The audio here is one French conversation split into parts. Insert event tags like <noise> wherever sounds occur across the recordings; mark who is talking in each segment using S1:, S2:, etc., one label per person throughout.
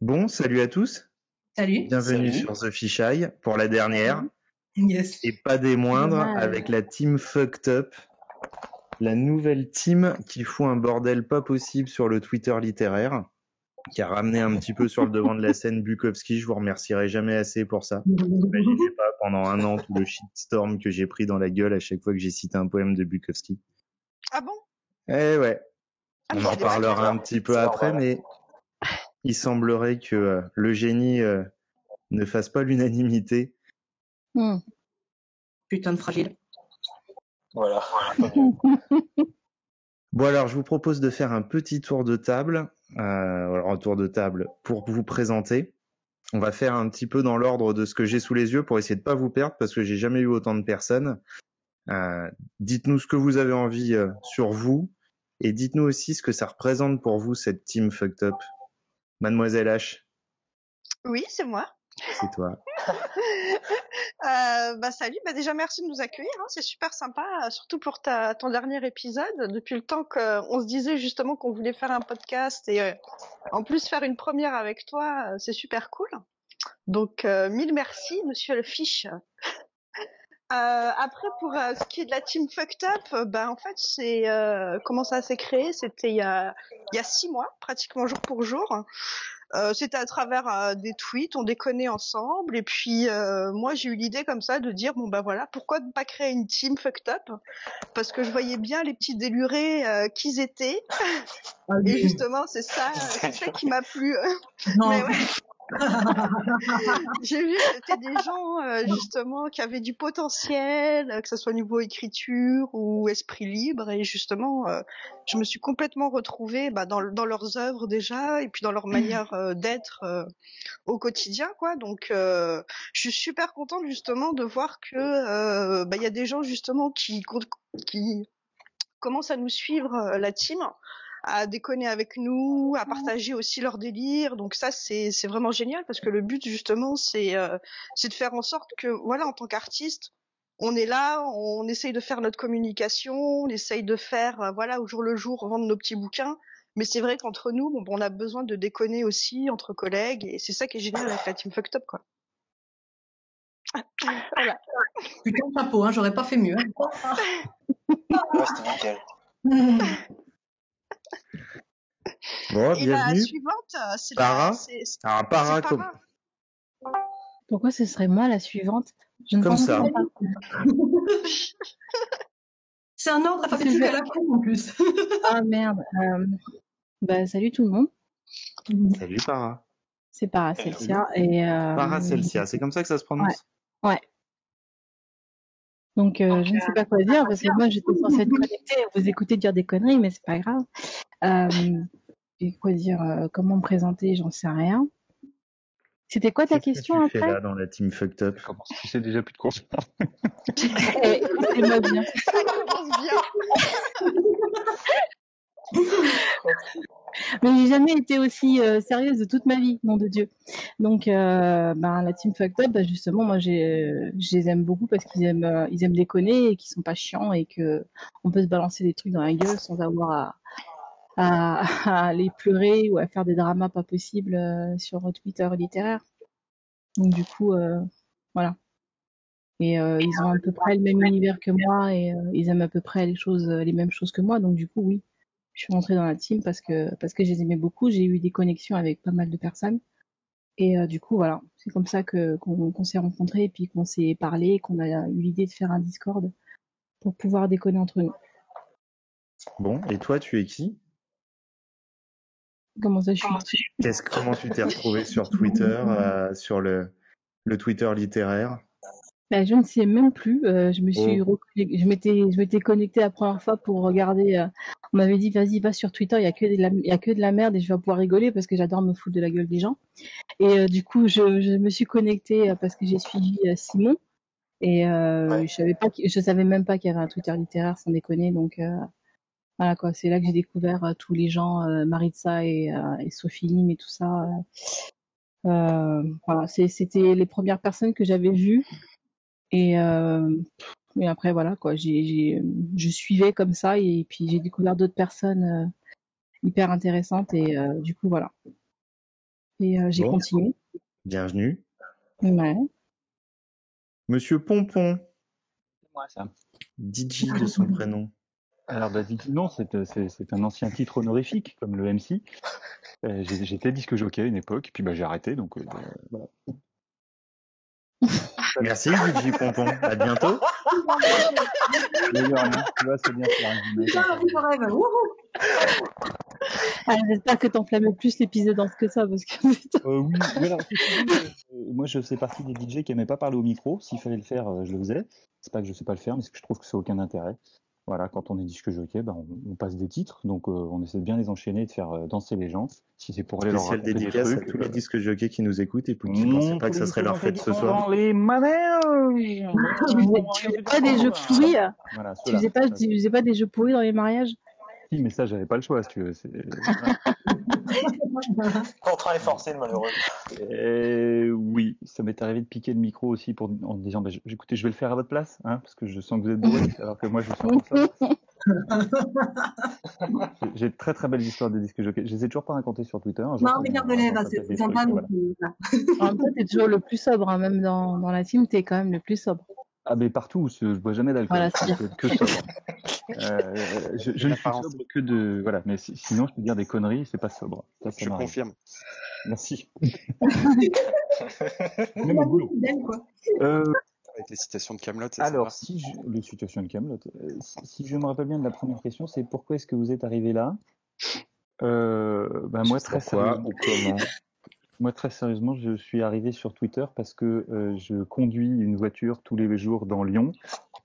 S1: Bon, salut à tous.
S2: Salut.
S1: Bienvenue
S3: Salut.
S1: sur The Fisheye pour la dernière.
S2: Yes.
S1: Et pas des moindres avec la team Fucked Up. La nouvelle team qui fout un bordel pas possible sur le Twitter littéraire. Qui a ramené un petit peu sur le devant de la scène Bukowski. Je vous remercierai jamais assez pour ça. Imaginez pas pendant un an tout le shitstorm que j'ai pris dans la gueule à chaque fois que j'ai cité un poème de Bukowski.
S4: Ah bon?
S1: Eh ouais.
S4: Ah,
S1: On en parlera un petit peu après, mais il semblerait que euh, le génie euh, ne fasse pas l'unanimité.
S5: Hmm.
S2: Putain de fragile.
S3: Voilà. <laughs>
S1: Bon alors, je vous propose de faire un petit tour de table, euh, alors un tour de table pour vous présenter. On va faire un petit peu dans l'ordre de ce que j'ai sous les yeux pour essayer de pas vous perdre parce que j'ai jamais eu autant de personnes. Euh, dites-nous ce que vous avez envie euh, sur vous et dites-nous aussi ce que ça représente pour vous cette team fucked up. Mademoiselle H,
S4: Oui, c'est moi.
S1: c'est toi. <laughs>
S4: Euh, bah salut, bah déjà merci de nous accueillir, hein, c'est super sympa, euh, surtout pour ta, ton dernier épisode. Depuis le temps qu'on se disait justement qu'on voulait faire un podcast et euh, en plus faire une première avec toi, euh, c'est super cool. Donc euh, mille merci, Monsieur le Fiche. Euh, après pour euh, ce qui est de la team Fucked Up, euh, bah en fait c'est euh, comment ça s'est créé, c'était il y a il y a six mois, pratiquement jour pour jour. Euh, c'était à travers euh, des tweets, on déconnait ensemble, et puis euh, moi j'ai eu l'idée comme ça de dire bon bah voilà, pourquoi ne pas créer une team fucked up? Parce que je voyais bien les petits délurés euh, qu'ils étaient, et justement c'est ça, c'est ça qui m'a plu.
S2: non.
S4: Mais ouais. <laughs> J'ai vu que c'était des gens euh, justement qui avaient du potentiel, euh, que ce soit au niveau écriture ou esprit libre, et justement, euh, je me suis complètement retrouvée bah, dans, leurs œuvres déjà, et puis dans leur manière euh, d'être euh, au quotidien, quoi. Donc, euh, je suis super contente justement de voir que bah, il y a des gens justement qui qui commencent à nous suivre la team à déconner avec nous, à partager aussi leur délire. Donc ça, c'est c'est vraiment génial parce que le but justement, c'est euh, c'est de faire en sorte que voilà, en tant qu'artiste, on est là, on essaye de faire notre communication, on essaye de faire euh, voilà au jour le jour vendre nos petits bouquins. Mais c'est vrai qu'entre nous, bon, on a besoin de déconner aussi entre collègues et c'est ça qui est génial avec la team Fucked Up quoi. <coughs> Voilà.
S2: Putain de chapeau, hein, j'aurais pas fait mieux. hein.
S3: Ouais, c'était nickel. <laughs>
S1: Bon,
S4: Et la
S1: bienvenue.
S4: suivante, euh, c'est
S1: Para
S4: la, c'est c'est-
S1: Alors,
S4: c'est
S1: para, comme,
S4: Para.
S5: Pourquoi ce serait moi la suivante? Je ne
S1: Comme ça.
S5: pas. <laughs>
S2: C'est un ordre alphabétique à la con en plus. <laughs>
S5: Ah merde. Euh, bah, salut tout le monde.
S1: salut para.
S5: C'est Paracelsia et euh,
S1: Paracelsia, c'est comme ça que ça se prononce?
S5: Donc euh, je ne sais pas quoi dire parce que moi j'étais censée être connectée à vous écouter dire des conneries mais c'est pas grave. Euh, et quoi dire euh, Comment me présenter J'en sais rien. C'était quoi ta
S1: Qu'est-ce que
S5: question
S1: tu fais
S5: après?
S1: là dans la team fucked up?
S3: Comment tu sais déjà plus de course
S5: Eh, Écoutez-moi bien. <laughs>
S4: Ça commence bien.
S5: Mais j'ai jamais été aussi euh, sérieuse de toute ma vie, nom de Dieu. Donc, euh, ben, la team Fucked Up, ben, justement, moi, j'ai, je les aime beaucoup parce qu'ils aiment, euh, ils aiment déconner et qu'ils sont pas chiants et que on peut se balancer des trucs dans la gueule sans avoir à, à, à aller pleurer ou à faire des dramas pas possibles euh, sur Twitter littéraire. Donc, du coup, euh, voilà. Et euh, ils ont à peu près le même univers que moi et ils aiment à peu près les choses, les mêmes choses que moi. Donc, du coup, oui je suis rentrée dans la team parce que parce que je les aimais beaucoup. J'ai eu des connexions avec pas mal de personnes et du coup voilà, c'est comme ça que qu'on qu'on s'est rencontrés et puis qu'on s'est parlé, qu'on a eu l'idée de faire un Discord pour pouvoir déconner entre nous.
S1: Bon, et toi, tu es qui?
S5: Comment ça, je suis
S1: Qu'est-ce comment tu t'es retrouvé sur Twitter, <laughs> euh, sur le le Twitter littéraire?
S5: Bah, je ne sais même plus. euh, je me suis,
S1: Oh.
S5: je m'étais, je m'étais connectée la première fois pour regarder. euh, on m'avait dit, vas-y, va sur Twitter. Il y a que de la, il y a que de la merde et je vais pouvoir rigoler parce que j'adore me foutre de la gueule des gens. Et euh, du coup, je, je me suis connectée euh, parce que j'ai suivi euh, Simon et euh,
S3: Ouais.
S5: je savais pas, je savais même pas qu'il y avait un Twitter littéraire, sans déconner. Donc euh, voilà quoi. C'est là que j'ai découvert euh, tous les gens, euh, Maritza et, euh, et Sophie Lim et tout ça. euh. Euh, voilà, c'est- c'était les premières personnes que j'avais vues et, euh, et après voilà quoi, j'ai, j'ai, je suivais comme ça et puis j'ai découvert d'autres personnes euh, hyper intéressantes et euh, du coup voilà. Et euh, j'ai
S1: Bon.
S5: continué.
S1: Bienvenue.
S5: Ouais.
S1: Monsieur Pompon,
S3: C'est moi, ça.
S1: DJ de son prénom.
S3: Alors, bah, non, c'est euh, c'est- c'est un ancien titre honorifique, comme le MC. Euh, J'étais disque jockey à une époque, puis bah, j'ai arrêté, donc euh, bah, voilà.
S1: Merci DJ Pompon. À bientôt.
S5: Ah, J'espère que t'enflammais plus l'épisode dans ce que ça, parce que.
S3: Euh, oui, dit, euh, moi je fais partie des DJ qui aimaient pas parler au micro. S'il fallait le faire, je le faisais. C'est pas que je sais pas le faire, mais c'est que je trouve que ça n'a aucun intérêt. Voilà, quand on est disque jockey, ben, on, on passe des titres, donc euh, on essaie de bien les enchaîner, de faire euh, danser les gens. Si c'est pour aller leur raconter des
S1: dédicace à
S3: trucs,
S1: tous les
S3: euh,
S1: disques jockeys qui nous écoutent et qui ne pensaient pas que ça serait leur fête ce soir.
S3: Dans les manèges.
S5: Tu faisais, pas des jeux pourris
S3: Voilà,
S5: Tu faisais pas, tu faisais pas des jeux pourris dans les mariages?
S3: Si, mais ça, j'avais pas le choix, si tu veux. <laughs> <laughs>
S6: Contraint et forcé, le malheureux.
S3: Euh, oui, ça m'est arrivé de piquer le micro aussi pour, en disant, bah, je- écoutez, je vais le faire à votre place, hein, parce que je sens que vous êtes bourré, <laughs> alors que moi, je forme. J'ai- de très très belles histoires de disques jockeys. Je les ai toujours pas racontées sur Twitter. Jour,
S2: Non,
S3: on-
S2: mais
S3: racontera
S2: bah, c'est
S3: des
S2: sympa.
S3: voilà.
S5: En même temps, t'es toujours le plus sobre, hein, même dans, dans la team, t'es quand même le plus sobre.
S3: Ah, mais partout, je, je bois jamais d'alcool.
S5: Voilà,
S3: que sobre. <laughs> Euh, je, je ne suis sobre que de. Voilà, mais si- sinon, je peux dire des conneries, c'est pas sobre. Ça, ça
S6: Je confirme.
S3: Merci. <laughs> Même boulot. Euh,
S6: Avec les citations de Camelot,
S3: Alors, si je, les situations de Camelot, euh, si, si je me rappelle bien de la première question, c'est pourquoi est-ce que vous êtes arrivé là? Euh, bah, moi, très
S1: Pourquoi ou comment
S3: moi, très sérieusement, je suis arrivé sur Twitter parce que euh, je conduis une voiture tous les jours dans Lyon.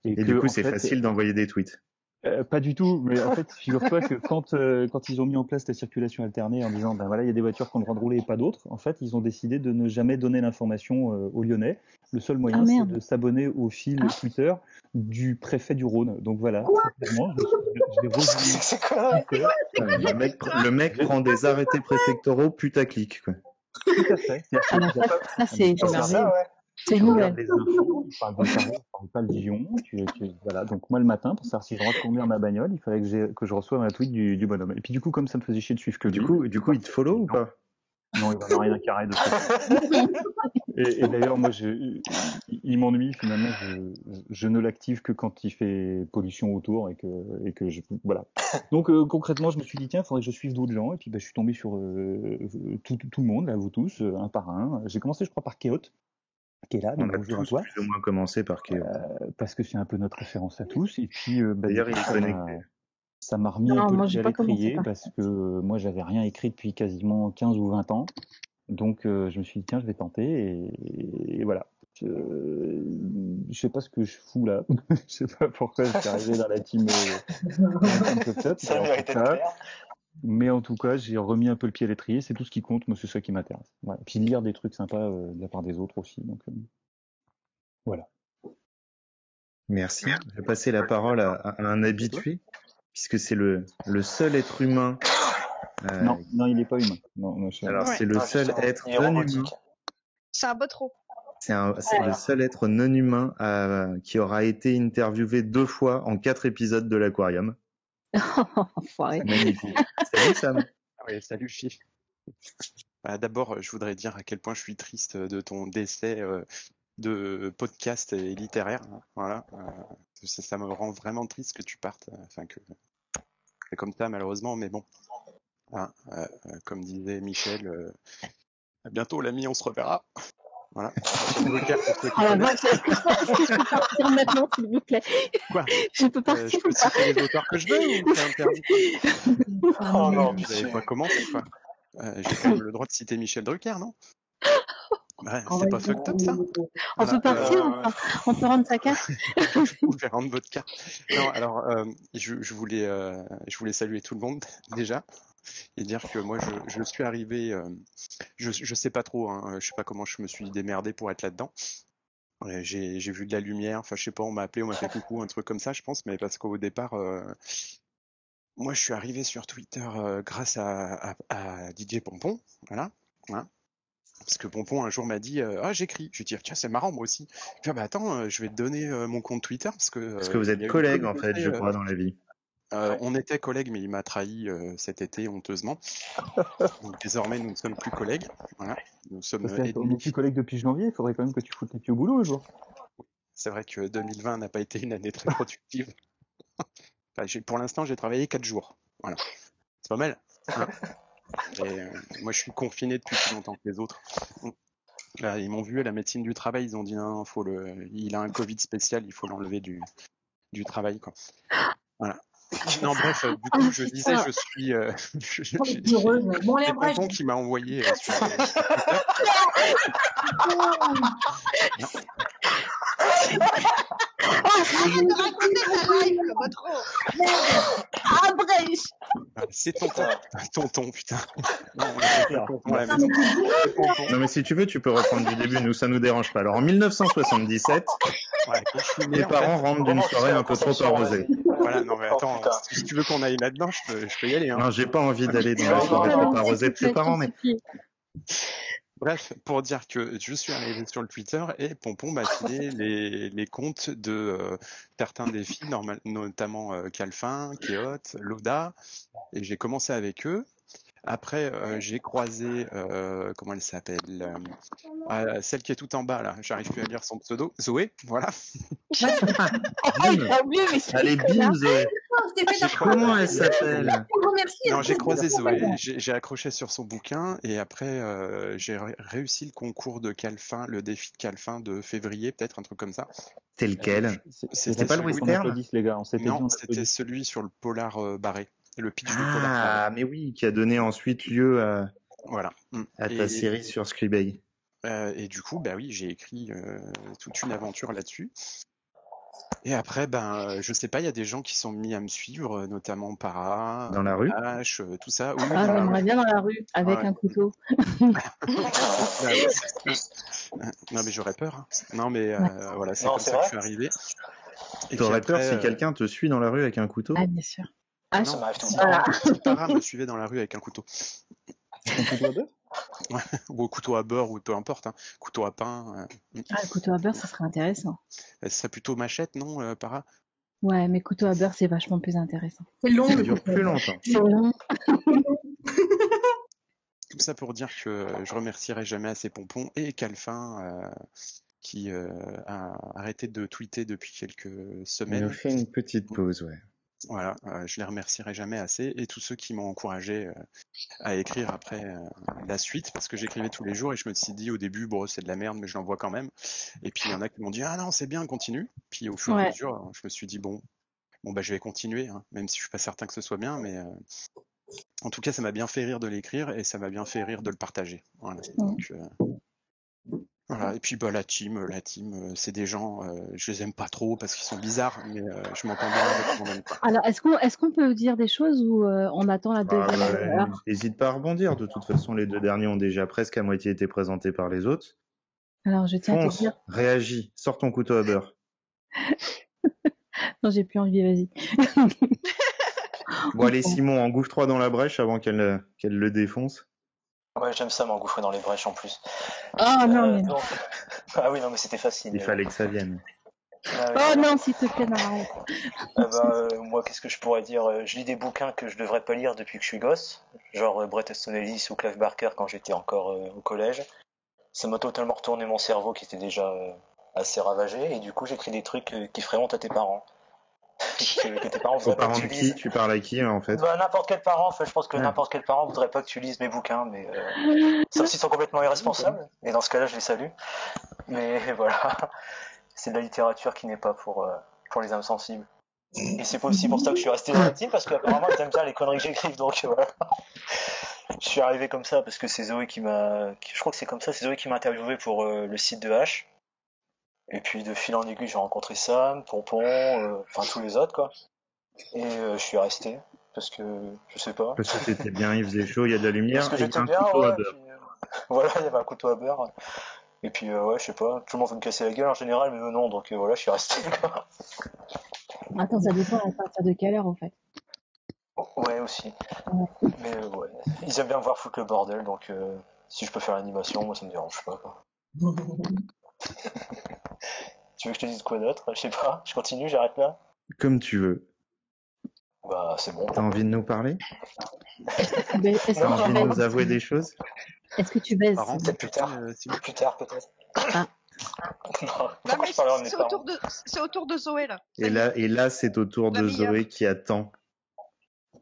S3: Et,
S1: Et
S3: que,
S1: du coup, c'est facile d'envoyer des tweets.
S3: euh, pas du tout, mais en <laughs> fait, figure-toi que quand, euh, quand ils ont mis en place la circulation alternée en disant, ben voilà, il y a des voitures qui ont le droit de rouler et pas d'autres, en fait, ils ont décidé de ne jamais donner l'information euh, aux Lyonnais. Le seul moyen,
S5: Ah,
S3: c'est de s'abonner au fil
S5: Ah.
S3: Twitter du préfet du Rhône. Donc voilà, simplement, je, je vais revenir <laughs>
S6: C'est quoi
S3: Twitter.
S1: Le mec, le mec prend des arrêtés préfectoraux putaclic. Quoi.
S3: Tout à fait. C'est-à-dire
S5: Ah, ça, ça, c'est
S6: ouais.
S5: C'est
S3: tu
S5: une
S3: regardes les infos, de tu, tu- voilà. Donc moi le matin, pour savoir si je rentre conduire ma bagnole, il fallait que, j'ai- que je reçoive un tweet du, du bonhomme. Et puis du coup, comme ça me faisait chier de suivre que
S1: Du
S3: lui,
S1: coup, du coup, il te follow ou pas?
S3: Non, il en a rien à carrer de. <laughs> Et, et d'ailleurs, moi, je, il m'ennuie finalement. Je, je ne l'active que quand il fait pollution autour et que, et que je, voilà. Donc euh, concrètement, je me suis dit tiens, il faudrait que je suive d'autres gens. Et puis bah, je suis tombé sur euh, tout, tout le monde, là, vous tous, euh, un par un. J'ai commencé, je crois, par Kéot, qui est là.
S1: On
S3: Donc
S1: a tous plus ou moins commencé par Kéo.
S3: Euh, parce que c'est un peu notre référence à tous. Et puis, euh, bah,
S1: D'ailleurs, il est connecté.
S3: Ça m'a remis
S5: Non,
S3: un peu à l'étrier
S5: par-
S3: parce que moi, j'avais rien écrit depuis quasiment 15 ou 20 ans. Donc, euh, je me suis dit, tiens, je vais tenter. Et, et voilà. Je, je sais pas ce que je fous là. <laughs> je sais pas pourquoi je suis arrivé dans la team, euh, <laughs>
S6: Ça
S3: mais en tout cas-
S6: plaire.
S3: mais en tout cas, j'ai remis un peu le pied à l'étrier. C'est tout ce qui compte. Moi, c'est ça qui m'intéresse. Voilà. Puis lire des trucs sympas euh, de la part des autres aussi. Donc, euh, voilà.
S1: Merci. Je vais passer la parole à, à un habitué, puisque c'est le, le seul être humain. euh,
S3: Non, non, il est pas humain. Non, non, je-
S1: Alors,
S4: Ouais.
S1: c'est le seul être non humain.
S4: C'est un botro.
S1: C'est le seul être non humain euh, qui aura été interviewé deux fois en quatre épisodes de l'Aquarium. <laughs>
S5: Enfoiré.
S1: Magnifique. Salut Sam.
S6: Ah Oui, salut Chi. Bah, D'abord, je voudrais dire à quel point je suis triste de ton décès euh, de podcast et littéraire. Voilà, euh, ça, ça me rend vraiment triste que tu partes. euh, Enfin que c'est comme ça malheureusement, mais bon. Hein, euh, euh, comme disait Michel, euh, à bientôt l'ami, on se reverra. Voilà. <laughs>
S5: Est-ce que que je peux partir maintenant, s'il vous plaît?
S6: Quoi?
S5: Je peux
S6: Euh,
S5: partir
S6: je peux
S5: ou pas?
S6: citer les auteurs que je veux ou c'est interdit
S2: Ah,
S6: Oh non,
S2: mais-
S6: vous avez pas commencé quoi. Euh, J'ai quand même le droit de citer Michel Drucker, non? Ouais, c'est pas fucked up ça?
S5: On
S6: Voilà,
S5: peut partir
S6: euh,
S5: ou pas On peut rendre sa carte <laughs>
S6: Vous pouvez rendre votre carte. Non, alors euh, je, je voulais euh, je voulais saluer tout le monde <laughs> déjà et dire que moi je, je suis arrivé, euh, je je sais pas trop, hein, je sais pas comment je me suis démerdé pour être là-dedans. Euh, J'ai vu de la lumière, enfin je sais pas, on m'a appelé, on m'a fait coucou, un truc comme ça, je pense, mais parce qu'au départ, euh, moi je suis arrivé sur Twitter euh, grâce à, à, à DJ Pompon, voilà. hein. Parce que Pompon un jour m'a dit euh, ah j'écris, je lui ai dit tiens c'est marrant moi aussi. Je dis, ah, bah attends euh, je vais te donner euh, mon compte Twitter parce que
S1: Parce que vous êtes collègues en fait, je
S6: euh,
S1: crois, dans la vie.
S6: Euh,
S7: Ouais.
S6: On était collègues, mais il m'a trahi euh, cet été honteusement. <laughs> Donc désormais, nous ne sommes plus collègues. Voilà. Nous sommes ennemis.
S3: plus collègues depuis janvier, il faudrait quand même que tu foutes les pieds au boulot un jour.
S6: C'est vrai que 2020 n'a pas été une année très productive. <laughs> Enfin, pour l'instant, j'ai travaillé 4 jours. Voilà. C'est pas mal. hein. Et, euh, moi, je suis confiné depuis plus longtemps que les autres. Là, ils m'ont vu à la médecine du travail, ils ont dit non, faut le... il a un Covid spécial, il faut l'enlever du, du travail. Quoi. Voilà. Non, bref, euh, du coup, je <laughs> disais, je suis. euh, <laughs> je- je-
S2: les. Bon,
S6: qui m'a envoyé euh, sur, <laughs> euh, sur
S4: Arrête de raconter ta life, le patron.
S5: Ah, bref
S6: Ah, C'est tonton, tonton, putain. Non,
S2: mais tu-
S6: C'est tonton.
S1: Non mais si tu veux, tu peux reprendre du début, nous ça nous dérange pas. Alors en 1977,
S6: Ouais, quand je suis né,
S1: mes
S6: en
S1: parents
S6: fait,
S1: rentrent d'une soirée un peu trop arrosée.
S6: Voilà, non mais
S7: Oh,
S6: attends, si tu veux qu'on aille là-dedans, je peux, je peux y aller. Hein.
S1: Non, j'ai pas envie d'aller dans la soirée trop arrosée de tes parents, mais
S6: Bref, pour dire que je suis arrivé sur le Twitter et Pompon m'a filé <laughs> les, les comptes de euh, certains défis, normal, notamment euh, Calfin, Kéot, Loda, et j'ai commencé avec eux. Après, euh, j'ai croisé, euh, comment elle s'appelle euh, ah, Celle qui est tout en bas, là, j'arrive plus à lire son pseudo, Zoé, voilà. <laughs>
S5: Il a oublié, mais c'est
S1: allez bim Zoé.
S2: Oh,
S1: Comment elle s'appelle?
S6: Non, j'ai croisé Zoé, j'ai accroché sur son bouquin et après euh, j'ai ré- réussi le concours de Calfin, le défi de Calfin de février, peut-être un truc comme ça.
S1: C'est lequel?
S3: C'est-
S6: C'était
S1: pas le western?
S3: Les gars. On
S6: Non,
S3: on
S6: c'était celui sur le polar euh, barré, le pitch du polar
S1: Ah, mais oui, qui a donné ensuite lieu à,
S6: Voilà. Mm.
S1: à ta
S6: Et,
S1: série sur Scribay.
S6: euh, et du coup, bah oui, j'ai écrit euh, toute une aventure là-dessus. Et après, ben, euh, je sais pas, il y a des gens qui sont mis à me suivre, euh, notamment Para,
S1: Dans la rue
S6: H, euh, tout ça. Oui,
S5: Ah, j'aimerais bien dans la rue, avec
S6: Ouais.
S5: un couteau. <laughs>
S6: Ah, ouais. Non, mais j'aurais peur. hein. Non, mais euh, voilà, c'est
S7: Non,
S6: comme ça que je suis arrivé.
S1: T'aurais peur si
S6: euh,
S1: quelqu'un te suit dans la rue avec un couteau
S5: Ah, bien sûr. Ah,
S6: non, si
S7: temps.
S5: Voilà.
S6: Para- me suivait dans la rue avec un couteau.
S3: Ton couteau à <laughs>
S6: ou au couteau à beurre ou peu importe, hein. couteau à pain, euh,
S5: Ah, le couteau à beurre, ça serait intéressant.
S6: ce serait plutôt machette, non, euh, para?
S5: Ouais, mais couteau à beurre, c'est vachement plus intéressant.
S2: C'est long.
S1: Ça dure
S2: couteau.
S1: plus longtemps.
S5: C'est long. <laughs>
S6: Tout ça pour dire que euh, je remercierai jamais assez Pompon et Calfin euh, qui euh, a arrêté de tweeter depuis quelques
S1: On nous
S6: semaines.
S1: fait une petite pause, ouais.
S6: Voilà, euh, je les remercierai jamais assez et tous ceux qui m'ont encouragé euh, à écrire après euh, la suite parce que j'écrivais tous les jours et je me suis dit au début bon c'est de la merde mais je l'envoie quand même. Et puis il y en a qui m'ont dit ah non c'est bien continue. Puis au fur et à mesure je me suis dit bon bon bah je vais continuer hein, même si je suis pas certain que ce soit bien mais euh, en tout cas ça m'a bien fait rire de l'écrire et ça m'a bien fait rire de le partager. Voilà. Donc voilà et puis bah la team la team euh, c'est des gens euh, je les aime pas trop parce qu'ils sont bizarres mais euh, je m'entends bien avec monde quoi.
S5: Alors, est-ce qu'on est qu'on peut dire des choses ou euh, on attend la
S1: Ah,
S5: deuxième
S1: ouais,
S5: heure?
S1: N'hésite pas à rebondir. De toute façon, les deux derniers ont déjà presque à moitié été présentés par les autres.
S5: Alors, je tiens à te dire.
S1: réagis, sors ton couteau à beurre. <laughs>
S5: Non, j'ai plus envie, vas-y. <laughs>
S1: Bon, allez, Simon, engouffre 3 dans la brèche avant qu'elle euh, qu'elle le défonce.
S7: Ouais, j'aime ça m'engouffrer dans les brèches en plus.
S5: Non,
S7: Euh,
S5: mais...
S7: donc- <laughs> Ah oui, non, mais c'était facile.
S1: Il fallait que ça vienne.
S7: Ah oui,
S5: Oh non, s'il te plaît, non.
S7: Ah ben, euh, moi, qu'est-ce que je pourrais dire Euh, Je lis des bouquins que je devrais pas lire depuis que je suis gosse, genre euh, Bret Easton Ellis ou Clive Barker quand j'étais encore euh, au collège. Ça m'a totalement retourné mon cerveau qui était déjà euh, assez ravagé, et du coup, j'écris des trucs euh, qui feraient honte à tes parents. Que, tes parents voudraient pas que tu
S1: qui
S7: lises.
S1: Tu parles à qui, en fait
S7: Bah, n'importe quel parent, enfin, je pense que
S1: Ouais.
S7: n'importe quel parent voudrait pas que tu lises mes bouquins, mais euh, sauf s'ils sont complètement irresponsables, et dans ce cas-là, je les salue. Mais <laughs> voilà, c'est de la littérature qui n'est pas pour, euh, pour les âmes sensibles. Et c'est aussi pour ça que je suis resté dans la team, parce qu'apparemment, ils aiment bien les conneries que j'écrive, donc euh, voilà. Je suis arrivé comme ça, parce que c'est Zoé qui m'a. qui- Je crois que c'est comme ça, c'est Zoé qui m'a interviewé pour euh, le site de H. Et puis de fil en aiguille, j'ai rencontré Sam, Pompon, euh, enfin tous les autres, quoi. Et euh, je suis resté, parce que je sais pas.
S1: Parce que c'était bien, il faisait chaud, il y a de la <laughs> lumière.
S7: Parce que j'étais
S1: un
S7: bien,
S1: couteau à
S7: ouais,
S1: beurre.
S7: puis, euh, <laughs> voilà, il y avait un couteau à beurre. Et puis, euh, ouais, je sais pas, tout le monde veut me casser la gueule en général, mais non, donc euh, voilà, je suis resté, <laughs> quoi.
S5: Attends, ça dépend à partir de quelle heure, en fait.
S7: Ouais, aussi. Mais euh, ouais, ils aiment bien me voir foutre le bordel, donc euh, si je peux faire l'animation, moi ça me dérange pas, quoi. Tu veux que je te dise quoi d'autre? Je sais pas, <laughs> je continue, j'arrête là
S1: Comme tu veux.
S7: Bah, c'est bon.
S1: T'as envie de nous parler?
S5: Tu
S1: T'as envie de nous avouer des choses?
S5: Est-ce que tu baises
S7: Peut-être plus tard.
S6: euh,
S7: Plus tard, peut-être.
S5: Ah. <laughs>
S7: non,
S4: mais c'est autour de, c'est autour de Zoé, là.
S1: Et là, et là, c'est au tour
S4: La
S1: de
S4: meilleure.
S1: Zoé qui attend.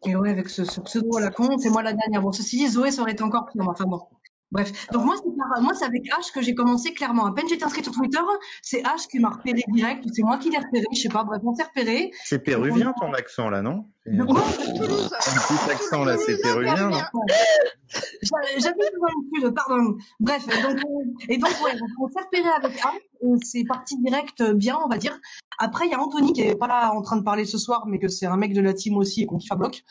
S2: Et ouais, avec ce, ce pseudo à la con, c'est moi la dernière. Bon, ceci dit, Zoé, ça aurait été encore pire. mais Enfin bon. Bref. Donc moi, c'est par- moi, c'est avec H que j'ai commencé clairement. À peine j'étais inscrite sur Twitter, c'est H qui m'a repéré direct, ou c'est moi qui l'ai repéré, je sais pas. Bref, on s'est repéré.
S1: C'est péruvien ton accent là, non?
S4: Toulouse.
S1: petit accent là, c'est péruvien, non
S2: J'a- J'avais besoin de plus pardon. Bref, donc, euh, et donc, ouais, on s'est repéré avec H, c'est parti direct euh, bien, on va dire. Après, il y a Anthony qui est pas là en train de parler ce soir, mais que c'est un mec de la team aussi et qu'on kiffe à bloc.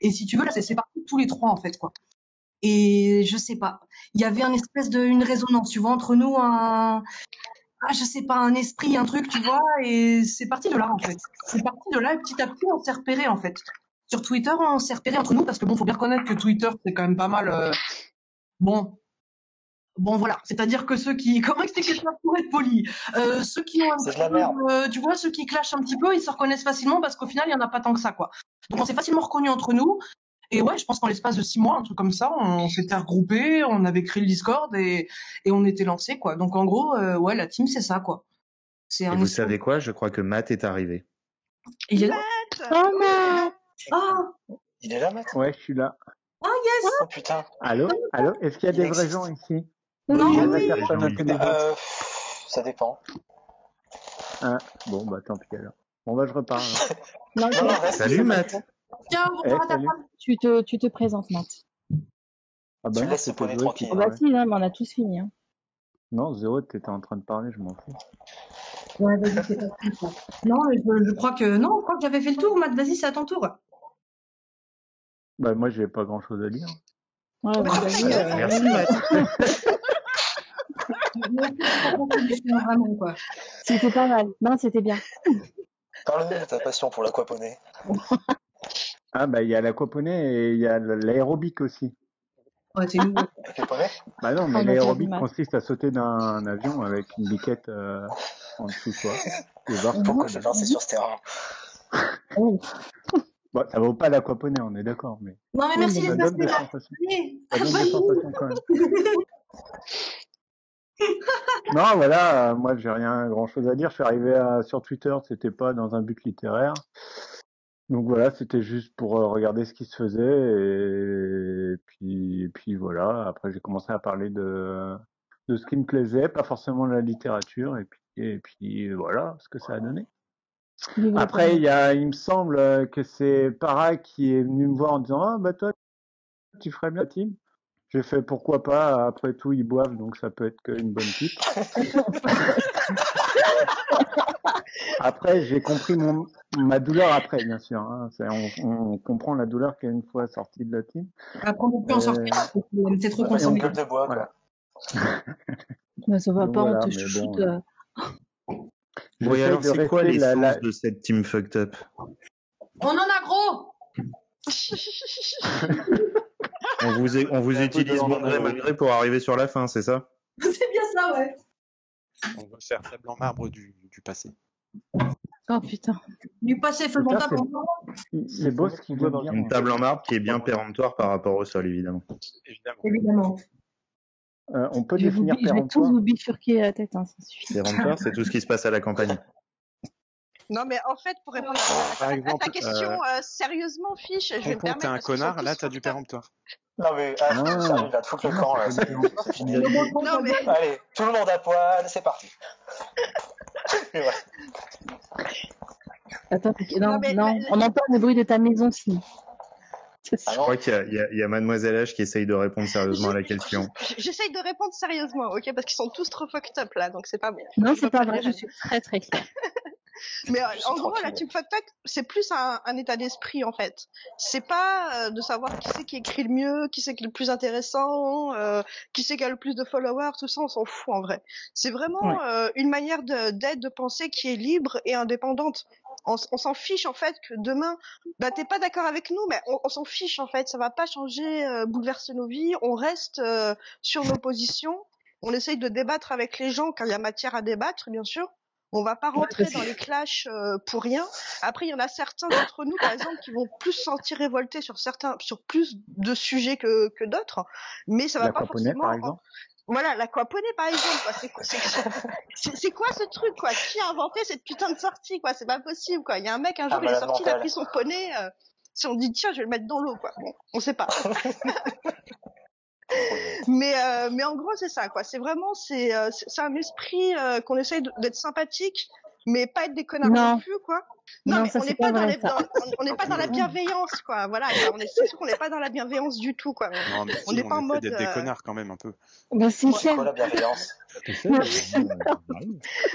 S2: Et si tu veux, là, c'est c'est parti tous les trois, en fait, quoi. Et je sais pas. Il y avait un espèce de, une résonance, tu vois, entre nous, un, ah, je sais pas, un esprit, un truc, tu vois, et c'est parti de là, en fait. C'est parti de là, et petit à petit, on s'est repéré, en fait. Sur Twitter, on s'est repéré entre nous, parce que bon, faut bien reconnaître que Twitter, c'est quand même pas mal, euh, bon. Bon, voilà. C'est-à-dire que ceux qui, <laughs> comment expliquer ça pour être poli? Euh, ceux qui ont un petit peu, euh, tu vois, ceux qui clashent un petit peu, ils se reconnaissent facilement parce qu'au final, il y en a pas tant que ça, quoi. Donc, on s'est facilement reconnus entre nous. Et ouais, je pense qu'en l'espace de six mois, un truc comme ça, on s'était regroupés, on avait créé le Discord et, et on était lancés, quoi. Donc, en gros, euh, ouais, la team, c'est ça, quoi. C'est
S1: Et vous savez quoi? Je crois que Matt est arrivé.
S2: Il est là?
S5: Oh non
S2: Ah!
S7: Il est là, Matt?
S8: Ouais, je suis là.
S2: Ah, yes!
S7: Oh putain.
S8: Allô? Allô? Est-ce qu'il y a
S7: Il
S8: des
S7: existe.
S8: vrais gens ici?
S2: Non,
S8: Il y a
S2: oui.
S8: autres
S7: Euh, ça dépend.
S8: Ah, Bon, bah tant pis alors. Bon, bah je repars. alors. <laughs>
S5: Non,
S7: Non, non,
S5: tu-
S7: reste.
S1: Salut Matt
S2: Tiens,
S8: Eh,
S5: tu te, tu te présentes, Matt.
S8: Ah bah qui
S7: tranquille.
S5: Oh bah si, non, mais on a tous fini. Hein.
S8: Non, Zéro, t'étais en train de parler, je m'en fous.
S2: Ouais, vas-y, c'est pas. Non, je, je crois que, non, je crois que j'avais fait le tour, Matt. Vas-y, c'est à ton tour.
S8: Bah moi, j'ai pas grand chose à dire.
S5: Ouais, bah, vas-y, euh,
S1: Merci. Matt.
S2: Merci <laughs> quoi.
S5: C'était pas mal. Non, c'était bien.
S7: Parle-nous de ta passion pour l'aquaponie. <laughs>
S8: Ah bah il y a l'aquaponie et il y a l'aérobic aussi.
S2: Ouais, c'est nouveau. <laughs>
S8: Bah non,
S5: On
S8: mais
S5: a
S8: l'aérobic consiste à sauter d'un avion avec une biquette euh, en dessous de toi. Et voir
S7: Pourquoi je lancer sur ce terrain?
S5: Oh. <laughs>
S8: Bon, ça vaut pas l'aquaponie, on est d'accord, mais
S2: Non, mais merci
S5: Oui,
S2: les
S8: donne des
S2: passer, là.
S8: sensations.
S2: Allez,
S8: Ça donne des
S2: vas-y.
S8: sensations quand même. <laughs> Non, voilà, euh, moi j'ai rien grand chose à dire. Je suis arrivé à- sur Twitter, c'était pas dans un but littéraire. Donc voilà, c'était juste pour euh, regarder ce qui se faisait et puis, et puis voilà. Après j'ai commencé à parler de de ce qui me plaisait, pas forcément de la littérature et puis et puis voilà ce que ça a donné. Après il y a, il me semble euh, que c'est Para qui est venu me voir en disant ah bah toi tu ferais bien la team. J'ai fait pourquoi pas, après tout ils boivent donc ça peut être qu'une bonne pipe. <laughs> après j'ai compris mon, ma douleur après bien sûr. hein. C'est- On, on comprend la douleur qu'une fois sorti de la team.
S2: Après, on peut plus en
S8: Euh,
S2: sortir. C'est trop
S7: Enfin, c'est une
S2: consommé.
S7: gueule de bois,
S8: Voilà.
S5: Mais ça va
S8: Donc
S5: pas,
S8: voilà,
S5: on te chouchoute.
S8: bon,
S5: euh. <laughs>
S1: Et alors,
S8: de
S1: c'est quoi l'essence
S8: la-
S1: de cette team fucked up?
S2: On en a gros! <laughs>
S1: On vous, est- on utilise bon gré
S3: lendemain.
S1: mal gré pour arriver sur la fin, c'est ça? <laughs>
S2: C'est bien ça, ouais.
S6: On va faire table en marbre du, du passé.
S5: Oh putain.
S2: Du passé, faisons table
S8: c'est- beau ce qu'il veut dire.
S1: Une table en marbre qui est bien péremptoire par rapport au sol, évidemment.
S6: Évidemment.
S2: Évidemment.
S8: Euh, on peut
S5: Je vais, vous,
S8: définir
S5: bi- je vais tous
S8: péremptoire.
S5: vous bifurquer la tête, hein, ça suffit.
S1: Péremptoire, c'est tout ce qui se passe à la campagne.
S4: Non, mais en fait, pour répondre à,
S6: Par
S4: à- à
S6: exemple,
S4: ta question, euh, sérieusement, Fiche, je vais me permettre.
S6: t'es un connard, là t'as du péremptoire.
S7: Non mais, ah,
S8: Ah.
S7: ça arrive, là, te foutre le camp, là, c'est c'est fini.
S4: Non, mais
S7: Allez, tout le monde à poil, c'est parti. <laughs>
S5: Attends, non,
S4: Non, mais
S5: non, on entend le bruit de ta maison, si.
S7: Ah
S1: Je crois qu'il y a, y y Mademoiselle H qui essaye de répondre sérieusement à la question.
S4: j'essaye de répondre sérieusement, ok, parce qu'ils sont tous trop fucked up là, donc c'est pas bon.
S5: Non, c'est pas vrai, je suis très très claire. <laughs>
S4: Mais euh, en gros, la team fucked up, c'est plus un, un état d'esprit en fait. C'est pas euh, de savoir qui c'est qui écrit le mieux, qui c'est qui est le plus intéressant, euh, qui c'est qui a le plus de followers, tout ça, on s'en fout en vrai. C'est vraiment
S5: Ouais.
S4: euh, une manière de- d'être, de penser qui est libre et indépendante. On, s'en fiche en fait que demain, bah t'es pas d'accord avec nous, mais on, on s'en fiche en fait. Ça va pas changer, euh, bouleverser nos vies. On reste euh, sur nos positions. On essaye de débattre avec les gens quand il y a matière à débattre, bien sûr. On va pas rentrer dans les clashs euh, pour rien. Après, il y en a certains d'entre nous, par exemple, qui vont plus se sentir révoltés sur certains, sur plus de sujets que, que d'autres, mais ça va pas forcément.
S8: par exemple.
S4: Voilà, l'aquaponie par exemple. quoi. C'est quoi, c'est- c'est- c'est quoi ce truc quoi? Qui a inventé cette putain de sortie quoi? C'est pas possible quoi. Il y a un mec un jour
S7: Ah,
S4: il est sorti, il a pris son poney. euh, si on dit tiens, je vais le mettre dans l'eau quoi. Bon, on sait pas. <laughs> mais euh, mais en gros c'est ça quoi. C'est vraiment c'est euh, un esprit euh, qu'on essaye d'être sympathique, mais pas être des connards non,
S5: Non.
S4: plus quoi.
S5: Non,
S4: mais
S5: ça,
S4: on n'est
S5: pas
S4: pas, dans
S5: vrai,
S4: les,
S5: ça.
S4: dans- on- n'est pas dans la bienveillance quoi. Voilà, on est c'est sûr qu'on n'est pas dans la bienveillance du tout quoi.
S6: Non, mais
S4: On
S6: si,
S4: n'est pas en mode,
S6: d'être des
S4: euh,
S6: connards quand même un peu.
S5: Ben, c'est clair.
S7: quoi la bienveillance
S3: euh, bah.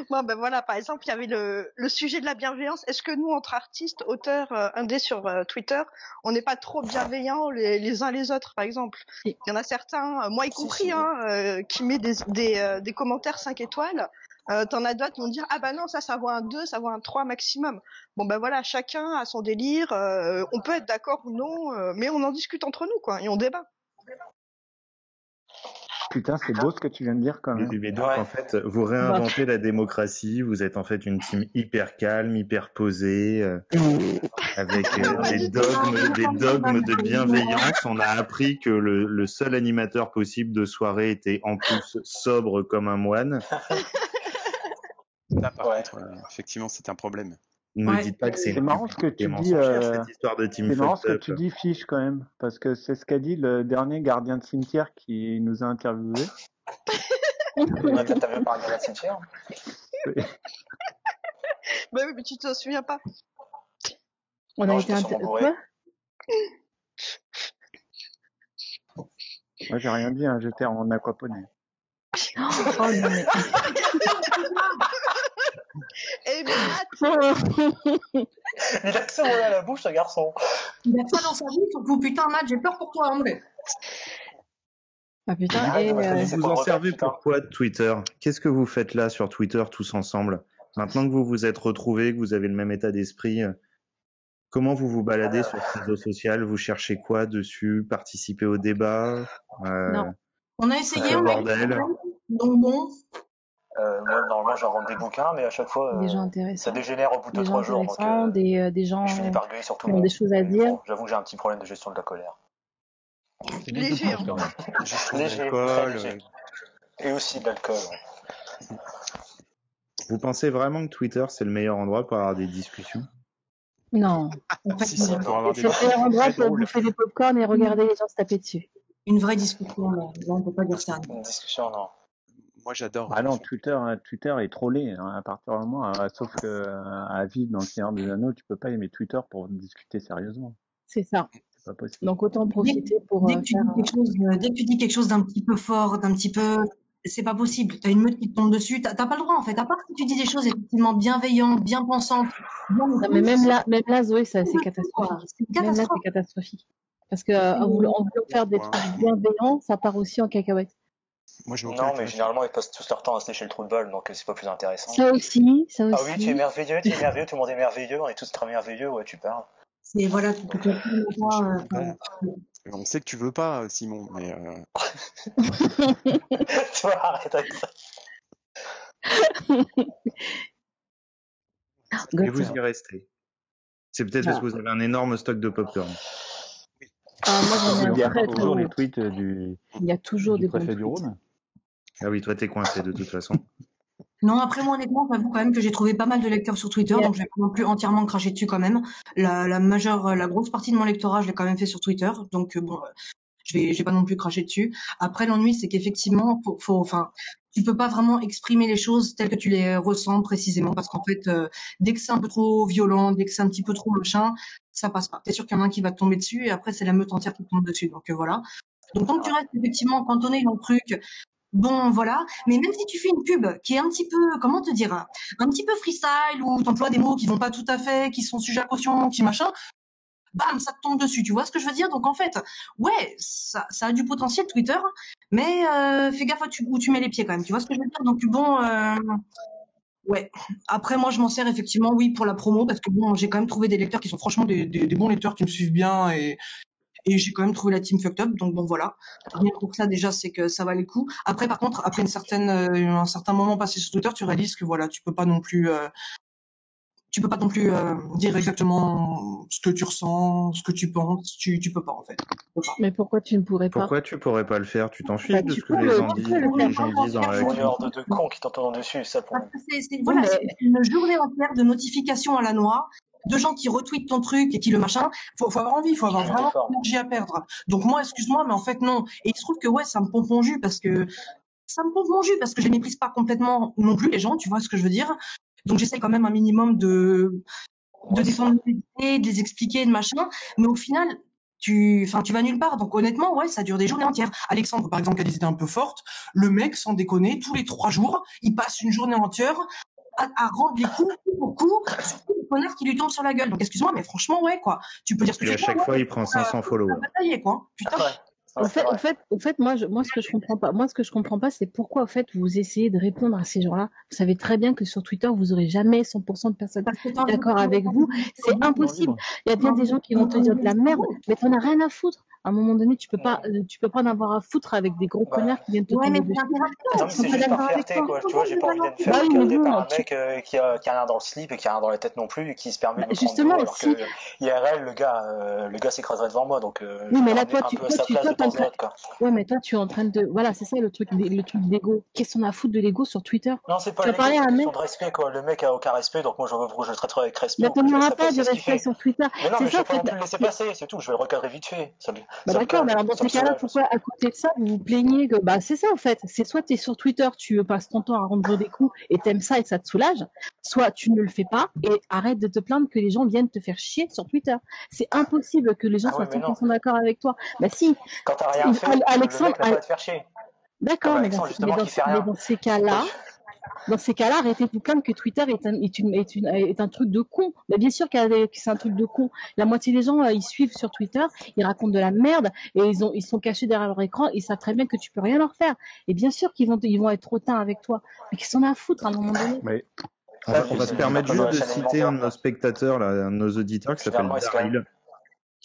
S4: Bon, ben voilà, par exemple, il y avait le, le sujet de la bienveillance. Est-ce que nous, entre artistes, auteurs, euh, indés sur euh, Twitter, on n'est pas trop bienveillants les, les uns les autres, par exemple? Il y en a certains, euh, moi y compris, hein, euh, qui met des, des, euh, des commentaires 5 étoiles. Euh, T'en as d'autres qui vont dire ah bah non ça ça vaut un 2, ça vaut un 3 maximum. Bon ben voilà, chacun a son délire. euh, on peut être d'accord ou non, euh, mais on en discute entre nous quoi et on débat.
S8: Putain, c'est beau ce que tu viens de dire quand même.
S1: Mais, mais donc,
S7: Ouais.
S1: en fait, vous réinventez la démocratie. Vous êtes en fait une team hyper calme, hyper posée, euh, <laughs> avec euh, des dogmes, des dogmes de bienveillance. On a appris que le, le seul animateur possible de soirée était en plus sobre comme un moine. <laughs>
S6: Là, par
S7: Ouais.
S6: contre, euh, effectivement, c'est un problème.
S1: Ne
S2: Ouais.
S1: me dites pas que c'est
S8: C'est marrant ce que tu dis, euh,
S1: cette histoire de team
S8: C'est marrant ce que tu dis, Fiche, quand même, parce que c'est ce qu'a dit le dernier gardien de cimetière qui nous a interviewé. <laughs>
S7: On a peut-être vu par un cimetière.
S4: Bah oui, mais tu te souviens pas
S5: On
S7: Non,
S5: a été
S7: sûrement
S5: inter...
S7: bourré.
S5: Quoi
S8: Moi, j'ai rien dit, hein, j'étais en aquaponie. <laughs>
S5: Oh non mais. <laughs>
S7: Il a que ça à la bouche, ce garçon.
S2: Il a ça dans sa vie, surtout putain, Matt, j'ai peur pour toi, André.
S5: Ah putain,
S7: Ah,
S5: et
S7: je
S5: euh,
S1: Vous en servez pour quoi de Twitter? Qu'est-ce que vous faites là sur Twitter tous ensemble? Maintenant que vous vous êtes retrouvés, que vous avez le même état d'esprit, euh, comment vous vous baladez
S7: Euh.
S1: sur ce réseau social Vous cherchez quoi dessus? Participer au débat? Euh,
S5: Non.
S2: On a essayé,
S1: Le
S2: on a
S1: bordel.
S2: Donc bon,
S7: Euh, moi, normalement, j'invente des bouquins, mais à chaque fois,
S5: des
S7: euh,
S5: gens
S7: ça dégénère au bout de
S5: des gens
S7: 3 jours. Donc,
S5: intéressants,
S7: euh,
S5: des, euh, des gens
S7: je finis par gueuler sur tout
S5: qui
S7: le
S5: ont
S7: monde.
S5: des choses à dire.
S7: J'avoue que j'ai un petit problème de gestion de la colère. <laughs>
S4: Léger, hein.
S7: Léger,
S6: d'alcool,
S7: très léger. Et aussi de l'alcool.
S1: Vous pensez vraiment que Twitter c'est le meilleur endroit pour avoir des discussions?
S5: Non.
S2: en <laughs> fait,
S6: si, si,
S5: C'est le meilleur endroit pour bouffer des popcorn et regarder les gens se taper dessus.
S2: une vraie discussion, là. Là, on peut pas dire ça.
S7: Une discussion, non.
S6: Moi, j'adore.
S8: Ah non, Twitter, hein, Twitter est trollé hein, à partir du moment, hein, sauf que euh, à vivre dans le Seigneur des Anneaux, tu peux pas aimer Twitter pour discuter sérieusement.
S5: C'est ça.
S8: C'est pas possible.
S5: Donc autant profiter pour
S2: Dès
S5: euh,
S2: que, tu
S5: faire.
S2: dis quelque chose, euh, dès que tu dis quelque chose d'un petit peu fort, d'un petit peu, c'est pas possible. T'as une meute qui te tombe dessus. T'as pas le droit en fait. À part si tu dis des choses effectivement bienveillantes, bien pensantes. bien
S5: Non, mais même là, même là, Zoé, c'est catastrophique.
S2: C'est une
S5: Même là,
S2: catastrophe.
S5: c'est catastrophique. Parce que euh, en voulant, en voulant faire des trucs bienveillants, ça part aussi en cacahuète.
S6: Moi, je m'en
S7: Non, mais généralement, ils passent tous leur temps à se lécher le trou de balle, donc euh, c'est pas plus intéressant.
S5: Ça aussi, ça aussi.
S7: Ah oui, tu es merveilleux, tu es <laughs> merveilleux, tout le monde est merveilleux, on est tous très merveilleux, ouais, tu parles.
S2: C'est voilà, tu peux euh, enfin,
S6: On sait que tu veux pas, Simon, mais euh, <laughs>
S7: tu vois, arrête avec ça.
S1: Et vous y restez. C'est peut-être parce que vous avez un énorme stock de popcorn.
S5: Ah, moi, j'en ai
S8: Il
S5: un très, très bon.
S8: les tweets euh, du,
S5: Il y a toujours
S3: Du
S5: des
S3: préfet du
S5: tweets.
S3: Rhône.
S1: Ah oui, toi t'es coincé de toute façon. <laughs>
S2: Non, après moi honnêtement, j'avoue quand même que j'ai trouvé pas mal de lecteurs sur Twitter,
S5: Yeah.
S2: donc je vais pas non plus entièrement cracher dessus quand même. La, la majeure, la grosse partie de mon lectorat, je l'ai quand même fait sur Twitter, donc euh, bon, euh, je vais, je vais pas non plus cracher dessus. Après l'ennui, c'est qu'effectivement, faut, faut, enfin, tu peux pas vraiment exprimer les choses telles que tu les ressens précisément, parce qu'en fait, euh, dès que c'est un peu trop violent, dès que c'est un petit peu trop machin, ça passe pas. T'es sûr qu'il y en a un qui va te tomber dessus, et après c'est la meute entière qui te tombe dessus, donc euh, voilà. Donc tant que tu restes effectivement cantonné dans le truc, bon voilà. Mais même si tu fais une pub qui est un petit peu, comment te dire, un, petit peu freestyle ou t'emploies des mots qui vont pas tout à fait, qui sont sujets à caution, qui machin, bam, ça te tombe dessus. Tu vois ce que je veux dire? Donc en fait, ouais, ça, a du potentiel Twitter, mais euh, fais gaffe tu, où tu mets les pieds quand même. Tu vois ce que je veux dire? Donc bon. Euh, Ouais. Après, moi, je m'en sers effectivement, oui, pour la promo, parce que bon, j'ai quand même trouvé des lecteurs qui sont franchement des, des bons lecteurs qui me suivent bien et, Et j'ai quand même trouvé la team fucked up. Donc bon voilà. Rien pour ça déjà, c'est que ça valait le coup. Après par contre, après une certaine, euh, un certain moment passé sur Twitter, tu réalises que voilà, tu peux pas non plus euh, tu peux pas non plus euh, dire exactement ce que tu ressens, ce que tu penses. Tu, tu peux pas en fait. Pas.
S5: Mais pourquoi tu ne pourrais pas?
S1: Pourquoi tu pourrais pas le faire? Tu t'en fiches
S5: Bah,
S1: de ce que les
S5: le-
S1: gens disent, les gens disent dans la
S7: de cons qui t'entendent dessus, ça.
S2: Parce que c'est, voilà, une journée entière de notifications à la noix, de gens qui retweetent ton truc et qui le machin. Faut, faut avoir envie, faut avoir vraiment l'énergie à perdre. Donc moi, excuse-moi, mais en fait non. Et il se trouve que ouais, ça me pompe mon jus parce que ça me pompe mon jus parce que je les méprise pas complètement non plus les gens, tu vois ce que je veux dire. Donc j'essaie quand même un minimum de de défendre mes idées, de les expliquer, de machin. Mais au final, tu, enfin, tu vas nulle part. Donc honnêtement, ouais, ça dure des journées entières. Alexandre, par exemple, a des idées un peu fortes, le mec, sans déconner, tous les trois jours, il passe une journée entière à, à rendre les coups coup pour coup sur tous les connards qui lui tombent sur la gueule. Donc excuse-moi, mais franchement, ouais, quoi. Tu peux dire ce que
S1: Et
S2: tu
S1: à
S2: veux.
S1: chaque
S2: ouais,
S1: fois, il prend 500 followers.
S2: t'as bataillé, quoi. Putain.
S7: C'est
S5: fait, moi, je, moi, ce que je comprends pas, moi, ce que je comprends pas, c'est pourquoi, au fait, vous essayez de répondre à ces gens-là. Vous savez très bien que sur Twitter, vous aurez jamais 100% de personnes d'accord avec vous. C'est impossible. Il y a bien des gens qui vont te dire de la merde, mais t'en as rien à foutre. À un moment donné, tu peux pas, euh, tu peux pas en avoir à foutre avec des gros
S7: Bah.
S5: connards qui viennent te
S2: Ouais, mais c'est interactif.
S7: Non, mais
S5: Ils sont
S7: c'est
S5: pas
S7: juste par fierté, quoi. Tu vois, j'ai pas envie d'être
S5: Bah mais
S7: regarder par un
S5: tu-
S7: mec euh, qui, a, qui a rien dans le slip et qui a rien dans la tête non plus et qui se permet
S5: Bah,
S7: de me prendre de
S5: justement, si-
S7: IRL, le gars, euh, le gars s'écraserait devant moi, donc euh,
S5: Oui, mais là, toi,
S7: un
S5: tu- toi,
S7: de quoi.
S5: Ouais, mais toi, tu es en train de, voilà, c'est ça le truc, le truc d'ego. Qu'est-ce qu'on a à foutre de l'ego sur Twitter?
S7: Non, c'est pas
S5: Tu
S7: c'est
S5: à un mec,
S7: de respect, quoi. Le mec a aucun respect, donc moi, je, je le traiterai avec respect.
S5: mais auras
S7: laisserai
S5: pas de respect sur Twitter.
S7: Mais non,
S5: C'est
S7: mais je
S5: ça,
S7: vais pas le laisser passer, c'est tout. Je vais le recadrer vite fait.
S5: Bah d'accord, mais alors dans ces cas-là,
S7: soulage.
S5: pourquoi à côté de ça, vous vous plaignez que bah c'est ça en fait, c'est soit tu es sur Twitter, tu passes ton temps à rendre des coups et t'aimes ça et ça te soulage, soit tu ne le fais pas et arrête de te plaindre que les gens viennent te faire chier sur Twitter. C'est impossible que les gens
S7: Ah
S5: soient
S7: mais non.
S5: 100% d'accord avec toi. Bah si,
S7: Quand t'as rien fait,
S5: Al-
S7: le
S5: Alexandre,
S7: mec pas à te faire chier.
S5: d'accord,
S7: Ah bah,
S5: mais dans, ces cas-là, dans ces cas-là, arrêtez de vous plaindre que Twitter est un, est une, est une, est un truc de con. Mais bien sûr que c'est un truc de con. La moitié des gens, euh, ils suivent sur Twitter, ils racontent de la merde et ils ont, ils sont cachés derrière leur écran. Ils savent très bien que tu peux rien leur faire. Et bien sûr qu'ils vont, ils vont être hautains avec toi. Mais qu'ils s'en a à foutre à un moment donné.
S8: Mais
S1: On va, on va se permettre juste de citer un de nos spectateurs, là, un de nos auditeurs qui s'appelle Daryl,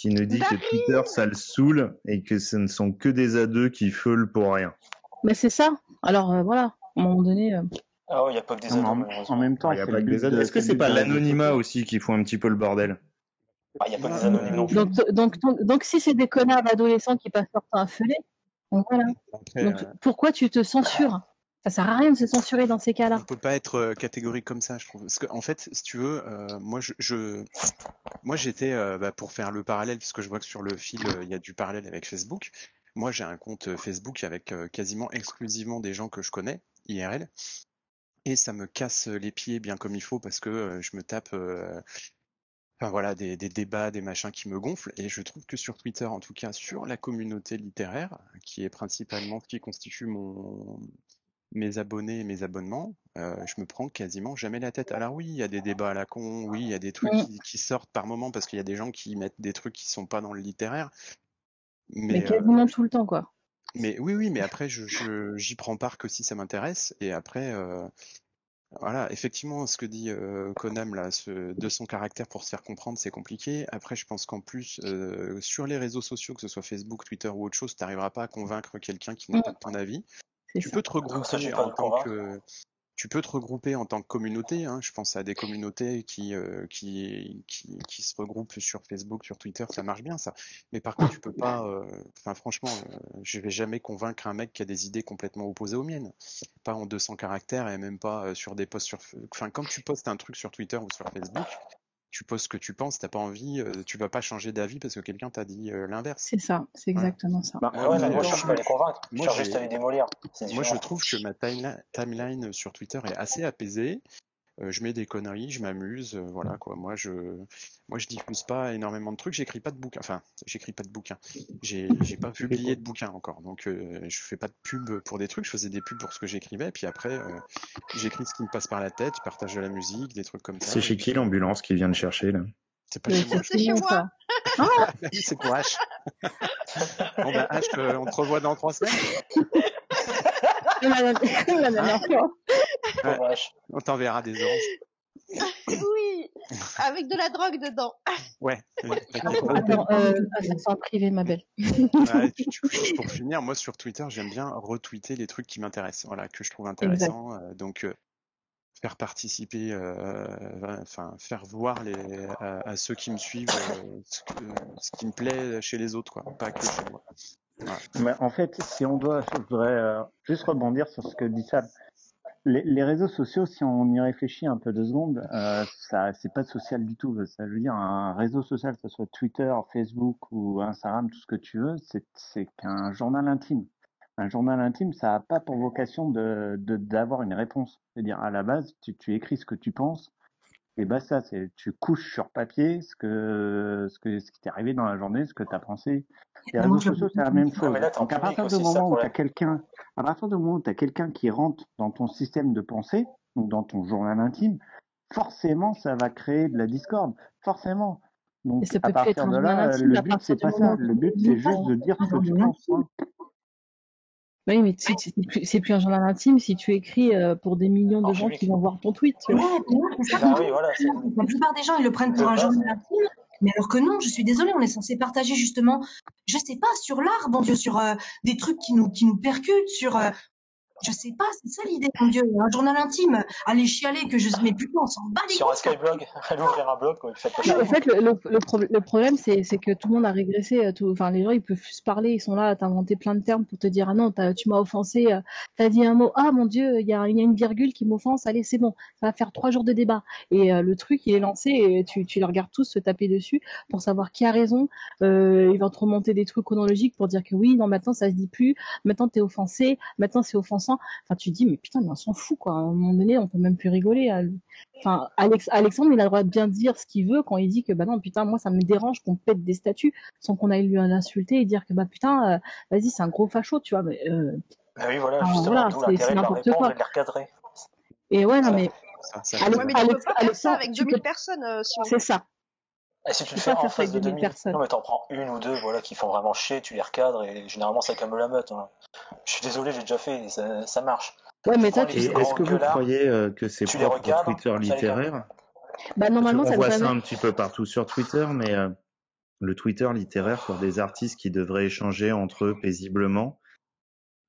S1: qui nous dit que Twitter, ça le saoule et que ce ne sont que des A2 qui feulent pour rien.
S5: Mais c'est ça. Alors euh, voilà, à un moment donné. euh,
S7: Ah ouais, il n'y a pas que des
S8: en,
S7: ados,
S8: en même temps,
S1: Il y a pas que des A2.
S8: de-
S1: Est-ce que
S8: c'est
S1: pas l'anonymat aussi qui fout un petit peu le bordel
S7: Ah, il n'y a pas que des anonymes non plus.
S5: Donc, donc, donc, donc, si c'est des connards d'adolescents qui passent leur temps à feuler, donc voilà.
S6: Après,
S5: Donc
S6: euh,
S5: pourquoi tu te censures? Ça sert à rien de se censurer dans ces cas-là.
S6: on peut pas être euh, catégorique comme ça, je trouve. Parce que en fait, si tu veux, euh, moi, je, je- moi, j'étais euh, bah, pour faire le parallèle, parce que je vois que sur le fil, euh, il y a du parallèle avec Facebook. Moi, j'ai un compte Facebook avec quasiment exclusivement des gens que je connais, IRL, et ça me casse les pieds bien comme il faut parce que je me tape. Enfin voilà, des, des débats, des machins qui me gonflent, et je trouve que sur Twitter, en tout cas sur la communauté littéraire, qui est principalement ce qui constitue mon, mes abonnés et mes abonnements, euh, je me prends quasiment jamais la tête. Alors oui, il y a des débats à la con, oui, il y a des trucs
S5: Mm.
S6: qui, qui sortent par moment parce qu'il y a des gens qui mettent des trucs qui sont pas dans le littéraire.
S5: Mais,
S6: Mais, euh,
S5: quasiment tout le temps, quoi.
S6: mais oui, oui, mais après, je, je- j'y prends part que si ça m'intéresse. Et après, euh, voilà, effectivement, ce que dit Konam, là, ce, de son caractère pour se faire comprendre, c'est compliqué. Après, je pense qu'en plus, sur les réseaux sociaux, que ce soit Facebook, Twitter ou autre chose, tu n'arriveras pas à convaincre quelqu'un qui n'a
S5: Mm.
S6: pas de ton avis. Tu
S5: ça.
S6: peux te regrouper en tant que tu peux te regrouper en tant que communauté. Hein. Je pense à des communautés qui, euh, qui, qui, qui se regroupent sur Facebook, sur Twitter, ça marche bien ça. Mais par contre, tu peux pas. euh, Enfin, franchement, euh, je vais jamais convaincre un mec qui a des idées complètement opposées aux miennes. Pas en 200 caractères et même pas euh, sur des posts sur. Enfin, quand tu postes un truc sur Twitter ou sur Facebook, tu postes ce que tu penses. T'as pas envie, euh, tu vas pas changer d'avis parce que quelqu'un t'a dit euh, l'inverse.
S5: C'est ça, c'est exactement ça.
S8: Bah,
S7: Ah ouais,
S6: moi, je
S7: je cherche pas à les convaincre. Je
S6: moi,
S7: cherche juste à les démolir. C'est
S6: Moi, je trouve que ma timeline sur Twitter est assez apaisée. Euh, je mets des conneries, je m'amuse, euh, voilà quoi. Moi, je, moi, je diffuse pas énormément de trucs. J'écris pas de bouquins. Enfin, j'écris pas de bouquins. J'ai, j'ai pas <laughs> publié de bouquins encore. Donc, euh, je fais pas de pub pour des trucs. Je faisais des pubs pour ce que j'écrivais. Et puis après, euh, j'écris ce qui me passe par la tête. Je partage de la musique, des trucs comme ça.
S1: C'est chez qui l'ambulance qui vient de chercher là?
S6: C'est pas chez moi.
S5: c'est chez
S4: chez
S5: moi,
S4: moi.
S5: ça. <laughs>
S6: c'est pour H. <laughs> bon ben H, on te revoit dans trois semaines.
S5: Comme la comme la dernière <laughs>
S6: On t'enverra des oranges. <laughs>
S4: Oui. Avec de la drogue dedans. <laughs>
S6: Ouais.
S5: Attends, euh, ah, ça en privé, ma belle.
S6: Ouais, tu- tu- juste pour finir, moi sur Twitter, j'aime bien retweeter les trucs qui m'intéressent, voilà, que je trouve intéressants. euh, donc euh, faire participer, euh, enfin faire voir les, à, à ceux qui me suivent euh, ce, que- ce qui me plaît chez les autres, quoi, pas que chez moi.
S8: Mais en fait, si on doit, je voudrais euh, juste rebondir sur ce que dit Sam. Les, réseaux sociaux, si on y réfléchit un peu deux secondes, euh, ça, c'est pas social du tout. Ça veut dire un réseau social, que ce soit Twitter, Facebook ou Instagram, tout ce que tu veux, c'est, qu'un journal intime. Un journal intime, ça a pas pour vocation de d'avoir une réponse. C'est-à-dire à la base, tu, tu écris ce que tu penses, et bah ça, c'est tu couches sur papier ce que ce que ce qui t'est arrivé dans la journée, ce que tu as pensé. Les réseaux sociaux, c'est la même chose.
S7: là,
S8: Donc à partir du moment où tu quelqu'un, à partir du moment où tu as quelqu'un qui rentre dans ton système de pensée, donc dans ton journal intime, forcément ça va créer de la discorde, forcément. Donc à partir de là, le but c'est pas ça. Le but c'est juste de dire ce que tu penses.
S5: Oui, mais c'est c'est plus, c'est plus un journal intime si tu écris euh, pour des millions de
S7: En
S5: gens
S7: public.
S5: qui vont voir ton tweet.
S2: Ouais, mais non, c'est ça La plupart des gens, ils le prennent pour un journal intime. Mais alors que non, je suis désolée, on est censé partager justement, je sais pas, sur l'art, bon Dieu, sur euh, des trucs qui nous, qui nous percutent, sur, euh, je sais pas, c'est ça l'idée, mon Dieu, un journal intime, aller chialer que je, mais putain, on s'en bat les
S7: Sur un. Skyblog, <laughs> elle ouvrir un blog, quoi,
S5: en fait, le, le, le, pro- le problème, c'est que tout le monde a régressé. euh, Tout, enfin, les gens, ils peuvent plus se parler. Ils sont là à t'inventer plein de termes pour te dire ah non, tu m'as offensé. euh, T'as dit un mot. Ah mon Dieu, il y a, il y a une virgule qui m'offense. Allez, c'est bon. Ça va faire trois jours de débat. Et euh, le truc, il est lancé. Et tu, tu les regardes tous se taper dessus pour savoir qui a raison. Euh, ils vont te remonter des trucs chronologiques pour dire que oui, non, maintenant ça se dit plus. Maintenant t'es offensé. Maintenant c'est offensant. Enfin, tu te dis mais putain, mais on s'en fout quoi. À un moment donné, on peut même plus rigoler. Enfin, Alex, Alexandre, il a le droit de bien dire ce qu'il veut quand il dit que bah non, putain, moi ça me dérange qu'on pète des statues sans qu'on aille lui l'insulter et dire que bah putain, euh, vas-y, c'est un gros facho, tu vois. Mais, euh,
S7: Bah oui, voilà, justement,
S5: voilà, c'est- n'importe quoi.
S7: et
S5: ouais, non mais
S6: Ça, ça
S5: Alex-
S4: Ouais, mais
S6: fait-
S4: tu peux pas faire ça avec
S5: tu
S4: 2000
S5: peux-
S4: personnes, euh, si
S5: c'est ça.
S7: Et si tu le fais en face de
S5: avec 2000
S7: 2000,
S5: personnes.
S7: non mais t'en prends une ou deux voilà, qui font vraiment chier, tu les recadres et généralement ça calme la meute. hein. Je suis désolé, j'ai déjà fait, et ça, ça marche.
S5: Ouais, mais
S7: tu
S1: est-ce que vous croyez euh, que c'est propre au
S7: recadres,
S1: Twitter littéraire?
S5: Bah normalement, ça
S1: voit
S5: devrait
S1: ça un petit peu partout sur Twitter, mais euh, le Twitter littéraire pour des artistes qui devraient échanger entre eux paisiblement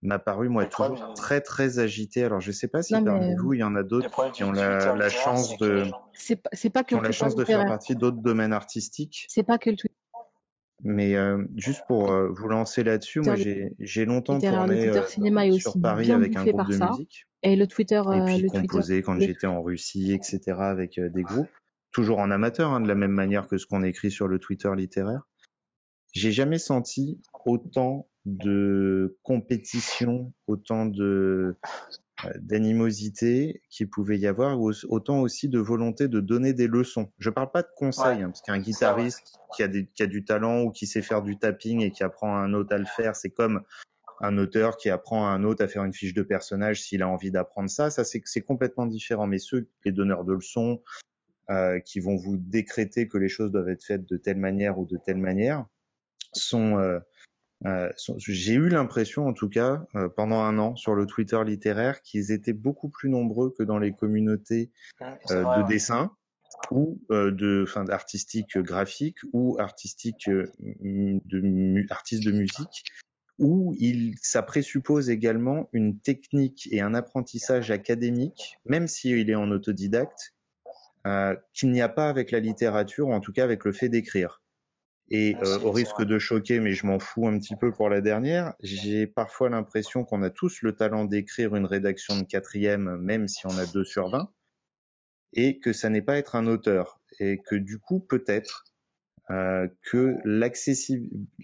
S1: m'a paru moi toujours
S7: euh,
S1: très très agité. Alors je sais pas si
S5: Non,
S1: parmi
S5: mais-
S1: vous il y en a d'autres qui ont
S7: Twitter
S1: la, chance de
S5: c'est pas, c'est pas que
S1: qui ont
S5: le
S1: la
S5: Twitter
S1: chance de faire partie d'autres domaines artistiques.
S5: C'est pas que le Twitter
S1: Mais euh, juste pour euh, vous lancer là-dessus, moi
S5: Twitter
S1: j'ai j'ai longtemps tourné
S5: Twitter
S1: euh,
S5: cinéma est
S1: sur
S5: aussi
S1: Paris
S5: bien
S1: avec un groupe de
S5: ça.
S1: musique.
S5: Et le Twitter,
S1: Et puis
S5: le Twitter,
S1: composé quand
S5: le-
S1: j'étais en Russie, etc. avec euh, des groupes, toujours en amateur, hein, de la même manière que ce qu'on écrit sur le Twitter littéraire. J'ai jamais senti autant de compétition, autant de euh, d'animosité qu'il pouvait y avoir, ou autant aussi de volonté de donner des leçons. Je parle pas de conseils,
S7: Ouais,
S1: hein, parce qu'un guitariste qui a, des, qui a du talent ou qui sait faire du tapping et qui apprend à un autre à le faire, c'est comme un auteur qui apprend à un autre à faire une fiche de personnage s'il a envie d'apprendre ça. Ça, c'est c'est complètement différent. Mais ceux, les donneurs de leçons, euh, qui vont vous décréter que les choses doivent être faites de telle manière ou de telle manière, sont, euh, euh, j'ai eu l'impression, en tout cas, euh, pendant un an sur le Twitter littéraire, qu'ils étaient beaucoup plus nombreux que dans les communautés
S7: c'est
S1: euh,
S7: vrai,
S1: de
S7: ouais.
S1: dessin ou de, enfin, d'artistique graphique ou artistique de artiste de musique où il, ça présuppose également une technique et un apprentissage académique, même s'il est en autodidacte, qu'il n'y a pas avec la littérature, ou en tout cas avec le fait d'écrire. Et
S7: Ah,
S1: euh, au risque de choquer, mais je m'en fous un petit peu pour la dernière, j'ai parfois l'impression qu'on a tous le talent d'écrire une rédaction de quatrième, même si on a deux sur 20, et que ça n'est pas être un auteur. Et que du coup, peut-être euh, que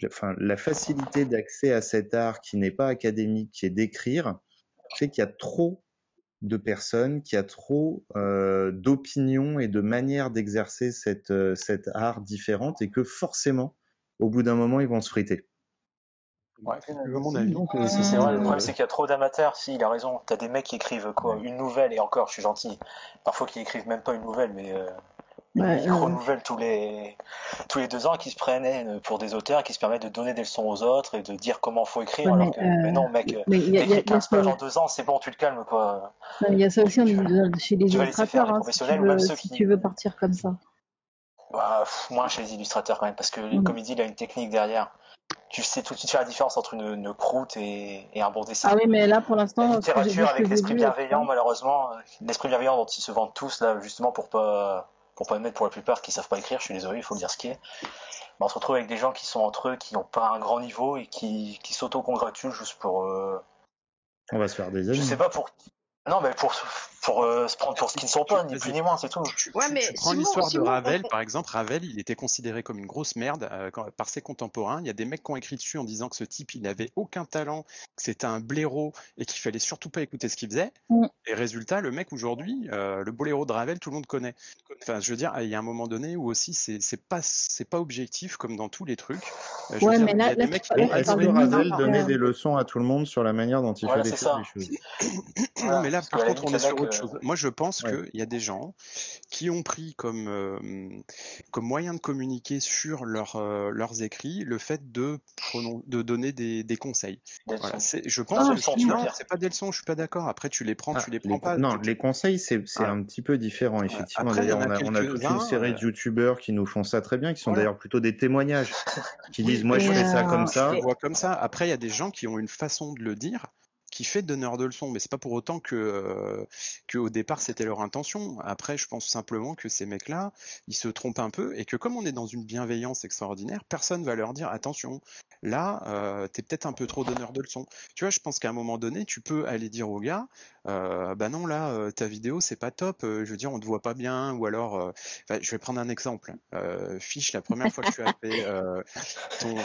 S1: enfin, la facilité d'accès à cet art qui n'est pas académique, qui est d'écrire, fait qu'il y a trop de personnes, qu'il y a trop euh, d'opinions et de manières d'exercer cette, euh, cet art différente et que forcément, au bout d'un moment, ils vont se friter.
S7: Ouais.
S3: Euh,
S7: c'est vrai, le problème c'est qu'il y a trop d'amateurs. Si, il a raison. T'as des mecs qui écrivent quoi Une nouvelle, et encore, je suis gentil. Parfois qui écrivent même pas une nouvelle, mais euh,
S5: Ouais,
S7: micro-nouvelle tous les tous les deux ans, qui se prennent pour des auteurs, qui se permettent de donner des leçons aux autres et de dire comment faut écrire.
S5: Ouais,
S7: alors
S5: mais,
S7: que,
S5: euh,
S7: mais non, mec, euh,
S5: mais il y a, il y a-
S7: t'écris
S5: il y a
S7: 15 pages en deux ans, c'est bon, tu te calmes, quoi.
S5: il y a ça aussi
S7: Tu
S5: chez les illustrateurs, hein, si tu
S7: ou même
S5: veux,
S7: ceux
S5: si
S7: qui-
S5: tu veux partir comme ça.
S7: Bah, pff, moins chez les illustrateurs quand même, parce que
S5: Mm.
S7: comme il dit, il a une technique derrière. Tu sais tout de suite faire la différence entre une, une croûte et, et un bon dessin.
S5: Ah oui, mais là, pour
S7: La
S5: l'instant, j'ai-
S7: littérature avec l'esprit bienveillant, malheureusement, euh, l'esprit bienveillant dont ils se vendent tous là, justement pour pas pour pas admettre pour la plupart qui savent pas écrire. Je suis désolé, il faut dire ce qui est. Bah, on se retrouve avec des gens qui sont entre eux, qui n'ont pas un grand niveau et qui, qui s'auto-congratulent juste pour. euh,
S1: On va se faire des
S7: je
S1: amis.
S7: sais pas pour. Non, mais pour pour euh, se prendre pour ce qu'ils ne sont pas, ni plus ni moins, c'est tout.
S6: Tu,
S4: Ouais,
S6: tu-
S4: mais
S6: tu prends l'histoire de Ravel,
S4: on-
S6: par exemple. Ravel, il était considéré comme une grosse merde euh, quand- par ses contemporains. Il y a des mecs qui ont écrit dessus en disant que ce type, il n'avait aucun talent, que c'était un blaireau et qu'il fallait surtout pas écouter ce qu'il faisait.
S5: Mm.
S6: Et résultat, le mec aujourd'hui, euh, le boléro de Ravel, tout le monde connaît. Enfin, je veux dire, il y a un moment donné où aussi c'est pas c'est pas objectif comme dans tous les trucs. Euh, veux
S5: Ouais,
S6: dire, il y
S5: là-
S6: a des
S5: là,
S6: mecs qui
S5: parles de
S1: Ravel donnait des leçons à tout le monde sur la manière dont il fallait faire les choses <coughs>
S6: Non, mais là, par contre, on est
S7: le
S6: sur autre chose. Moi, je pense
S1: Ouais.
S6: qu'il y a des gens qui ont pris comme, euh, comme moyen de communiquer sur leur, euh, leurs écrits le fait de, donner des, des conseils.
S7: Des
S6: Voilà, je
S7: Ah,
S6: pense
S7: des
S6: que non, c'est pas des leçons, je suis pas d'accord. Après, tu les prends,
S1: Ah,
S6: tu les
S1: les
S6: prends pas.
S1: non, les conseils, c'est
S6: Ah.
S1: un petit peu différent, effectivement.
S6: Après,
S1: on
S6: a
S1: a, on a toute une série
S6: euh,
S1: de youtubeurs qui nous font ça très bien, qui sont
S6: Voilà.
S1: d'ailleurs plutôt des témoignages, qui disent moi je fais ça
S5: euh,
S1: comme ça.
S6: vois comme ça. Après, il y a des gens qui ont une façon de le dire qui fait donneur de leçons, mais c'est pas pour autant que, euh, que au départ c'était leur intention. Après, je pense simplement que ces mecs-là, ils se trompent un peu et que comme on est dans une bienveillance extraordinaire, personne va leur dire attention, là, euh, t'es peut-être un peu trop donneur de leçons. Tu vois, je pense qu'à un moment donné, tu peux aller dire au gars, euh, bah non, là, euh, ta vidéo c'est pas top. euh, je veux dire, on te voit pas bien, ou alors, euh, je vais prendre un exemple. Euh, Fiche, la première fois que tu as fait ton,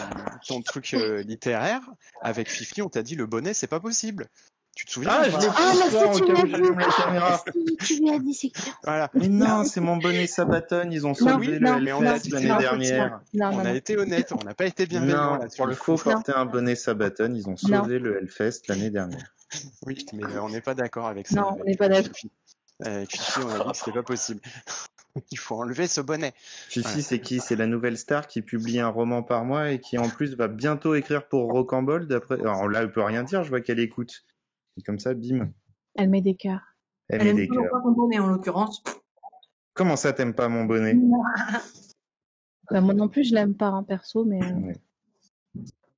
S6: ton truc littéraire avec Fifi, on t'a dit le bonnet c'est pas possible. Tu te souviens
S1: Ah, je l'ai
S5: Ah, si
S1: au
S5: tu l'as
S1: la caméra.
S5: Tu lui as dit, c'est clair.
S6: Voilà.
S1: Mais non, c'est mon bonnet Sabaton, ils ont sauvé
S5: non,
S1: le
S6: dit,
S1: l'année dernière.
S5: Non,
S6: on a été honnête, on n'a pas été bienveillant
S1: Non,
S6: là sur
S1: il
S6: le
S1: faut
S6: coup.
S1: porter un bonnet Sabaton, ils ont sauvé le Hellfest l'année dernière.
S6: Oui, mais euh, on n'est pas d'accord avec ça.
S5: Non, on n'est pas d'accord.
S6: Fifi. Avec Fifi, on a dit que c'était pas possible. <laughs> Il faut enlever ce bonnet.
S1: Fifi,
S6: Ouais.
S1: c'est qui? C'est la nouvelle star qui publie un roman par mois et qui en plus va bientôt écrire pour Rocambole. D'après, alors là, elle peut rien dire. Je vois qu'elle écoute. Et comme ça, bim,
S5: Elle met des cœurs.
S1: elle
S2: Elle
S1: met
S2: aime
S1: des cœurs.
S2: pas ton bonnet en l'occurrence.
S1: Comment ça, t'aimes pas mon bonnet? <laughs>
S5: Bah, moi non plus, je l'aime pas, hein, perso, mais. euh,
S1: Ouais.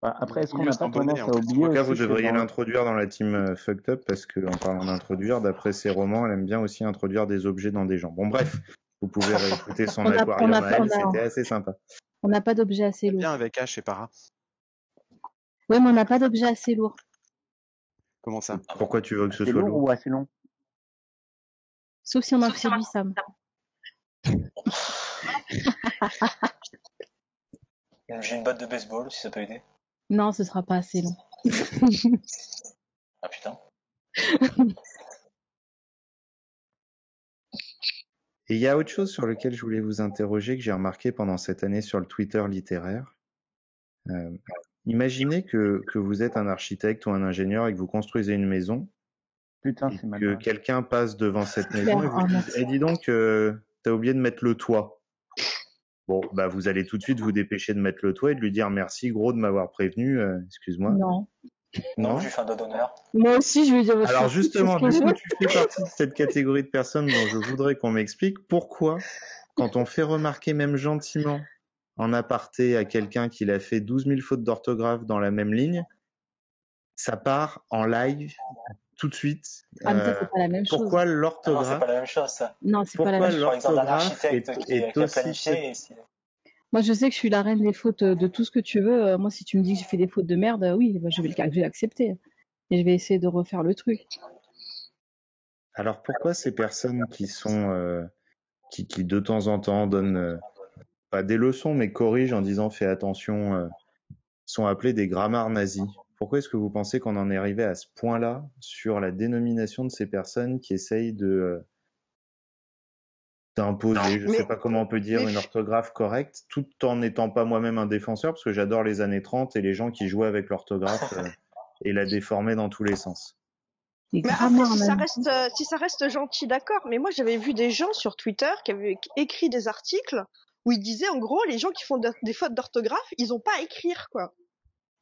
S8: Bah, Après, est-ce qu'on n'a pas
S6: un bonnet,
S8: tendance
S6: en
S8: à
S6: plus.
S1: En
S8: oublier
S1: tout cas, vous devriez
S8: dans-
S1: l'introduire dans la team euh, Fucked Up parce que, en parlant d'introduire, d'après ses romans, elle aime bien aussi introduire des objets dans des gens. Bon, bref, vous pouvez <laughs> réécouter son aquarium à elle, c'était assez sympa.
S5: On n'a pas d'objet assez lourd.
S6: Bien avec H et Para.
S5: Ouais, mais on n'a pas d'objet assez lourd.
S6: Comment ça?
S1: Pourquoi tu veux que ce soit
S8: long
S1: lourd?
S8: ou assez long?
S5: Sauf si on introduit Sam.
S7: J'ai une batte de baseball, si ça peut aider.
S5: Non, ce sera pas assez long.
S7: Ah putain. <laughs>
S1: Et il y a autre chose sur lequel je voulais vous interroger que j'ai remarqué pendant cette année sur le Twitter littéraire. Euh, imaginez que, que vous êtes un architecte ou un ingénieur et que vous construisez une maison
S8: Putain, c'est mal.
S1: que quelqu'un passe devant cette maison et vous
S5: oh,
S1: dit. Eh, dis donc, euh, t'as oublié de mettre le toit. Bon, bah vous allez tout de suite vous dépêcher de mettre le toit et de lui dire merci gros de m'avoir prévenu, euh, excuse-moi.
S5: Non.
S7: Non, lui fais un doigt d'honneur.
S5: Moi aussi, je veux dire.
S1: Alors justement, du coup, tu fais partie de cette catégorie de personnes dont je voudrais qu'on m'explique pourquoi, quand on fait remarquer même gentiment en aparté à quelqu'un qu'il a fait 12 000 fautes d'orthographe dans la même ligne, ça part en live tout de suite.
S5: Ah, mais ça,
S1: Euh,
S5: c'est pas la même chose.
S1: pourquoi
S7: Ah non, c'est
S1: l'orthographe
S7: pas la même chose, ça.
S5: Non, c'est pas la
S1: Pourquoi
S5: même chose.
S7: Par exemple, un
S1: l'orthographe
S7: architecte
S1: est-
S7: qui,
S1: est
S7: qui a
S1: aussi
S7: planifié. et
S5: Moi, je sais que je suis la reine des fautes euh, de tout ce que tu veux. Euh, Moi, si tu me dis que j'ai fait des fautes de merde, euh, oui, bah, je vais l'accepter. Et je vais essayer de refaire le truc.
S1: Alors pourquoi ces personnes qui sont qui, de temps en temps donnent pas des leçons mais corrigent en disant fais attention sont appelées des grammaires nazis? Pourquoi est-ce que vous pensez qu'on en est arrivé à ce point-là sur la dénomination de ces personnes qui essayent de d'imposer, je
S4: Mais-
S1: sais pas comment on peut dire,
S4: mais-
S1: une orthographe correcte, tout en n'étant pas moi-même un défenseur, parce que j'adore les années 30 et les gens qui jouaient avec l'orthographe euh, et la déformaient dans tous les sens.
S4: Mais après, si ça reste, euh, si ça reste gentil, d'accord. Mais moi, j'avais vu des gens sur Twitter qui avaient écrit des articles où ils disaient, en gros, les gens qui font de- des fautes d'orthographe, ils ont pas à écrire, quoi.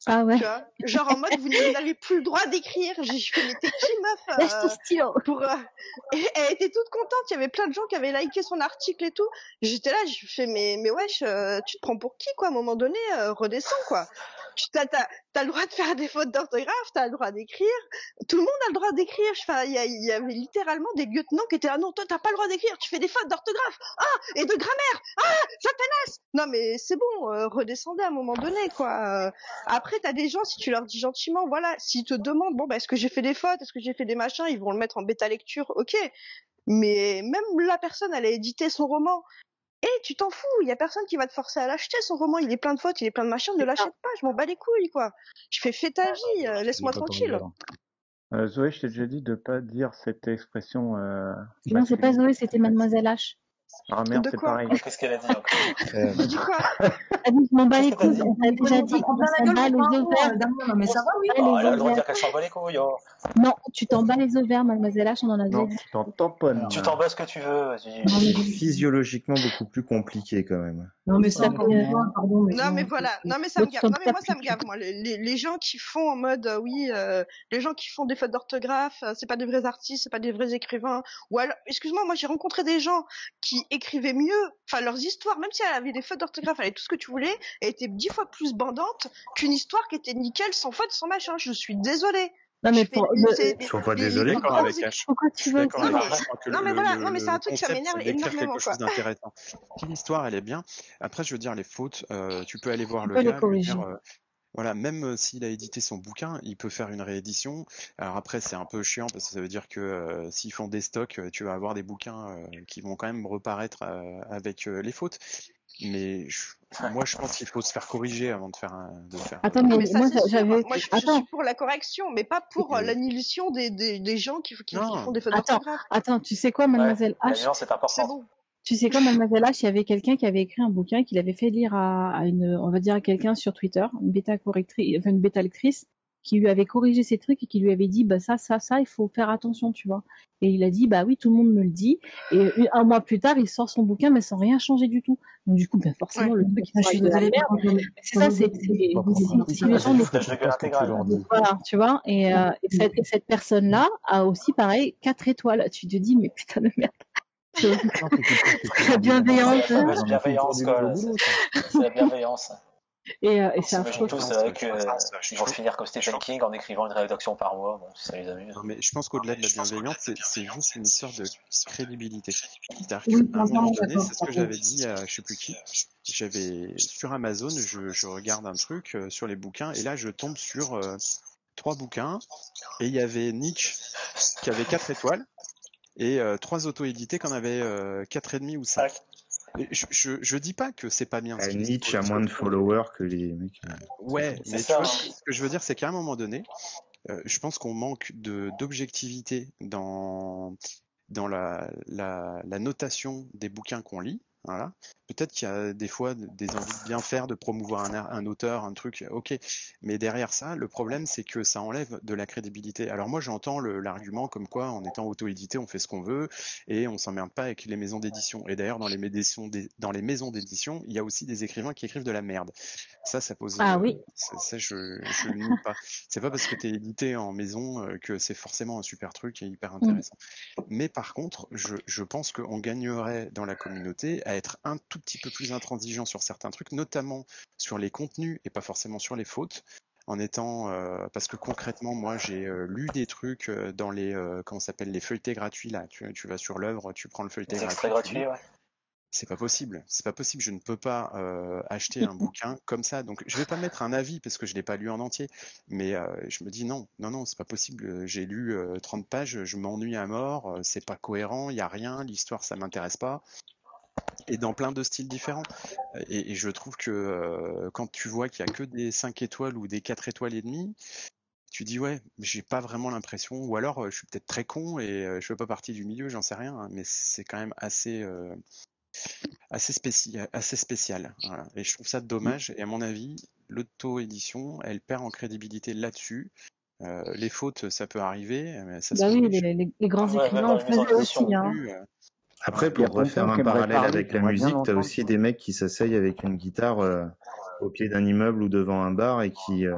S5: Ah ouais.
S4: Tu vois Genre en mode, vous n'avez plus le droit d'écrire. J'ai fait, mais t'es qui, meuf
S5: Lâche ton
S4: euh,
S5: stylo.
S4: pour, euh, Et elle était toute contente. Il y avait plein de gens qui avaient liké son article et tout. J'étais là, j'ai fait, mais, mais wesh, euh, tu te prends pour qui, quoi? À un moment donné, redescends, quoi. Tu t'as, t'as, le droit de faire des fautes d'orthographe, t'as le droit d'écrire. Tout le monde a le droit d'écrire. Enfin, il y, y avait littéralement des lieutenants qui étaient là, non, toi, t'as pas le droit d'écrire. Tu fais des fautes d'orthographe. Ah, et de grammaire. Ah, satanas. Non, mais c'est bon, euh, redescendez à un moment donné, quoi. Euh, après, t'as des gens, si tu leur dis gentiment, voilà, s'ils te demandent, bon, bah, est-ce que j'ai fait des fautes, est-ce que j'ai fait des machins, ils vont le mettre en bêta lecture, ok. Mais même la personne, elle a édité son roman. Et tu t'en fous, il y a personne qui va te forcer à l'acheter, son roman, il est plein de fautes, il est plein de machins, ne l'achète pas, je m'en bats les couilles, quoi. Je fais, fais ta vie, euh, laisse-moi tranquille.
S3: rigolo.
S8: Euh, Zoé, je t'ai déjà dit de pas dire cette expression. Euh,
S5: Non, c'est pas. Zoé, c'était Mademoiselle H.
S8: Ah merde,
S4: De
S8: c'est
S4: quoi
S8: pareil.
S7: Qu'est-ce qu'elle a dit encore <laughs>
S1: Euh,
S4: quoi
S5: Ah je m'en bats les couilles. On déjà dit,
S2: On prend
S5: on
S2: plein la
S5: s'en bat les ovaires.
S2: euh, non, mais ça va, oui.
S5: Pas
S7: Oh, Elle a le droit de
S5: ovaires.
S7: dire qu'elle s'en bat les couilles. oh.
S5: Non, tu t'en bats les ovaires, Mademoiselle H, on en a déjà
S8: Non,
S5: dit.
S8: tu t'en tamponnes.
S7: Tu t'en bats ce que tu veux.
S1: physiologiquement beaucoup plus compliqué quand même.
S2: non, mais ça,
S5: Ça
S2: pour
S5: fait-
S2: moi, pardon, mais
S4: Non, mais voilà. Non, mais ça me gave. Non, mais moi, ça me gave, moi. Les, gens qui font en mode, euh, oui, euh, les gens qui font des fautes d'orthographe, euh, c'est pas des vrais artistes, c'est pas des vrais écrivains. Ou alors, excuse-moi, moi, j'ai rencontré des gens qui écrivaient mieux, enfin, leurs histoires, même si elles avaient des fautes d'orthographe, elle avait tout ce que tu voulais, elles étaient dix fois plus bandantes qu'une histoire qui était nickel, sans faute, sans machin. Je suis désolée.
S5: Non, mais
S4: Je fais-
S5: pour, le-
S4: c'est-
S1: Sois pas désolé.
S4: grands
S6: avec H.
S5: pourquoi
S6: Je
S5: tu
S6: suis
S5: veux
S4: Non, mais-.
S6: Je
S4: non, mais voilà. Non, mais c'est un truc, ça m'énerve énormément,
S6: quelque
S4: quoi.
S6: chose d'intéressant. Si l'histoire, elle est bien, après, je veux dire, les fautes, euh, tu peux aller voir
S5: Tu
S6: le gars, voilà, même euh, s'il a édité son bouquin, il peut faire une réédition. Alors après, c'est un peu chiant parce que ça veut dire que euh, s'ils font des stocks, euh, tu vas avoir des bouquins euh, qui vont quand même reparaître euh, avec euh, les fautes. Mais je- moi, je pense qu'il faut se faire corriger avant de faire un, de faire.
S5: Attends, mais
S4: Mais ça,
S5: moi, j'avais.
S4: Je, suis pour la correction, mais pas pour euh,
S6: Ok.
S4: l'annihilation des, des, des gens qui, qui, qui
S6: Non.
S4: font des fautes
S5: Attends, attends, tu sais quoi,
S7: Ouais,
S5: Mademoiselle
S7: la
S5: H
S4: C'est
S7: importante.
S4: bon.
S5: Tu sais quoi, Mademoiselle H, il y avait quelqu'un qui avait écrit un bouquin qu'il avait fait lire à, à une, on va dire à quelqu'un sur Twitter, une bêta correctrice, enfin une bêta lectrice, qui lui avait corrigé ces trucs et qui lui avait dit, bah ça, ça, ça, il faut faire attention, tu vois. Et il a dit, bah oui, tout le monde me le dit. Et un mois plus tard, il sort son bouquin, mais sans rien changer du tout. Donc du coup, ben forcément, le truc, il
S2: je suis
S5: sera de la
S2: désolée.
S5: merde. C'est ça, c'est, si, les gens ne voilà, tu vois, et, euh, et cette, et cette personne-là a aussi, pareil, quatre étoiles. Tu te dis, mais putain de merde. C'est La
S3: tout-
S5: bienveillance,
S7: C'est la
S5: hein.
S7: bienveillance, quoi. C'est la bienveillance.
S5: Et, euh, et c'est
S6: Non,
S7: euh,
S6: c'est-
S7: que,
S6: je pense
S7: euh,
S6: que c'est
S7: ils vont finir comme Stephen King en écrivant une rédaction par mois. Bon, si ça les amuse.
S6: Non, mais je pense qu'au-delà de la bienveillance, c'est juste une histoire de crédibilité. C'est-à-dire
S2: Oui,
S6: qu'à un moment donné, c'est ce que j'avais dit à je sais plus qui. J'avais sur Amazon, je, je regarde un truc euh, sur les bouquins et là je tombe sur euh, trois bouquins et il y avait Nietzsche qui avait quatre étoiles et euh, trois auto-édités qui en avaient euh, quatre et demi ou cinq. Je, je, je dis pas que c'est pas bien.
S1: Nietzsche a moins de followers que les mecs. euh,
S6: Ouais, mais tu vois,
S7: hein.
S6: ce que je veux dire, c'est qu'à un moment donné, euh, je pense qu'on manque de d'objectivité dans dans la, la la notation des bouquins qu'on lit. Voilà. Peut-être qu'il y a des fois des envies de bien faire, de promouvoir un, un auteur, un truc, ok. Mais derrière ça, le problème, c'est que ça enlève de la crédibilité. Alors moi, j'entends l'argument comme quoi, en étant auto-édité, on fait ce qu'on veut et on s'emmerde pas avec les maisons d'édition. Et d'ailleurs, dans les maisons d'é- dans les maisons d'édition, il y a aussi des écrivains qui écrivent de la merde. Ça, ça pose.
S5: Ah
S6: euh,
S5: oui.
S6: ça, ça, je je le nie pas. C'est pas parce que tu es édité en maison euh, que c'est forcément un super truc et hyper intéressant. Mais par contre, je, je pense qu'on gagnerait dans la communauté à être un tout petit peu plus intransigeant sur certains trucs, notamment sur les contenus et pas forcément sur les fautes. En étant euh, parce que concrètement moi j'ai euh, lu des trucs euh, dans les comment s'appelle les feuilletés gratuits là tu, tu vas sur l'œuvre tu prends le feuilleté gratuit lis.
S7: ouais.
S6: C'est pas possible, c'est pas possible. Je ne peux pas euh, acheter un <laughs> bouquin comme ça. Donc, je vais pas mettre un avis parce que je l'ai pas lu en entier. Mais euh, je me dis non, non, non, c'est pas possible. J'ai lu euh, 30 pages, je m'ennuie à mort. C'est pas cohérent, il y a rien. L'histoire, ça m'intéresse pas. Et dans plein de styles différents. Et, et je trouve que euh, quand tu vois qu'il y a que des 5 étoiles ou des 4 étoiles et demie, tu dis ouais, j'ai pas vraiment l'impression. Ou alors, euh, je suis peut-être très con et euh, je fais pas partie du milieu, j'en sais rien. hein, mais c'est quand même assez. euh, assez, spéci- assez spécial. Voilà. Et je trouve ça dommage. Et à mon avis, l'auto-édition, elle perd en crédibilité là-dessus. Euh, les fautes, ça peut arriver, mais ça se
S5: Bah oui, les, les- les grands
S7: Ouais, ouais,
S5: écrivains faisaient
S7: d'édition
S5: aussi. Hein.
S1: Après, pour refaire un parallèle
S8: parler,
S1: avec la musique, t'as
S8: l'entendre.
S1: aussi des mecs qui s'asseyent avec une guitare euh, au pied d'un immeuble ou devant un bar et qui, euh,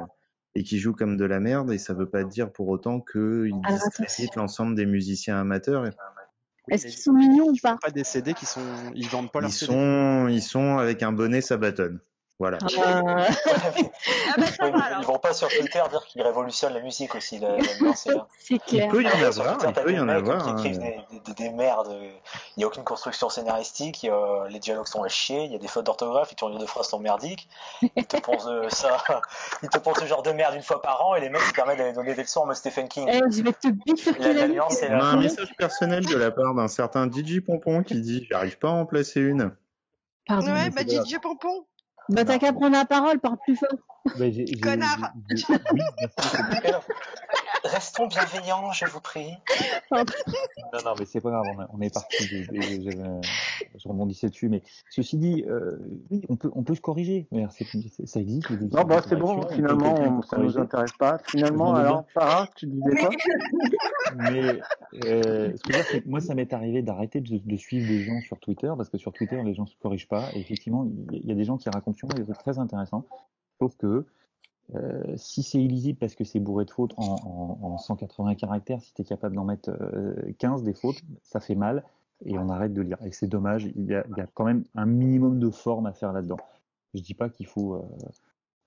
S1: et qui jouent comme de la merde et ça veut pas dire pour autant qu'ils discréditent l'ensemble des musiciens amateurs.
S5: Est-ce qu'ils sont mignons ou
S6: Ils font
S5: pas?
S6: pas des CD qui sont, ils vendent pas
S1: Ils
S6: leurs CD.
S1: sont, ils sont avec un bonnet Sabaton. Voilà.
S5: Euh,
S4: Ah <laughs> ça
S7: Oui,
S4: va
S7: mais
S4: alors.
S7: ils vont pas sur Twitter dire qu'ils révolutionnent la musique aussi. La, la <laughs> c'est là.
S5: C'est
S1: Il
S5: clair.
S1: peut y en avoir,
S7: Twitter,
S1: il peut y
S7: des
S1: en avoir.
S7: qui
S1: hein.
S7: écrivent des, des- des merdes. Il n'y a aucune construction scénaristique, a- les dialogues sont à chier, il y a des fautes d'orthographe, et tournures de phrases sont merdiques. Ils te pensent euh, ça, <laughs> ils te pensent ce genre de merde une fois par an, et les mecs ils permettent d'aller donner des leçons en mode Stephen King.
S5: Eh, je vais te bifurquer
S7: La-
S5: la
S7: la
S5: nuque.
S7: nuance, c'est
S1: On a un message personnel de la part d'un certain DJ Pompon qui dit J'arrive pas à en placer une.
S5: Pardon.
S4: Ouais,
S3: mais
S4: bah DJ Pompon.
S5: Bah t'as qu'à prendre la parole, parle plus fort.
S3: Bah,
S4: Connard.
S3: oui,
S7: Restons bienveillants, je vous prie.
S3: Non, non, mais c'est pas grave, on, a- on est parti. de- de- j'avais- je rebondissais dessus, mais ceci dit, euh, oui, on peut, on peut se corriger. Mais Ça existe. les
S8: Non, bah c'est bon, finalement, on- ça nous intéresse pas. Finalement, alors, Farah, tu disais quoi?
S3: Mais euh, ce que je veux dire, c'est que moi, ça m'est arrivé d'arrêter de, de suivre des gens sur Twitter parce que sur Twitter, les gens se corrigent pas. Et effectivement, il y, a des gens qui racontent souvent des trucs très intéressants. Sauf que euh, si c'est illisible parce que c'est bourré de fautes en, en, en 180 caractères, si tu es capable d'en mettre euh, 15 des fautes, ça fait mal et on arrête de lire. Et c'est dommage, il y, a, il y a quand même un minimum de forme à faire là-dedans. Je dis pas qu'il faut, euh,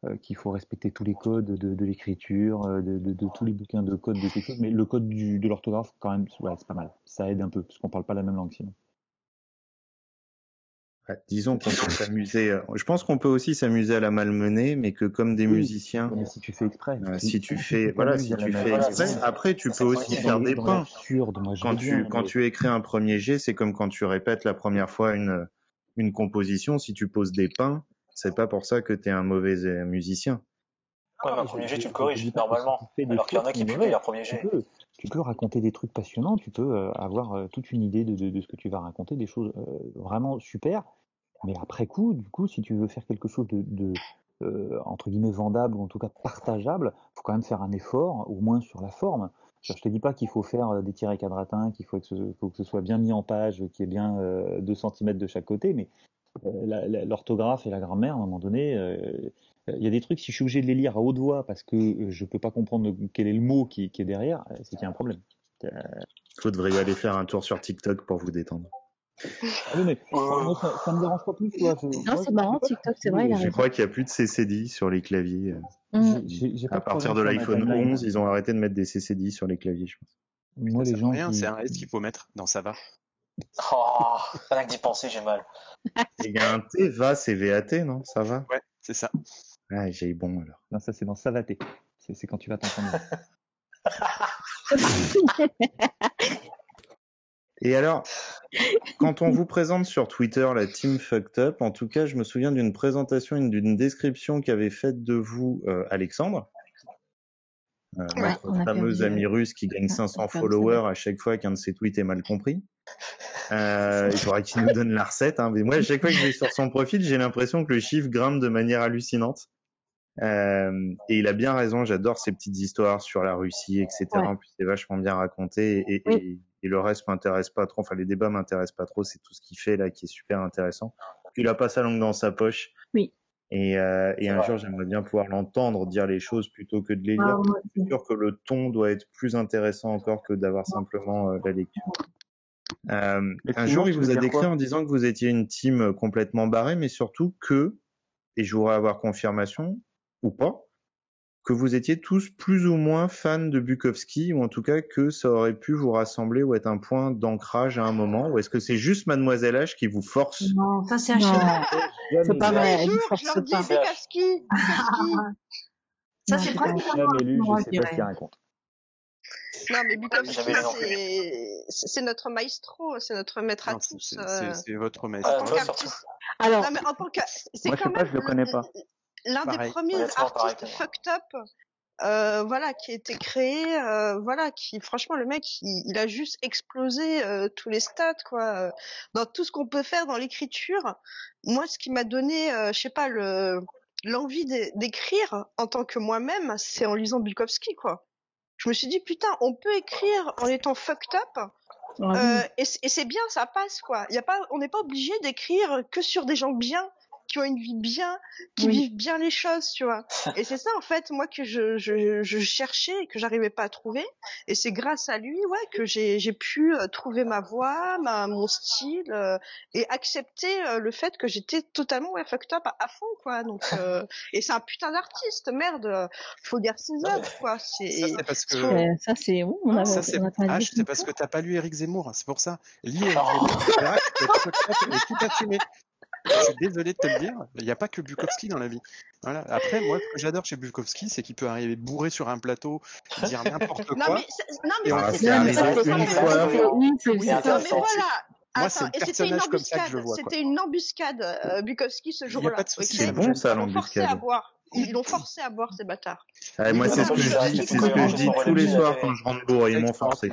S3: euh, qu'il faut respecter tous les codes de, de l'écriture, euh, de, de, de tous les bouquins de code de quelque chose, mais le code du, de l'orthographe, quand même, ouais, c'est pas mal. Ça aide un peu, parce qu'on parle pas la même langue sinon.
S1: Ouais, disons qu'on peut s'amuser. euh, Je pense qu'on peut aussi s'amuser à la malmenée, mais que comme des
S3: Oui.
S1: musiciens,
S3: Mais si tu fais exprès.
S1: euh,
S3: si-
S1: tu fais, voilà, si tu fais exprès, après tu peux aussi faire des pains.
S3: l'absurde, moi je
S1: Quand tu, quand tu écris un premier jet, c'est comme quand tu répètes la première fois une, une composition. Si tu poses des pains, c'est pas pour ça que tu es un mauvais euh, musicien.
S7: Ouais, mais un premier
S3: je-
S7: jet, tu le corriges, normalement. Alors qu'il y en a qui publient leur premier jet.
S3: peux, tu peux raconter des trucs passionnants, tu peux euh, avoir euh, toute une idée de, de, de ce que tu vas raconter, des choses euh, vraiment super. Mais après coup, du coup, si tu veux faire quelque chose de, euh, entre guillemets vendable ou en tout cas partageable, faut quand même faire un effort, au moins sur la forme. Je te dis pas qu'il faut faire euh, des tirés quadratins, qu'il faut que, ce, soit bien mis en page, qu'il y ait bien euh, 2 cm de chaque côté, mais euh, l'orthographe et la grammaire, à un moment donné, il y a des trucs, si je suis obligé de les lire à haute voix parce que je peux pas comprendre quel est le mot qui, est derrière, c'est qu'il y a un problème.
S1: Vous devriez aller faire un tour sur TikTok pour vous détendre.
S3: Ah oui, mais <laughs> ça, ça me dérange pas plus, je-
S5: Non, c'est marrant, TikTok, c'est vrai, il a
S1: Je crois qu'il y a plus de CCD sur les claviers. euh.
S5: Mm.
S3: pas
S1: À partir de l'iPhone
S3: timeline.
S1: 11, ils ont arrêté de mettre des CCD sur les claviers, je pense.
S3: Moi,
S6: Ça
S3: les gens
S6: rien,
S3: qui...
S6: c'est un S qu'il faut mettre dans ça va.
S7: Oh, rien que d'y penser, j'ai mal.
S1: Il y a un T, VA, c'est VAT, non Ça va
S6: Ouais, c'est ça.
S1: Ah, j'ai bon alors.
S3: Non, ça c'est dans Savaté. C'est c'est quand tu vas t'entendre. <laughs> <laughs>
S1: Et alors, quand on vous présente sur Twitter la team Fucked Up, en tout cas, je me souviens d'une présentation, une- d'une description qu'avait faite de vous euh, Alexandre, euh,
S4: Ouais,
S1: notre fameux ami
S5: euh,
S1: russe qui gagne
S5: on a
S1: 500
S5: perdu
S1: followers à chaque fois qu'un de ses tweets est mal compris. Euh, il faudra qu'il nous donne la recette. Hein. Mais moi, à chaque fois que je vais sur son profil, j'ai l'impression que le chiffre grimpe de manière hallucinante. Euh, et il a bien raison, j'adore ces petites histoires sur la Russie, etc.
S5: Ouais.
S1: En plus, c'est vachement bien raconté. Et, et,
S5: Oui.
S1: Et- le reste m'intéresse pas trop. Enfin, les débats m'intéressent pas trop. C'est tout ce qu'il fait là qui est super intéressant. Il a pas sa langue dans sa poche.
S5: Oui.
S1: Et, euh, et un jour, j'aimerais bien pouvoir l'entendre dire les choses plutôt que de les lire.
S5: Ah, moi
S1: Je suis sûr que le ton doit être plus intéressant encore que d'avoir simplement euh, la lecture. Euh, un jour, il vous a décrit en disant que vous étiez une team euh, complètement barrée, mais surtout que, et je voudrais avoir confirmation, ou pas, que vous étiez tous plus ou moins fans de Bukowski, ou en tout cas que ça aurait pu vous rassembler ou être un point d'ancrage à un moment, ou est-ce que c'est juste Mademoiselle H qui vous force?
S2: Non, ça c'est un
S5: Non,
S2: chien.
S5: c'est pas vrai, elle
S4: je leur dis
S5: pas.
S4: Bukowski, Bukowski. <laughs>
S2: Ça
S5: Non,
S2: c'est principalement
S3: lu, je sais pas ce qu'il
S2: dirais.
S3: raconte.
S4: Non, mais Bukowski,
S7: non plus.
S4: c'est notre maestro, c'est notre maître à tous.
S6: c'est
S4: euh,
S6: votre
S7: Ah, surtout.
S5: Alors,
S4: Non, mais en tant que, c'est
S8: Moi, je
S4: quand
S8: sais pas,
S4: même
S8: je le connais pas.
S4: L'un des premiers artistes fucked up, euh, voilà, qui a été créé, euh, voilà, qui, franchement, le mec, il, il a juste explosé euh, tous les stats, quoi, euh, dans tout ce qu'on peut faire dans l'écriture. Moi, ce qui m'a donné, euh, je sais pas, le l'envie d'é- d'écrire en tant que moi-même, c'est en lisant Bukowski, quoi. Je me suis dit, putain, on peut écrire en étant fucked up, euh, et c'est bien, ça passe quoi. Y a pas, on n'est pas obligé d'écrire que sur des gens bien. Qui ont une vie bien, qui
S5: Oui.
S4: vivent bien les choses, tu vois. <laughs> Et c'est ça en fait moi que je, je, je cherchais et que j'arrivais pas à trouver. Et c'est grâce à lui, ouais, que j'ai j'ai pu euh, trouver ma voix, ma mon style euh, et accepter euh, le fait que j'étais totalement ouais, fucked up à, à fond, quoi. Donc <laughs> euh, et c'est un putain d'artiste, merde. euh, Faut dire ses œuvres, quoi. C'est
S6: Ça, c'est parce que.
S5: Euh, ça, c'est. on a,
S6: Ça, c'est
S5: on a pas
S6: ah, c'est parce que t'as pas lu Eric Zemmour, c'est pour ça. Lis <laughs> Eric Zemmour, tout. Je suis désolé de te le dire, il n'y a pas que Bukowski dans la vie. Voilà. Après, moi, ce que j'adore chez Bukowski, c'est qu'il peut arriver bourré sur un plateau, dire n'importe <laughs>
S4: non
S6: quoi.
S4: non mais
S6: Et on
S4: ça,
S6: va
S4: c'est
S6: faire
S4: ça,
S6: les
S4: mais c'est-
S6: une
S4: ça,
S6: fois.
S4: c'est-
S5: Oui, c'est
S7: Oui,
S5: c'est
S7: c'est
S5: ça.
S4: Non mais voilà.
S6: Moi, c'est
S4: Attends,
S6: le
S4: et c'était une
S6: personnage comme ça que
S4: embuscade.
S6: je vois.
S4: C'était une embuscade, euh, Bukowski ce
S6: Il y a
S4: jour-là.
S6: pas de souci,
S4: ok
S6: ça
S1: C'est bon, ça,
S4: Ils l'ont forcé à
S1: l'embuscade.
S4: boire. Ils l'ont forcé à boire ces bâtards.
S1: Ah, moi, c'est
S6: non,
S1: ce que je dis,
S6: c'est
S1: ce que je dis tous les soirs quand je rentre bourré. Ils m'ont forcé.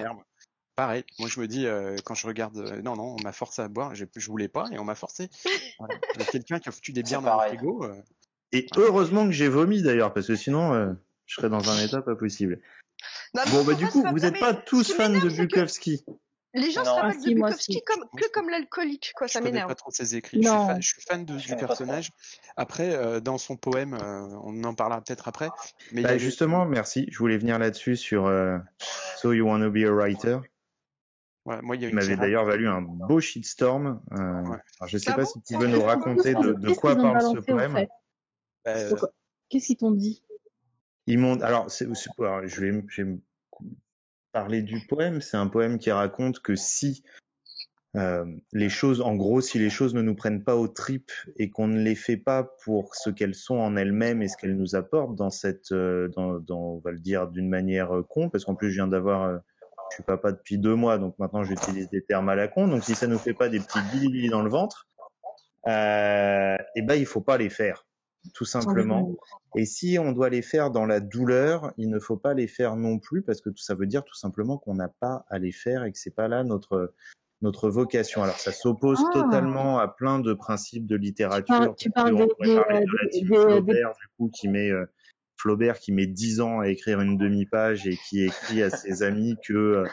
S6: Pareil, moi je me dis, euh, quand je regarde, euh, non, non, on m'a forcé à boire, j'ai- je voulais pas et on m'a forcé. <laughs> Voilà. Il y a Quelqu'un qui a foutu des bières dans
S7: pareil.
S6: frigo. euh,
S1: Et heureusement que j'ai vomi d'ailleurs, parce que sinon, euh, je serais dans un état pas possible.
S4: Non,
S1: Bon, bah, du coup, vous n'êtes pas tous fans de Bukowski.
S4: Les gens se
S7: Non.
S4: rappellent
S5: Ah, si,
S4: de Bukowski comme, que comme l'alcoolique, quoi.
S6: Je
S4: Ça m'énerve.
S6: pas trop ses écrits. Je suis,
S5: Non.
S6: fan, je suis fan de,
S7: Je
S6: du personnage. Après, euh, dans son poème, euh, on en parlera peut-être après. Mais
S1: Bah, justement, merci. Je voulais venir là-dessus sur euh, So You Wanna Be a Writer.
S6: Voilà, moi, il y a
S1: m'avait d'ailleurs valu un beau shitstorm. Euh,
S6: Ouais.
S1: alors je sais
S4: Ah
S1: pas
S4: bon
S1: si tu veux nous raconter de, quoi parle ce poème.
S5: fait
S6: Bah, euh,
S5: Qu'est-ce qu'ils t'ont dit
S1: Ils m'ont. Alors, c'est, c'est- alors, je vais, je vais parler du poème. C'est un poème qui raconte que si euh, les choses, en gros, si les choses ne nous prennent pas aux tripes et qu'on ne les fait pas pour ce qu'elles sont en elles-mêmes et ce qu'elles nous apportent dans cette, euh, dans, dans, on va le dire d'une manière euh, con, parce qu'en plus je viens d'avoir, euh, je suis papa depuis deux mois, donc maintenant j'utilise des termes à la con. Donc si ça nous fait pas des petits guili dans le ventre, euh, eh ben il faut pas les faire, tout simplement. Et si on doit les faire dans la douleur, il ne faut pas les faire non plus parce que ça veut dire tout simplement qu'on n'a pas à les faire et que c'est pas là notre notre vocation. Alors ça s'oppose
S5: Ah.
S1: totalement à plein de principes de littérature.
S5: parles- tu parles des-
S1: parler de team
S5: des-
S1: Flaubert du coup qui met euh, Flaubert qui met dix ans à écrire une demi-page et qui écrit à ses amis que euh,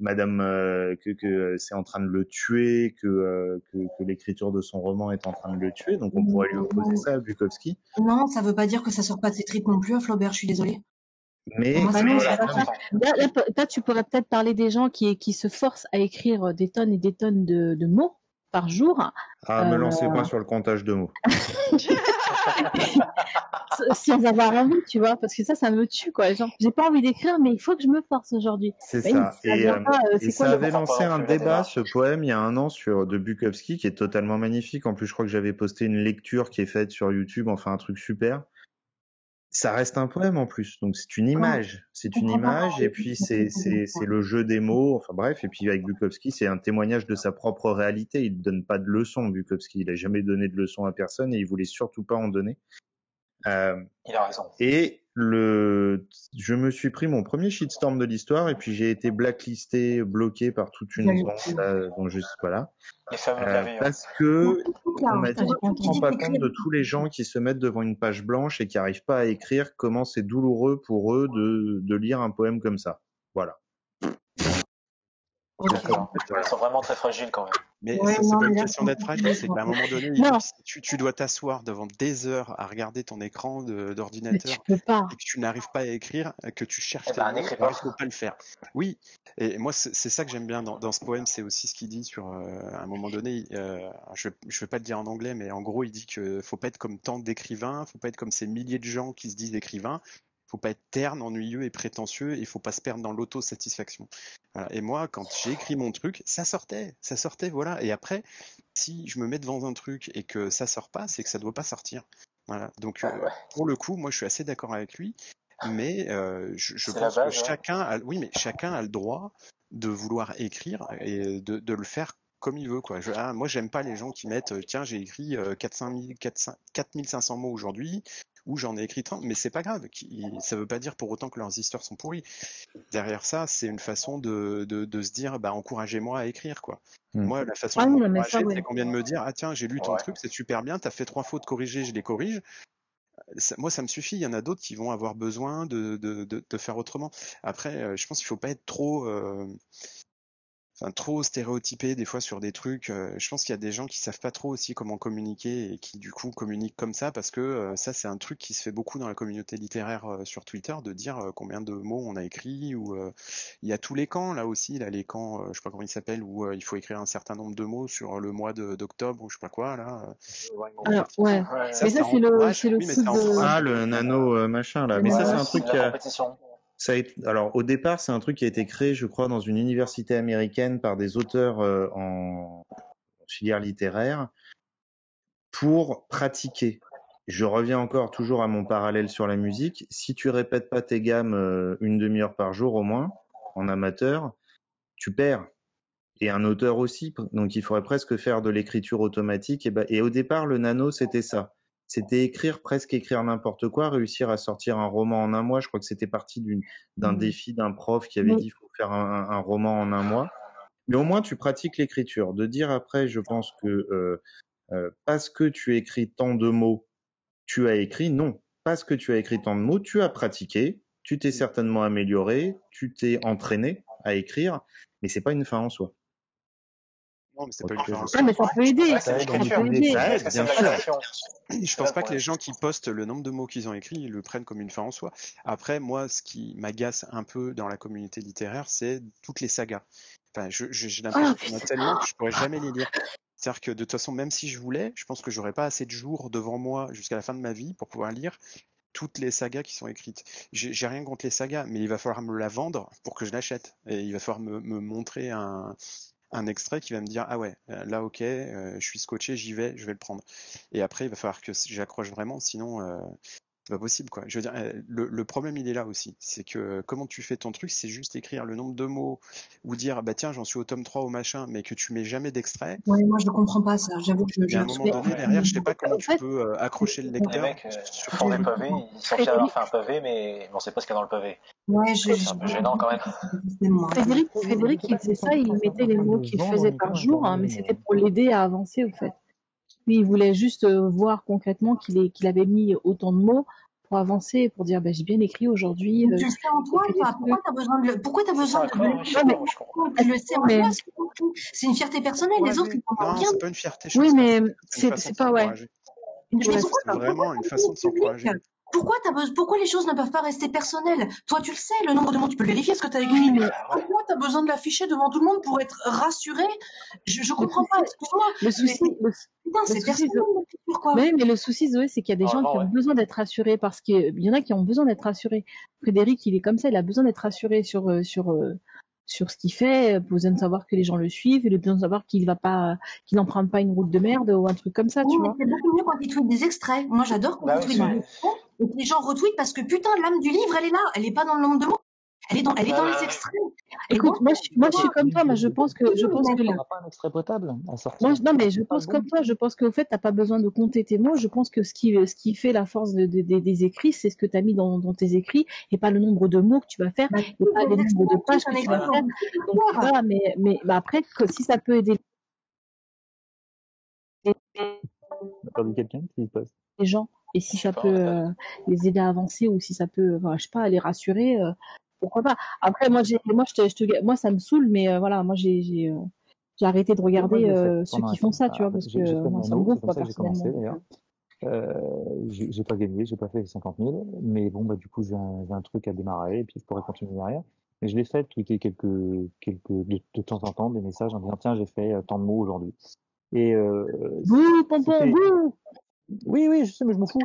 S1: Madame euh, que, que c'est en train de le tuer, que, euh, que, que l'écriture de son roman est en train de le tuer. Donc on pourrait lui opposer ça à Bukowski.
S2: Non, ça veut pas dire que ça sort pas de ses tripes non plus à Flaubert, je suis désolée.
S1: Mais
S2: Moi,
S5: non,
S2: voilà.
S5: Là, là, là, tu pourrais peut-être parler des gens qui, qui se forcent à écrire des tonnes et des tonnes de, de mots par jour,
S1: ah, me
S5: Euh,
S1: lancez pas sur le comptage de mots. <laughs> <laughs>
S5: sans avoir envie, tu vois, parce que ça, ça me tue, quoi. Genre, j'ai pas envie d'écrire, mais il faut que je me force aujourd'hui.
S1: C'est
S5: Mais
S1: ça. Et, euh,
S5: pas, euh,
S1: et
S5: quoi
S1: ça avait lancé un débat,
S7: démarche.
S1: ce poème, il y a un an sur de Bukowski, qui est totalement magnifique. En plus, je crois que j'avais posté une lecture qui est faite sur YouTube, enfin un truc super. Ça reste un poème en plus, donc c'est une image, c'est une image, et puis c'est c'est c'est le jeu des mots, enfin bref, et puis avec Bukowski, c'est un témoignage de sa propre réalité. Il donne pas de leçons, Bukowski, il a jamais donné de leçons à personne et il voulait surtout pas en donner. Euh,
S7: Il a raison.
S1: et le, je me suis pris mon premier shitstorm de l'histoire et puis j'ai été blacklisté, bloqué par toute une bande,
S2: sûr.
S1: là, donc juste voilà,
S7: Les fameux
S1: Euh,
S7: bienveillants.
S1: parce que on m'a dit tu te rends pas compte de tous les gens qui se mettent devant une page blanche et qui arrivent pas à écrire comment c'est douloureux pour eux de, de lire un poème comme ça. Voilà.
S7: D'accord.
S1: Voilà.
S7: Ils sont vraiment très fragiles quand même.
S6: Mais
S2: Ouais,
S6: ça, c'est
S2: non,
S6: pas une question d'être fragile, c'est qu'à un moment donné, tu, tu dois t'asseoir devant des heures à regarder ton écran de- d'ordinateur
S5: tu peux pas.
S6: et que tu n'arrives pas à écrire, que tu cherches
S7: Eh
S6: tes
S7: ben, pas.
S6: il faut pas le faire. Oui, et moi c'est c'est ça que j'aime bien dans, dans ce poème, c'est aussi ce qu'il dit sur euh, à un moment donné. euh, je je vais pas le dire en anglais, mais en gros il dit que faut pas être comme tant d'écrivains, faut pas être comme ces milliers de gens qui se disent écrivains. Faut pas être terne, ennuyeux et prétentieux. Il faut pas se perdre dans l'autosatisfaction. Voilà. Et moi, quand j'ai écrit mon truc, ça sortait, ça sortait, voilà. Et après, si je me mets devant un truc et que ça sort pas, c'est que ça doit pas sortir. Voilà. Donc, euh,
S7: Ah ouais.
S6: pour le coup, moi, je suis assez d'accord avec lui, mais euh, je, pense
S7: base,
S6: que
S7: ouais.
S6: chacun, a, oui, mais chacun a le droit de vouloir écrire et de, de le faire comme il veut, quoi. Je, ah, moi, j'aime pas les gens qui mettent, euh, tiens, j'ai écrit euh, 400 000 400 4500 mots aujourd'hui, ou j'en ai écrit 30, mais c'est pas grave. Ça veut pas dire pour autant que leurs histoires sont pourries. Derrière ça, c'est une façon de, de, de se dire, bah, encouragez-moi à écrire, quoi.
S1: Mm.
S6: Moi, la façon
S5: Ah
S6: de m'encourager,
S5: ouais.
S6: c'est qu'on vient de me dire, ah tiens, j'ai lu ton
S7: Ouais.
S6: truc, c'est super bien, t'as fait trois fautes corrigées, je les corrige. Ça- moi, ça me suffit. Il y en a d'autres qui vont avoir besoin de, de, de, de faire autrement. Après, euh, je pense qu'il faut pas être trop. euh, enfin trop stéréotypé des fois sur des trucs. Euh, je pense qu'il y a des gens qui savent pas trop aussi comment communiquer et qui du coup communiquent comme ça parce que euh, ça c'est un truc qui se fait beaucoup dans la communauté littéraire euh, sur Twitter de dire combien de mots on a écrit ou il y a tous les camps là aussi là les camps je sais pas comment ils s'appellent où il faut écrire un certain nombre de mots sur le mois d'octobre ou je sais pas quoi là.
S5: Alors ouais, mais ça c'est le c'est le de...
S1: ah le nano machin là. Mais ça c'est un truc qui a alors au départ, c'est un truc qui a été créé, je crois, dans une université américaine par des auteurs euh, en filière littéraire pour pratiquer. Je reviens encore toujours à mon parallèle sur la musique. Si tu répètes pas tes gammes euh, une demi-heure par jour au moins, en amateur, tu perds. Et un auteur aussi. Donc il faudrait presque faire de l'écriture automatique. Et, bah, et au départ, le nano, c'était ça c'était écrire presque écrire n'importe quoi, réussir à sortir un roman en un mois. Je crois que c'était parti d'un mmh. défi d'un prof qui avait dit il faut faire un, un, roman en un mois. Mais au moins tu pratiques l'écriture. De dire après, je pense que euh, euh, parce que tu écris tant de mots, tu as écrit. Non, parce que tu as écrit tant de mots, tu as pratiqué. Tu t'es certainement amélioré, tu t'es entraîné à écrire, mais c'est pas une fin en soi.
S5: Non, mais c'est pas une Ah, mais ça peut aider. Ça, peut aider.
S6: Je pense pas que les gens qui postent le nombre de mots qu'ils ont écrits, ils le prennent comme une fin en soi. Après, moi, ce qui m'agace un peu dans la communauté littéraire, c'est toutes les sagas. Enfin, j'ai l'impression qu'il y en a tellement que je pourrais jamais les lire. C'est-à-dire que de toute façon, même si je voulais, je pense que j'aurais pas assez de jours devant moi jusqu'à la fin de ma vie pour pouvoir lire toutes les sagas qui sont écrites. J'ai rien contre les sagas, mais il va falloir me la vendre pour que je l'achète. Et il va falloir me, me montrer un, un extrait qui va me dire ah ouais euh, là ok euh, je suis scotché j'y vais je vais le prendre. Et après il va falloir que j'accroche vraiment sinon euh, c'est pas possible quoi. Je veux dire, le, problème il est là aussi, c'est que comment tu fais ton truc, c'est juste écrire le nombre de mots ou dire bah tiens j'en suis au tome 3 au machin, mais que tu mets jamais d'extrait.
S2: Ouais, moi je comprends pas ça. J'avoue que
S6: je. À un moment donné derrière, je sais pas comment tu peux accrocher le lecteur.
S7: Les mecs sur des pavés, ils sont fiers d'avoir fait un pavé, mais on sait pas ce qu'il y a dans le pavé.
S2: Ouais,
S7: je... c'est un peu gênant quand même.
S5: Frédéric, Frédéric, il faisait ça, il mettait les mots qu'il faisait par jour, hein, mais c'était pour l'aider à avancer au fait. Lui, il voulait juste voir concrètement qu'il qu'il avait mis autant de mots pour avancer, pour dire bah, j'ai bien écrit aujourd'hui.
S2: Euh, tu le sais en toi, toi. Pourquoi tu as besoin de le, pourquoi as besoin de le Tu le sais en toi, c'est une fierté personnelle. Les autres, ils
S6: comprennent
S2: rien.
S6: C'est pas une fierté.
S5: Oui, mais c'est pas ouais.
S6: C'est vraiment une façon de s'encourager.
S2: Pourquoi, as pourquoi les choses ne peuvent pas rester personnelles? Toi, tu le sais, le nombre de mots, tu peux vérifier ce que tu as écrit. Mais pourquoi tu as besoin de l'afficher devant tout le monde pour être rassuré Je ne comprends pas, excuse-moi.
S5: Le souci, le, Putain, c'est personnel, quoi. mais le souci, Zoé, c'est qu'il y a des gens qui ont besoin d'être rassurés parce qu'il y en a qui ont besoin d'être rassurés. Frédéric, il est comme ça, il a besoin d'être rassuré sur, euh, sur, euh, sur ce qu'il fait, besoin de savoir que les gens le suivent, il a besoin de savoir qu'il va pas, qu'il n'emprunte pas une route de merde ou un truc comme ça, tu vois.
S2: C'est beaucoup mieux quand il tweet des extraits. Moi, j'adore quand bah il tweet des extraits et que les gens retweetent parce que putain, l'âme du livre, elle est là, elle est pas dans le nombre de mots. Elle est dans, elle est dans les extraits.
S5: Écoute, moi, je, moi, je suis comme toi, mais je pense que, je pense que.
S3: On n'a pas un extrait potable à sortir.
S5: Moi, non, mais je pense comme toi. Je pense qu'au fait, t'as pas besoin de compter tes mots. Je pense que ce qui, ce qui fait la force de, de, des écrits, c'est ce que tu as mis dans, dans, tes écrits, et pas le nombre de mots que tu vas faire, bah, et pas le nombre de pages que tu vas faire. Donc voilà, mais, après, si ça peut aider.
S3: On a perdu quelqu'un qui se passe?
S5: Les gens et si ça peut euh, les aider à avancer ou si ça peut, enfin, je sais pas, les rassurer, euh, pourquoi pas. Après, moi, j'ai, moi, je te, je te, moi, ça me saule, mais euh, voilà, moi, j'ai, j'ai, j'ai arrêté de regarder ceux qui font ça, tu vois, parce que moi, ça me gonfle, pas personnellement.
S3: Euh, j'ai pas gagné, j'ai pas fait les 50 000, mais bon, bah, du coup, j'ai un, un, truc à démarrer et puis je pourrais continuer derrière. Mais je l'ai fait tweeter quelques, quelques, de, de, temps en temps des messages en disant, tiens, j'ai fait tant de mots aujourd'hui. Et, euh,
S5: bouh, pompon, bouh!
S3: Oui, oui, je sais, mais je m'en fous.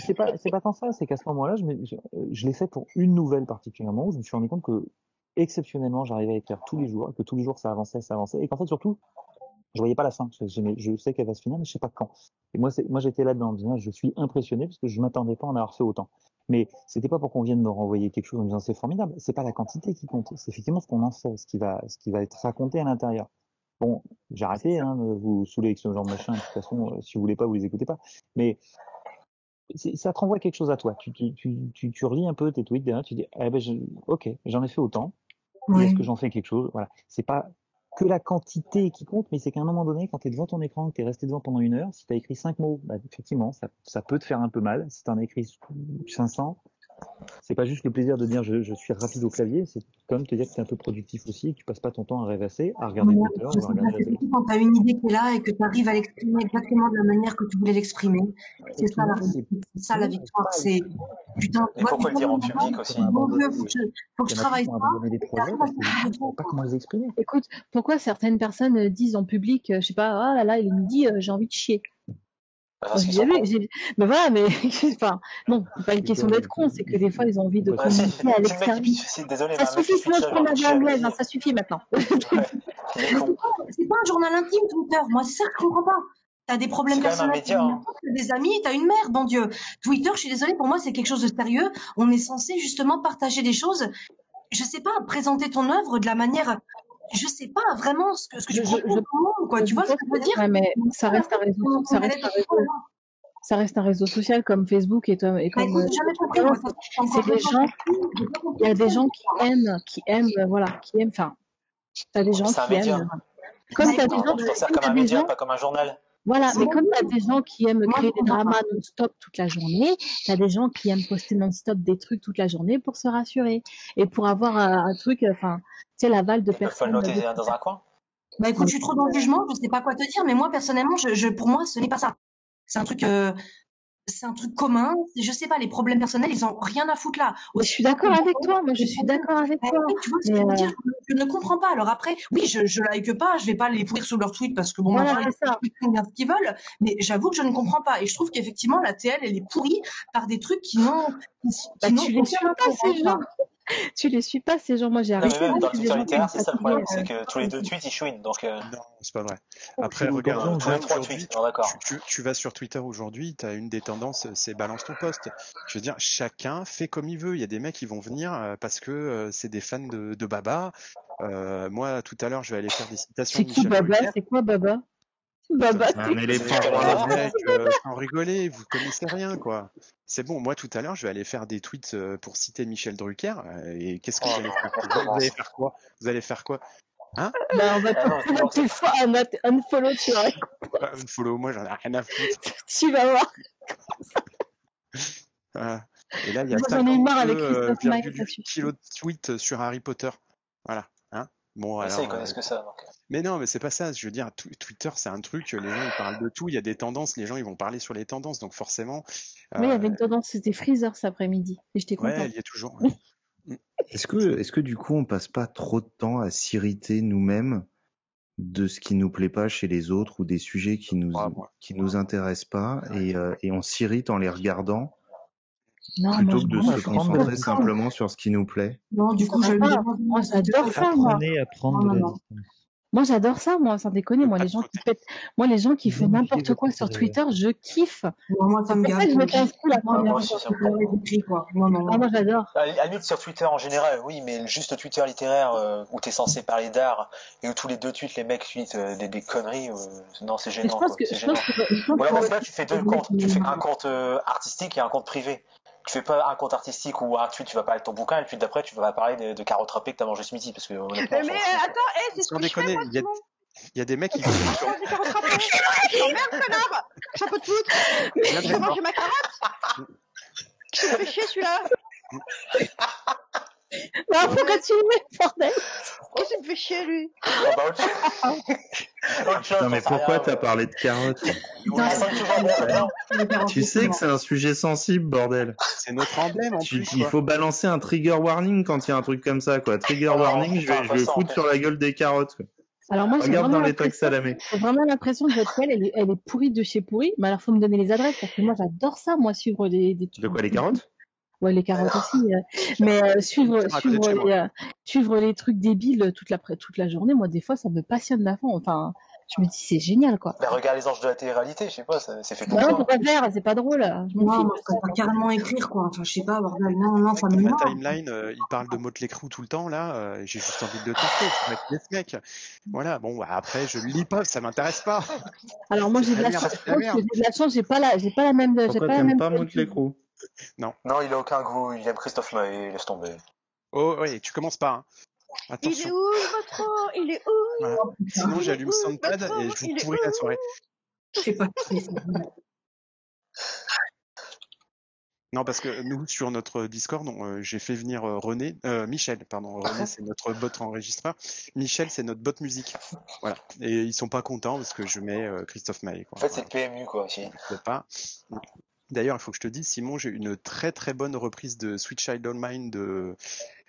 S3: C'est pas, c'est pas tant ça. C'est qu'à ce moment-là, je, l'ai fait pour une nouvelle particulièrement. Où je me suis rendu compte que exceptionnellement, j'arrivais à écrire tous les jours, que tous les jours ça avançait, ça avançait, et qu'en fait surtout, je voyais pas la fin. Je, sais qu'elle va se finir, mais je sais pas quand. Et moi, moi, j'étais là-dedans, je suis impressionné parce que je m'attendais pas à en avoir fait autant. Mais c'était pas pour qu'on vienne me renvoyer quelque chose en disant c'est formidable. C'est pas la quantité qui compte. C'est effectivement ce qu'on en fait, ce qui va, ce qui va être raconté à l'intérieur. Bon, j'ai arrêté hein, de vous saouler avec ce genre de machin. De toute façon, euh, si vous voulez pas, vous les écoutez pas. Mais ça te renvoie quelque chose à toi. Tu, tu, tu, tu, relis un peu tes tweets derrière, tu dis, eh ben, je, ok, j'en ai fait autant. Est-ce que j'en fais quelque chose? Voilà. C'est pas que la quantité qui compte, mais c'est qu'à un moment donné, quand tu es devant ton écran, que tu es resté devant pendant une heure, si tu as écrit cinq mots, bah, effectivement, ça, ça peut te faire un peu mal. Si tu en as écrit 500,
S9: c'est pas juste le plaisir de dire je, je suis rapide au clavier, c'est quand même te dire que tu es un peu productif aussi, que tu passes pas ton temps à rêvasser, à regarder
S2: Ouais,
S9: Twitter à regarder la
S2: c'est
S9: télé.
S2: surtout quand tu as une idée qui est là et que tu arrives à l'exprimer exactement de la manière que tu voulais l'exprimer. C'est ça la
S9: Souvent, c'est
S2: réussite, c'est ça la victoire. C'est putain, des
S7: le dire en public aussi
S2: faut que je,
S9: il
S2: travaille ça.
S9: pas comment les exprimer.
S5: Écoute, pourquoi certaines personnes euh, disent en public, euh, je sais pas, ah là là, il midi, euh, j'ai envie de chier? J'ai
S7: cons.
S5: j'ai, ben voilà, mais, <laughs> enfin, non, c'est pas une question
S9: que,
S5: d'être con, c'est que des fois, ils ont envie de communiquer à l'extérieur.
S7: désolé,
S5: Ça
S7: mec
S5: suffit, sinon je prends anglaise,
S7: il
S5: hein, ça suffit maintenant.
S7: ouais.
S2: C'est pas un journal intime, Twitter. Moi, c'est ça que je comprends pas. T'as des problèmes personnels, t'as
S7: Hein.
S2: quoi, des amis, t'as une mère, bon Dieu. Twitter, je suis désolée, pour moi, c'est quelque chose de sérieux. On est censé justement partager des choses. Je sais pas, présenter ton œuvre de la manière, je sais pas vraiment ce que, ce que
S5: Je, je,
S2: monde, quoi. Tu vois ce que je veux dire?
S5: ouais, mais ça
S2: pas
S5: reste un réseau, ça reste un réseau,
S2: ça.
S5: ça reste un réseau social comme Facebook et, comme- et
S2: Bah
S5: comme euh,
S2: c'est
S5: des gens,
S2: pas
S5: il y a des gens qui aiment, qui aiment, euh, voilà, qui aiment, enfin, t'as des gens
S7: c'est un
S5: qui aiment,
S7: média.
S5: euh, comme
S2: Bah
S5: t'as des
S2: écoute,
S5: gens,
S7: Tu t'en sers
S5: comme
S7: un
S5: des
S7: média, pas comme un journal.
S5: Voilà, mais comme t'as
S2: avis.
S5: des gens qui aiment créer des dramas non-stop toute la journée, t'as des gens qui aiment poster non-stop des trucs toute la journée pour se rassurer et pour avoir un, un truc, euh, enfin, tu sais, l'aval de
S7: peuvent pas le
S5: personnes,
S7: noter
S5: de
S7: dans un coin?
S2: Bah écoute, je suis trop dans le jugement, je sais pas quoi te dire, mais moi personnellement, je, je pour moi, ce n'est pas ça. C'est un truc, euh, c'est un truc commun. Je sais pas, les problèmes personnels, ils ont rien à foutre là.
S5: Je suis d'accord avec toi, moi je suis d'accord avec
S2: Bah
S5: toi.
S2: tu vois ce que je veux
S5: euh,
S2: dire? je, je ne comprends pas. Alors après, oui, je, je like pas, je vais pas les pourrir sous leur tweet parce que bon,
S5: voilà, c'est ça.
S2: ils ce qu'ils veulent. Mais j'avoue que je ne comprends pas. Et je trouve qu'effectivement, la TL, elle est pourrie par des trucs qui n'ont, qui,
S5: Bah, tu les pas ces
S2: quoi.
S5: gens. <laughs> Tu les suis pas ces gens. Moi j'ai
S7: Non, mais
S5: arrêté
S7: même dans le littéraire, c'est ça le problème, c'est
S5: euh,
S7: que tous les deux tweets ils chouinent. Donc, euh,
S6: Non, c'est pas vrai.
S9: C'est
S6: Après, regarde,
S7: tous les trois
S6: aujourd'hui,
S7: tweets, non, d'accord.
S6: tu, tu, tu vas sur Twitter aujourd'hui, tu as une des tendances, c'est balance ton poste. Je veux dire, chacun fait comme il veut. Il y a des mecs qui vont venir euh, parce que euh, c'est des fans de, de Baba. Euh, moi, tout à l'heure, je vais aller faire des citations
S5: C'est qui Baba? C'est quoi Baba?
S7: Connais
S1: rose.
S7: pas.
S6: Mec, euh, sans rigoler, vous connaissez rien, quoi. C'est bon, moi, tout à l'heure, je vais aller faire des tweets euh, pour citer Michel Drucker. euh, et qu'est-ce que
S7: Oh
S6: vous allez faire? Vous allez faire quoi? Vous allez faire quoi? Hein?
S5: Bah, on va
S7: Ah non,
S5: te unfollow, tu vas,
S6: Bah, Follow, moi, j'en ai rien à foutre. <laughs>
S5: tu vas voir.
S6: Voilà. <laughs> Et là, il y a
S5: Moi j'en ai eu marre avec
S6: 52,8
S5: Christophe Maé, ça suffit.
S6: kilos de tweets sur Harry Potter. Voilà. Bon,
S7: ça, ils
S6: euh,
S7: connaissent que ça. Donc.
S6: Mais non, mais c'est pas ça. Je veux dire, tw- Twitter, c'est un truc. Les gens, ils parlent de tout. Il y a des tendances. Les gens, ils vont parler sur les tendances. Donc forcément,
S5: Moi, il y avait
S6: euh,
S5: une tendance, c'était Freezer cet après-midi. Et j'étais
S6: ouais,
S5: contente.
S6: il y a toujours. ouais. <laughs>
S1: Est-ce que, est-ce que du coup, on passe pas trop de temps à s'irriter nous-mêmes de ce qui nous plaît pas chez les autres ou des sujets qui nous,
S6: Ah,
S1: qui nous intéressent pas et, euh, et on s'irrite en les regardant
S5: Non,
S1: plutôt que de se
S9: la
S1: concentrer simplement sur ce qui nous plaît.
S2: Non, du coup, je le
S5: Moi, j'adore ça, moi.
S9: Apprenez à prendre
S2: Non,
S9: de
S2: non,
S9: la
S2: non.
S9: distance.
S5: Moi, j'adore ça, moi, sans déconner. Moi, les gens qui
S6: côté.
S5: pètent, moi, les gens qui font n'importe quoi sur. Twitter, je kiffe.
S2: Non, moi, ça me
S5: que je me casse la
S2: Moi,
S5: première
S7: moi
S5: Ah, moi, j'adore.
S7: À la limite, sur Twitter en général, oui, mais juste Twitter littéraire euh, où t'es censé parler d'art et où tous les deux tweets les mecs tweetent euh, des, des conneries, euh, non, c'est gênant,
S5: pense
S7: quoi.
S5: que,
S7: C'est
S5: je
S7: gênant.
S5: pense que,
S7: tu fais deux comptes. Tu fais un compte euh, artistique et un compte privé. Tu fais pas un compte artistique où un tweet tu vas parler de ton bouquin et le tweet d'après tu vas parler de, de carottes râpées que t'as mangé ce midi parce que
S4: Mais, mais attends, eh, c'est ce que je fais moi
S6: il y a, il y a des mecs qui
S4: t'emmerde, <laughs> connard.
S6: Viens de les voir.
S4: manger ma carotte. <laughs> Qui me fait chier celui-là <laughs>
S5: Non, pourquoi tu le mets, bordel
S4: me fait chier lui
S7: Ah bah, <laughs>
S1: Non mais pourquoi
S7: rien,
S1: t'as parlé de carottes Tu sais que c'est un sujet sensible, bordel.
S6: C'est notre emblème en
S1: Tu-
S6: plus.
S1: il faut balancer un trigger warning quand il y a un truc comme ça, quoi. Trigger
S7: Oh,
S1: warning, je vais, je foutre sur la gueule des carottes. quoi.
S5: Alors moi,
S1: Regarde dans les
S5: l'impression,
S1: salamés.
S5: j'ai vraiment l'impression que votre toile, elle est, elle est pourrie de chez pourri. Mais alors, faut me donner les adresses parce que moi, j'adore ça, moi, suivre des, des
S1: De quoi les carottes?
S5: Ouais, les carottes aussi. euh, Mais euh, suivre,
S6: À
S5: suivre, les, euh, suivre les trucs débiles toute la, toute la journée, moi, des fois, ça me passionne la fond. Enfin, je me dis, c'est génial, quoi.
S7: Bah, regarde les anges de la télé-réalité, je sais pas, ça- c'est fait pour
S5: Bah non,
S7: ça.
S5: pourquoi faire C'est pas drôle. Je m'en
S2: Non, je préfère carrément écrire, quoi. Enfin, je sais pas, bordel. Non, non, ça me marre.
S6: timeline, euh, il parle de Motley Crue tout le temps là. euh, J'ai juste envie de le tester. Je vais mettre ce mec. Voilà. Bon, bah, après, je le lis pas, ça m'intéresse pas.
S5: Alors moi, j'ai de
S6: la
S5: la chance.
S6: la
S5: je. J'ai de la chance. J'ai pas la, j'ai pas la même, j'ai pas la même.
S1: pas Motley Crue <laughs>
S7: Non, il a aucun goût, il aime Christophe Maé, laisse tomber.
S6: Oh, ouais, tu commences pas. Hein.
S4: Il est
S6: Attention.
S4: où le métro Il est où?
S6: Voilà. Sinon, j'allume
S4: métro,
S6: et je vous pourris la soirée.
S2: Je sais pas. <laughs>
S6: Non, parce que nous, sur notre Discord, euh, j'ai fait venir euh, René, euh, Michel, pardon. René, c'est notre bot enregistreur. Michel, c'est notre bot musique. Voilà. Et ils sont pas contents parce que je mets euh, Christophe Maé. Quoi.
S7: En fait, c'est le PMU, quoi, aussi.
S6: Je pas. D'ailleurs, il faut que je te dise, Simon, j'ai une très très bonne reprise de Sweet Child O' Mine de,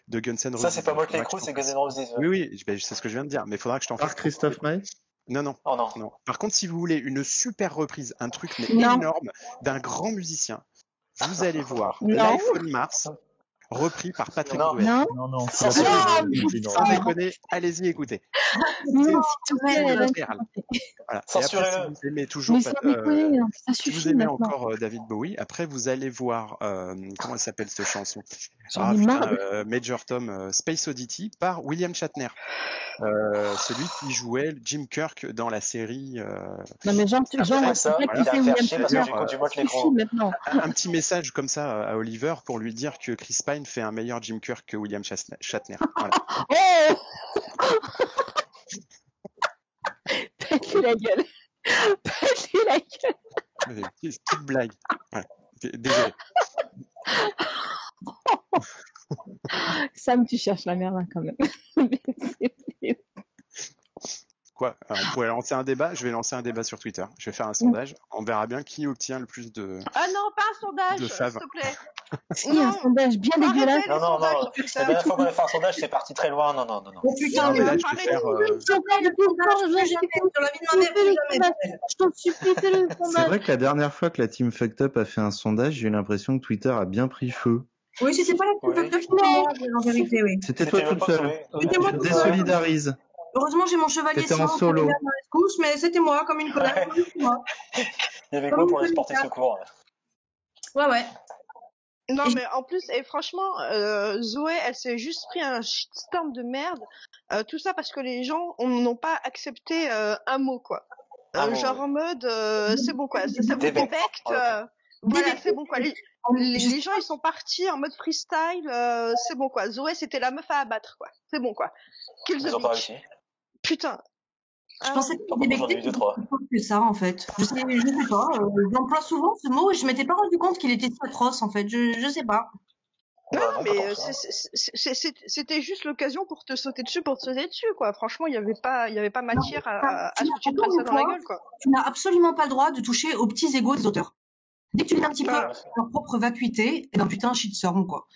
S6: de Guns N' Roses.
S7: Ça, c'est pas Crue,
S6: je
S7: c'est Guns N'. Roses.
S6: Oui, oui, ben, c'est ce que je viens de dire, mais il faudra que je t'en
S1: Par
S6: fasse.
S1: Christophe Maé
S6: Non, non,
S7: Oh non.
S6: non. Par contre, si vous voulez une super reprise, un truc mais
S5: Non.
S6: énorme d'un grand musicien, vous allez voir l'iPhone Mars repris par Patrick
S7: Non.
S6: Bruel.
S5: Non,
S9: Non, non, Gino.
S6: Sans déconner, allez-y, écoutez.
S5: non.
S6: Voilà. Si vous aimez toujours
S5: Mais
S6: Pat- euh,
S5: hein, ça
S6: si vous aimez
S5: maintenant.
S6: encore euh, David Bowie, après vous allez voir euh, comment elle s'appelle cette chanson? Ah putain, euh, Major Tom euh, Space Oddity par William Shatner, euh, celui qui jouait Jim Kirk dans la série. euh,
S5: Non, mais Jean, Jean,
S7: ça,
S5: William Shatner. Ça
S6: un petit message comme ça à Oliver pour lui dire que Chris Pine fait un meilleur Jim Kirk que William Shatner. <laughs> Voilà.
S5: Oh <laughs> Pète-lui la gueule. Pète-lui la gueule.
S6: Euh, Petite petite blague. Voilà. Désolé. <laughs>
S5: Sam, tu cherches la merde hein, quand même.
S6: Quoi Alors, On pourrait lancer un débat? Je vais lancer un débat sur Twitter. Je vais faire un sondage. On verra bien qui obtient le plus de.
S4: Ah non, pas un sondage, s'il te plaît.
S5: Si, un
S4: Non.
S5: sondage bien
S4: Arrêtez
S5: dégueulasse.
S7: Non, non, non. La dernière fois qu'on a fait un sondage, c'est parti très loin. Non, non, non, non.
S2: Oh putain,
S6: Non,
S2: mais
S6: là,
S2: même
S6: je
S2: pas
S6: vais faire. euh,
S2: le sondage, le sondage, je.
S5: Je t'en supplie, fais le
S1: C'est vrai que la dernière fois que la team Fucked Up a fait un sondage, j'ai eu l'impression que Twitter a bien pris feu.
S2: Oui, c'était pas la plus de qui en vérité, oui.
S1: C'était toi toute seule.
S7: Zoé.
S2: C'était moi
S1: Je
S2: toute
S1: te
S2: seule.
S1: désolidarise.
S2: Heureusement, j'ai mon chevalier qui
S1: solo.
S2: ma rescousse, mais c'était moi, comme une moi.
S7: Il y avait quoi pour les sportifs secours
S2: Ouais, ouais.
S4: Non, mais en plus, et franchement, euh, Zoé, elle s'est juste pris un shitstorm de merde. Euh, tout ça parce que les gens on- n'ont pas accepté euh, un mot, quoi. Euh,
S7: mot,
S4: genre
S7: ouais.
S4: en mode, euh, c'est bon, quoi. Ça, ça vous euh, voilà, c'est bon, quoi. Les, les, les gens, ils sont partis en mode freestyle. euh, c'est bon, quoi. Zoé, c'était la meuf à abattre, quoi. C'est bon, quoi. Kill the
S7: Ils ont pas
S4: bitch.
S7: réussi.
S4: Putain.
S2: Je
S4: Ah,
S2: pensais que c'était plus que ça, en fait. Je sais, je sais pas. Euh, J'emploie souvent ce mot et je m'étais pas rendu compte qu'il était si atroce, en fait. Je, je sais pas.
S4: Non, mais
S7: pas que
S4: c'était juste l'occasion pour te sauter dessus, pour te sauter dessus, quoi. Franchement, il y avait pas, il y avait pas matière à, à, à
S2: tu
S4: de ça dans la gueule, quoi.
S2: Tu n'as absolument pas le droit de toucher aux petits égaux des auteurs. Dès que tu mets un petit peu leur propre vacuité, et ben putain, shitstorm, quoi.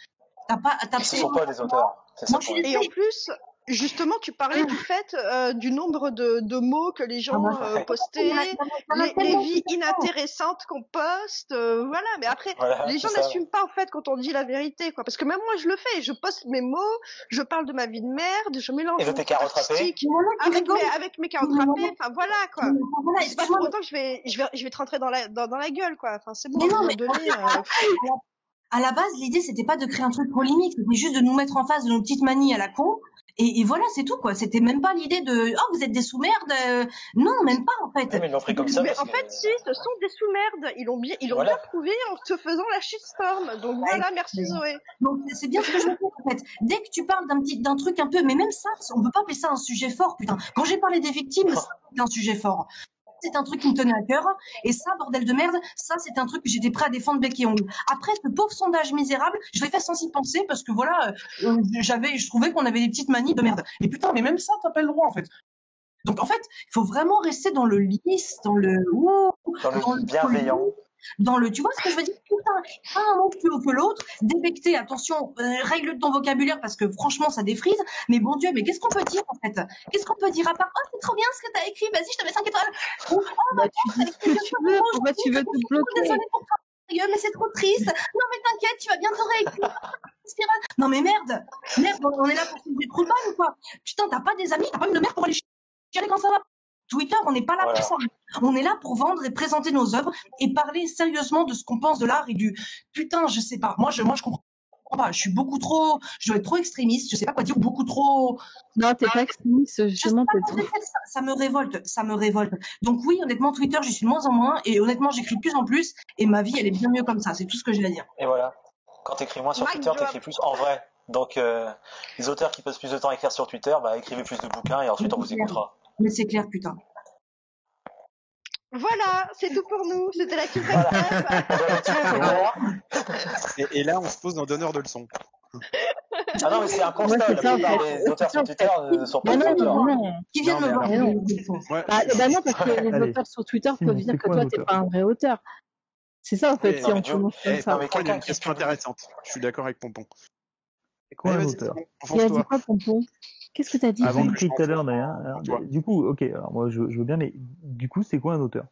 S2: T'as pas, t'as
S7: Ce sont pas des auteurs. C'est ça
S2: Moi, je suis.
S4: Et en plus, justement, tu parlais du fait euh, du nombre de, de mots que les gens
S2: Ah bah,
S4: euh, postaient, les, vies inintéressantes qu'on poste, euh, voilà. Mais après,
S7: Voilà,
S4: les gens n'assument pas en fait quand on dit la vérité, quoi. Parce que même moi, je le fais. Je poste mes mots, je parle de ma vie de merde, je mélange
S7: Et de tes carottes râpées.
S4: avec mes, avec mes carottes râpées. Enfin voilà, quoi.
S2: Voilà,
S4: C'est pas pour autant que je vais, je vais, je vais te rentrer dans la, dans, dans la gueule, quoi. Enfin, c'est bon.
S2: Mais non, mais
S4: donné, <laughs> euh,
S2: à la base, l'idée, c'était pas de créer un truc polémique, c'était juste de nous mettre en face de nos petites manies à la con. Et, et voilà, c'est tout, quoi. C'était même pas l'idée de, oh, vous êtes des sous-merdes. euh, Non, même pas, en fait.
S7: Ouais, mais ils l'ont pris comme ça
S4: Mais en
S7: que-
S4: fait, si, ce sont des sous-merdes. Ils l'ont bien, ils l'ont
S7: Voilà.
S4: bien prouvé en te faisant la shitstorm. Donc voilà, merci Zoé.
S2: Donc c'est bien ce que je veux dire en fait. Dès que tu parles d'un petit d'un truc un peu, mais même ça, on peut pas appeler ça un sujet fort, putain. Quand j'ai parlé des victimes, ça, c'est un sujet fort. C'est un truc qui me tenait à cœur. Et ça, bordel de merde, ça c'est un truc que j'étais prêt à défendre bec et ongle. Après ce pauvre sondage misérable, je l'ai fait sans y penser parce que voilà, euh, j'avais, je trouvais qu'on avait des petites manies de merde. Et putain, mais même ça, t'as pas le droit en fait. Donc en fait, il faut vraiment rester dans le lisse, dans le ouh,
S7: Dans le bienveillant.
S2: Dans le, tu vois ce que je veux dire? Putain, pas un mot plus haut que l'autre, débecté, attention, euh, règle ton vocabulaire parce que franchement ça défrise, mais bon Dieu, mais qu'est-ce qu'on peut dire en fait? Qu'est-ce qu'on peut dire à part Oh c'est trop bien ce que t'as écrit, vas-y je te mets 5 étoiles. Ou, Oh
S5: Bah, tu dis ce que tu veux, pourquoi tu veux te bloquer?
S2: Désolée pour toi, sérieux, mais c'est trop triste. Non mais t'inquiète, tu vas bientôt réécrire. <laughs> Non mais merde. Merde, on est là pour se trous de balle ou quoi? Putain, t'as pas des amis, t'as pas une mère pour aller chialer quand ça va Twitter, on n'est pas là
S7: Voilà.
S2: pour ça. On est là pour vendre et présenter nos œuvres et parler sérieusement de ce qu'on pense de l'art et du putain, je sais pas. Moi, je, moi, je comprends pas. Je suis beaucoup trop, je dois être trop extrémiste. Je sais pas quoi dire. Beaucoup trop.
S5: Non, t'es pas extrémiste,
S2: Je sais
S5: justement,
S2: pas
S5: trop.
S2: ça, ça me révolte. Ça me révolte. Donc oui, honnêtement, Twitter, j'y suis de moins en moins et honnêtement, j'écris de plus en plus et ma vie, elle est bien mieux comme ça. C'est tout ce que j'ai à dire.
S7: Et voilà. Quand t'écris moins sur
S4: Mic
S7: Twitter, t'écris plus en vrai. Donc, euh, les auteurs qui passent plus de temps à écrire sur Twitter, bah, écrivez plus de bouquins et ensuite on vous écoutera.
S2: Mais c'est clair, putain.
S4: Voilà, c'est tout pour nous. C'était la Team
S7: Voilà. <laughs>
S6: Et, et là, on se pose dans donneur de leçons.
S7: Ah non, mais c'est un constat.
S5: ça,
S7: des auteurs sur Twitter ne sont pas des
S5: non,
S7: auteurs.
S5: non, non.
S2: Qui vient
S6: Non,
S2: me voir euh,
S6: Ouais,
S5: Bah, bah non, parce que les
S3: Allez.
S5: auteurs sur Twitter peuvent dire
S3: c'est
S5: que
S3: quoi
S5: toi, t'es pas un vrai auteur. C'est ça, en fait, si
S6: non,
S5: on commence comme
S6: Eh,
S5: ça.
S7: non, mais
S6: une question intéressante. Je suis d'accord avec Pompon.
S3: C'est quoi un auteur?
S5: Il a dit
S6: enfonce-toi.
S5: quoi, Pompon? Qu'est-ce que t'as dit
S3: Avant tout à l'heure. Du coup, ok, alors moi je, je veux bien, mais du coup, c'est quoi un auteur?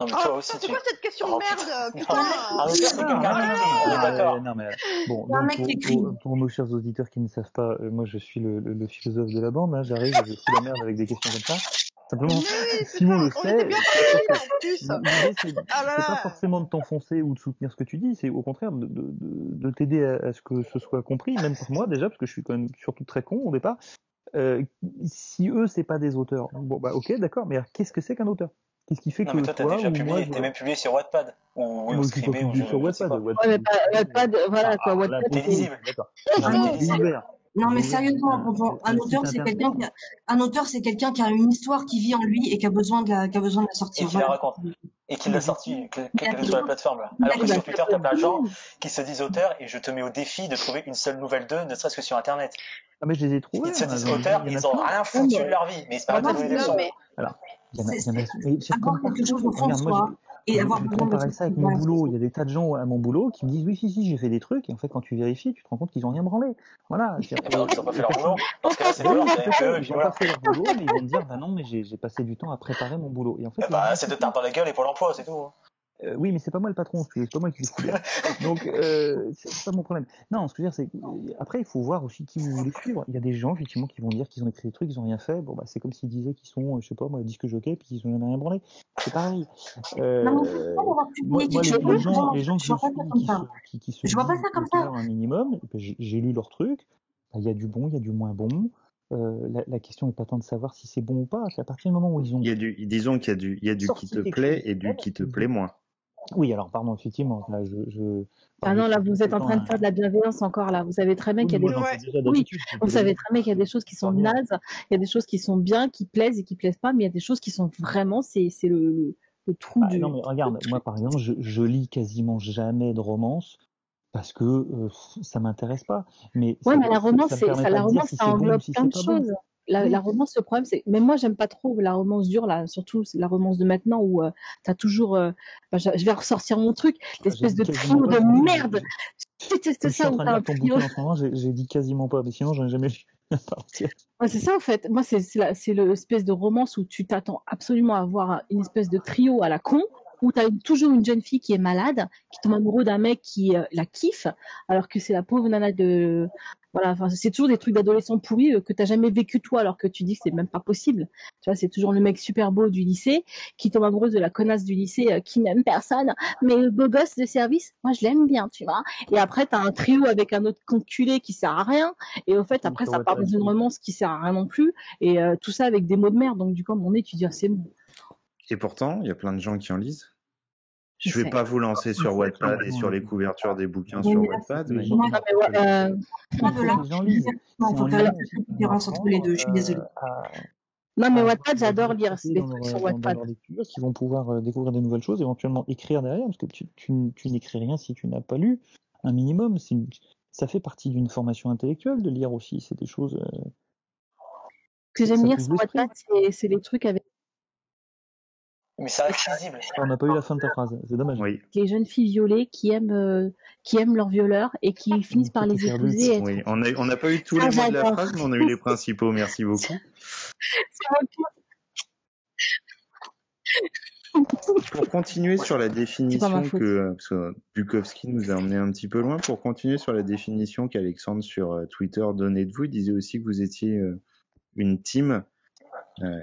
S7: Non, mais
S4: Oh,
S7: toi
S4: putain,
S7: aussi,
S4: c'est
S7: tu.
S4: quoi cette question de
S7: Oh,
S4: merde
S7: putain. Un auteur, c'est quelqu'un
S3: non, mais, bon, donc,
S2: mec
S3: pour,
S2: qui écrit.
S3: pour, pour nos chers auditeurs qui ne savent pas, euh, moi je suis le, le, le philosophe de la bande, hein, j'arrive, je fous la merde avec des questions comme ça. Simplement,
S4: oui,
S3: Simon le sait. c'est
S4: Ah
S3: c'est pas forcément de t'enfoncer ou de soutenir ce que tu dis, c'est au contraire de, de, de, de t'aider à, à ce que ce soit compris, même pour moi déjà, parce que je suis quand même surtout très con au départ. Euh, si eux, c'est pas des auteurs, bon bah ok, d'accord, mais qu'est-ce que c'est qu'un auteur? Qu'est-ce qui fait
S7: Non,
S3: que
S7: mais toi, t'as déjà
S3: moi,
S7: publié,
S3: je...
S7: même publié sur Wattpad. Ou, ou
S3: je, sur Wattpad. Wattpad,
S5: Ouais, mais pas,
S3: c'est-
S5: Wattpad, voilà, quoi,
S3: Ah,
S5: Wattpad, c'est...
S3: d'accord.
S2: Non, mais sérieusement,
S3: un-
S2: Pompon, un auteur, c'est quelqu'un qui a, un auteur, c'est quelqu'un qui a une histoire qui vit en lui et qui a besoin de la, qui a besoin de la
S7: Et
S2: sortir.
S7: qui la raconte. Et qui l'a sorti, que- quelle que soit la plateforme. Là. Alors que sur Twitter, t'as plein de gens qui se disent auteurs et je te mets au défi de trouver une seule nouvelle d'eux, ne serait-ce que sur Internet.
S3: Ah, mais je les ai trouvés.
S7: Ils se
S3: hein,
S7: disent auteurs,
S3: il y en a
S7: ils ont rien foutu de leur vie, mais ils se
S2: Pour
S7: permettent
S2: moi,
S7: de trouver des
S2: c'est-
S4: Non,
S7: sons.
S4: mais
S3: Alors, il y en a, il y en a,
S2: et avoir
S3: je
S2: besoin de
S3: ça avec mon boulot. Il y a des tas de gens à mon boulot qui me disent oui, si, si, j'ai fait des trucs. Et en fait, quand tu vérifies, tu te rends compte qu'ils ont rien branlé. Voilà. <laughs>
S7: Ils ont pas fait leur boulot. Parce que là, c'est
S3: Ils
S7: voilà.
S3: pas fait leur boulot, mais ils vont te dire, bah non, mais j'ai passé du temps à préparer mon boulot. Et en fait,
S7: Eh bah, c'est de tape dans la gueule et pour l'emploi, c'est tout.
S3: Euh, oui, mais c'est pas moi le patron, c'est pas moi qui les couvert. <laughs> Donc, euh, c'est pas mon problème. Non, ce que je veux dire, c'est après, il faut voir aussi qui vous voulez suivre. Il y a des gens, effectivement, qui vont dire qu'ils ont écrit des trucs, ils ont rien fait. Bon, bah, c'est comme s'ils disaient qu'ils sont, euh, je sais pas, moi, disque jockey, puis qu'ils ont jamais rien branlé. C'est pareil. Euh,
S2: Non, mais c'est pas d'avoir
S3: moi,
S2: publié
S3: moi,
S2: quelque
S3: les,
S2: chose.
S3: les gens, les gens que
S2: Je
S3: je
S2: vois pas
S3: suis,
S2: ça comme
S3: qui
S2: ça.
S3: se, qui, qui se
S2: Je vois pas ça comme ça.
S3: un minimum, et ben, j'ai lu leurs trucs. Bah, Il y a du bon, il y a du moins bon. Euh, la, la question n'est pas tant de savoir si c'est bon ou pas, c'est à partir du moment où ils ont
S1: Il y a du, disons qu'il y a du, il y a du qui te plaît et du qui te plaît moins.
S3: Oui, alors pardon, effectivement, là, je, je...
S5: Ah non, là, vous êtes en train de faire de la bienveillance encore, là. Vous savez très bien qu'il y a des...
S4: Ouais.
S3: déjà
S5: Oui, Vous savez très bien qu'il y a des choses qui sont nazes, il y a des choses qui sont bien, qui plaisent et qui plaisent pas, mais il y a des choses qui sont vraiment, c'est le, le, trou
S3: Bah,
S5: du...
S3: non, mais regarde, moi, par exemple, je, je lis quasiment jamais de romance parce que euh, ça m'intéresse pas. Mais
S5: Ouais, mais la romance,
S3: ça
S5: la romance, ça englobe plein de choses. La,
S3: Oui.
S5: la romance, le problème, c'est, mais moi, j'aime pas trop la romance dure, là, surtout la romance de maintenant où euh, t'as toujours, euh, bah, je, je vais ressortir mon truc, l'espèce
S3: J'ai <laughs>
S5: de trio de merde. Je déteste ça
S3: j'ai dit quasiment pas, mais sinon j'en ai jamais. <laughs>
S5: Ouais, c'est ça en fait. Moi, c'est l'espèce de romance où tu t'attends absolument à avoir une espèce de trio à la con, où tu as toujours une jeune fille qui est malade, qui tombe amoureux d'un mec qui euh, la kiffe, alors que c'est la pauvre nana de voilà. Enfin, c'est toujours des trucs d'adolescents pourris euh, que t'as jamais vécu toi, alors que tu dis que c'est même pas possible. Tu vois, c'est toujours le mec super beau du lycée qui tombe amoureuse de la connasse du lycée euh, qui n'aime personne, mais le beau gosse de service, moi je l'aime bien, tu vois. Et après t'as un trio avec un autre conculé qui sert à rien. Et au fait, après, ça part dans une romance qui sert à rien non plus. Et tout ça avec des mots de merde. Donc, du coup, tu dis, ah, c'est bon.
S1: Et pourtant, il y a plein de gens qui en lisent.
S5: Je
S1: Je vais pas vous lancer sur Wattpad et sur les couvertures des bouquins
S2: Oui,
S1: sur Wattpad, mais
S5: Non, mais euh,
S3: C'est
S2: faut faire la différence entre les deux. Je suis désolée.
S3: euh,
S5: non, mais Wattpad, j'adore
S3: des
S5: lire des trucs sur Wattpad.
S3: qui vont pouvoir euh, découvrir de nouvelles choses, éventuellement écrire derrière, parce que tu, tu, tu n'écris rien si tu n'as pas lu un minimum. Une- ça fait partie d'une formation intellectuelle de lire aussi. C'est des choses. euh,
S5: Ce que j'aime lire sur. Wattpad, c'est c'est les trucs avec
S7: Mais ça reste lisible.
S3: On n'a pas eu la fin de ta phrase. C'est dommage.
S1: oui,
S5: les jeunes filles violées qui aiment, euh, qui aiment leurs violeurs et qui finissent par les épouser. être-
S1: oui. On n'a pas eu tous
S5: Ah,
S1: les mots de la phrase, mais on a eu les principaux. Merci beaucoup. <laughs> Pour continuer sur la définition que, parce que Bukowski nous a emmené un petit peu loin, pour continuer sur la définition qu'Alexandre sur euh, Twitter donnait de vous, il disait aussi que vous étiez euh, une team. Euh,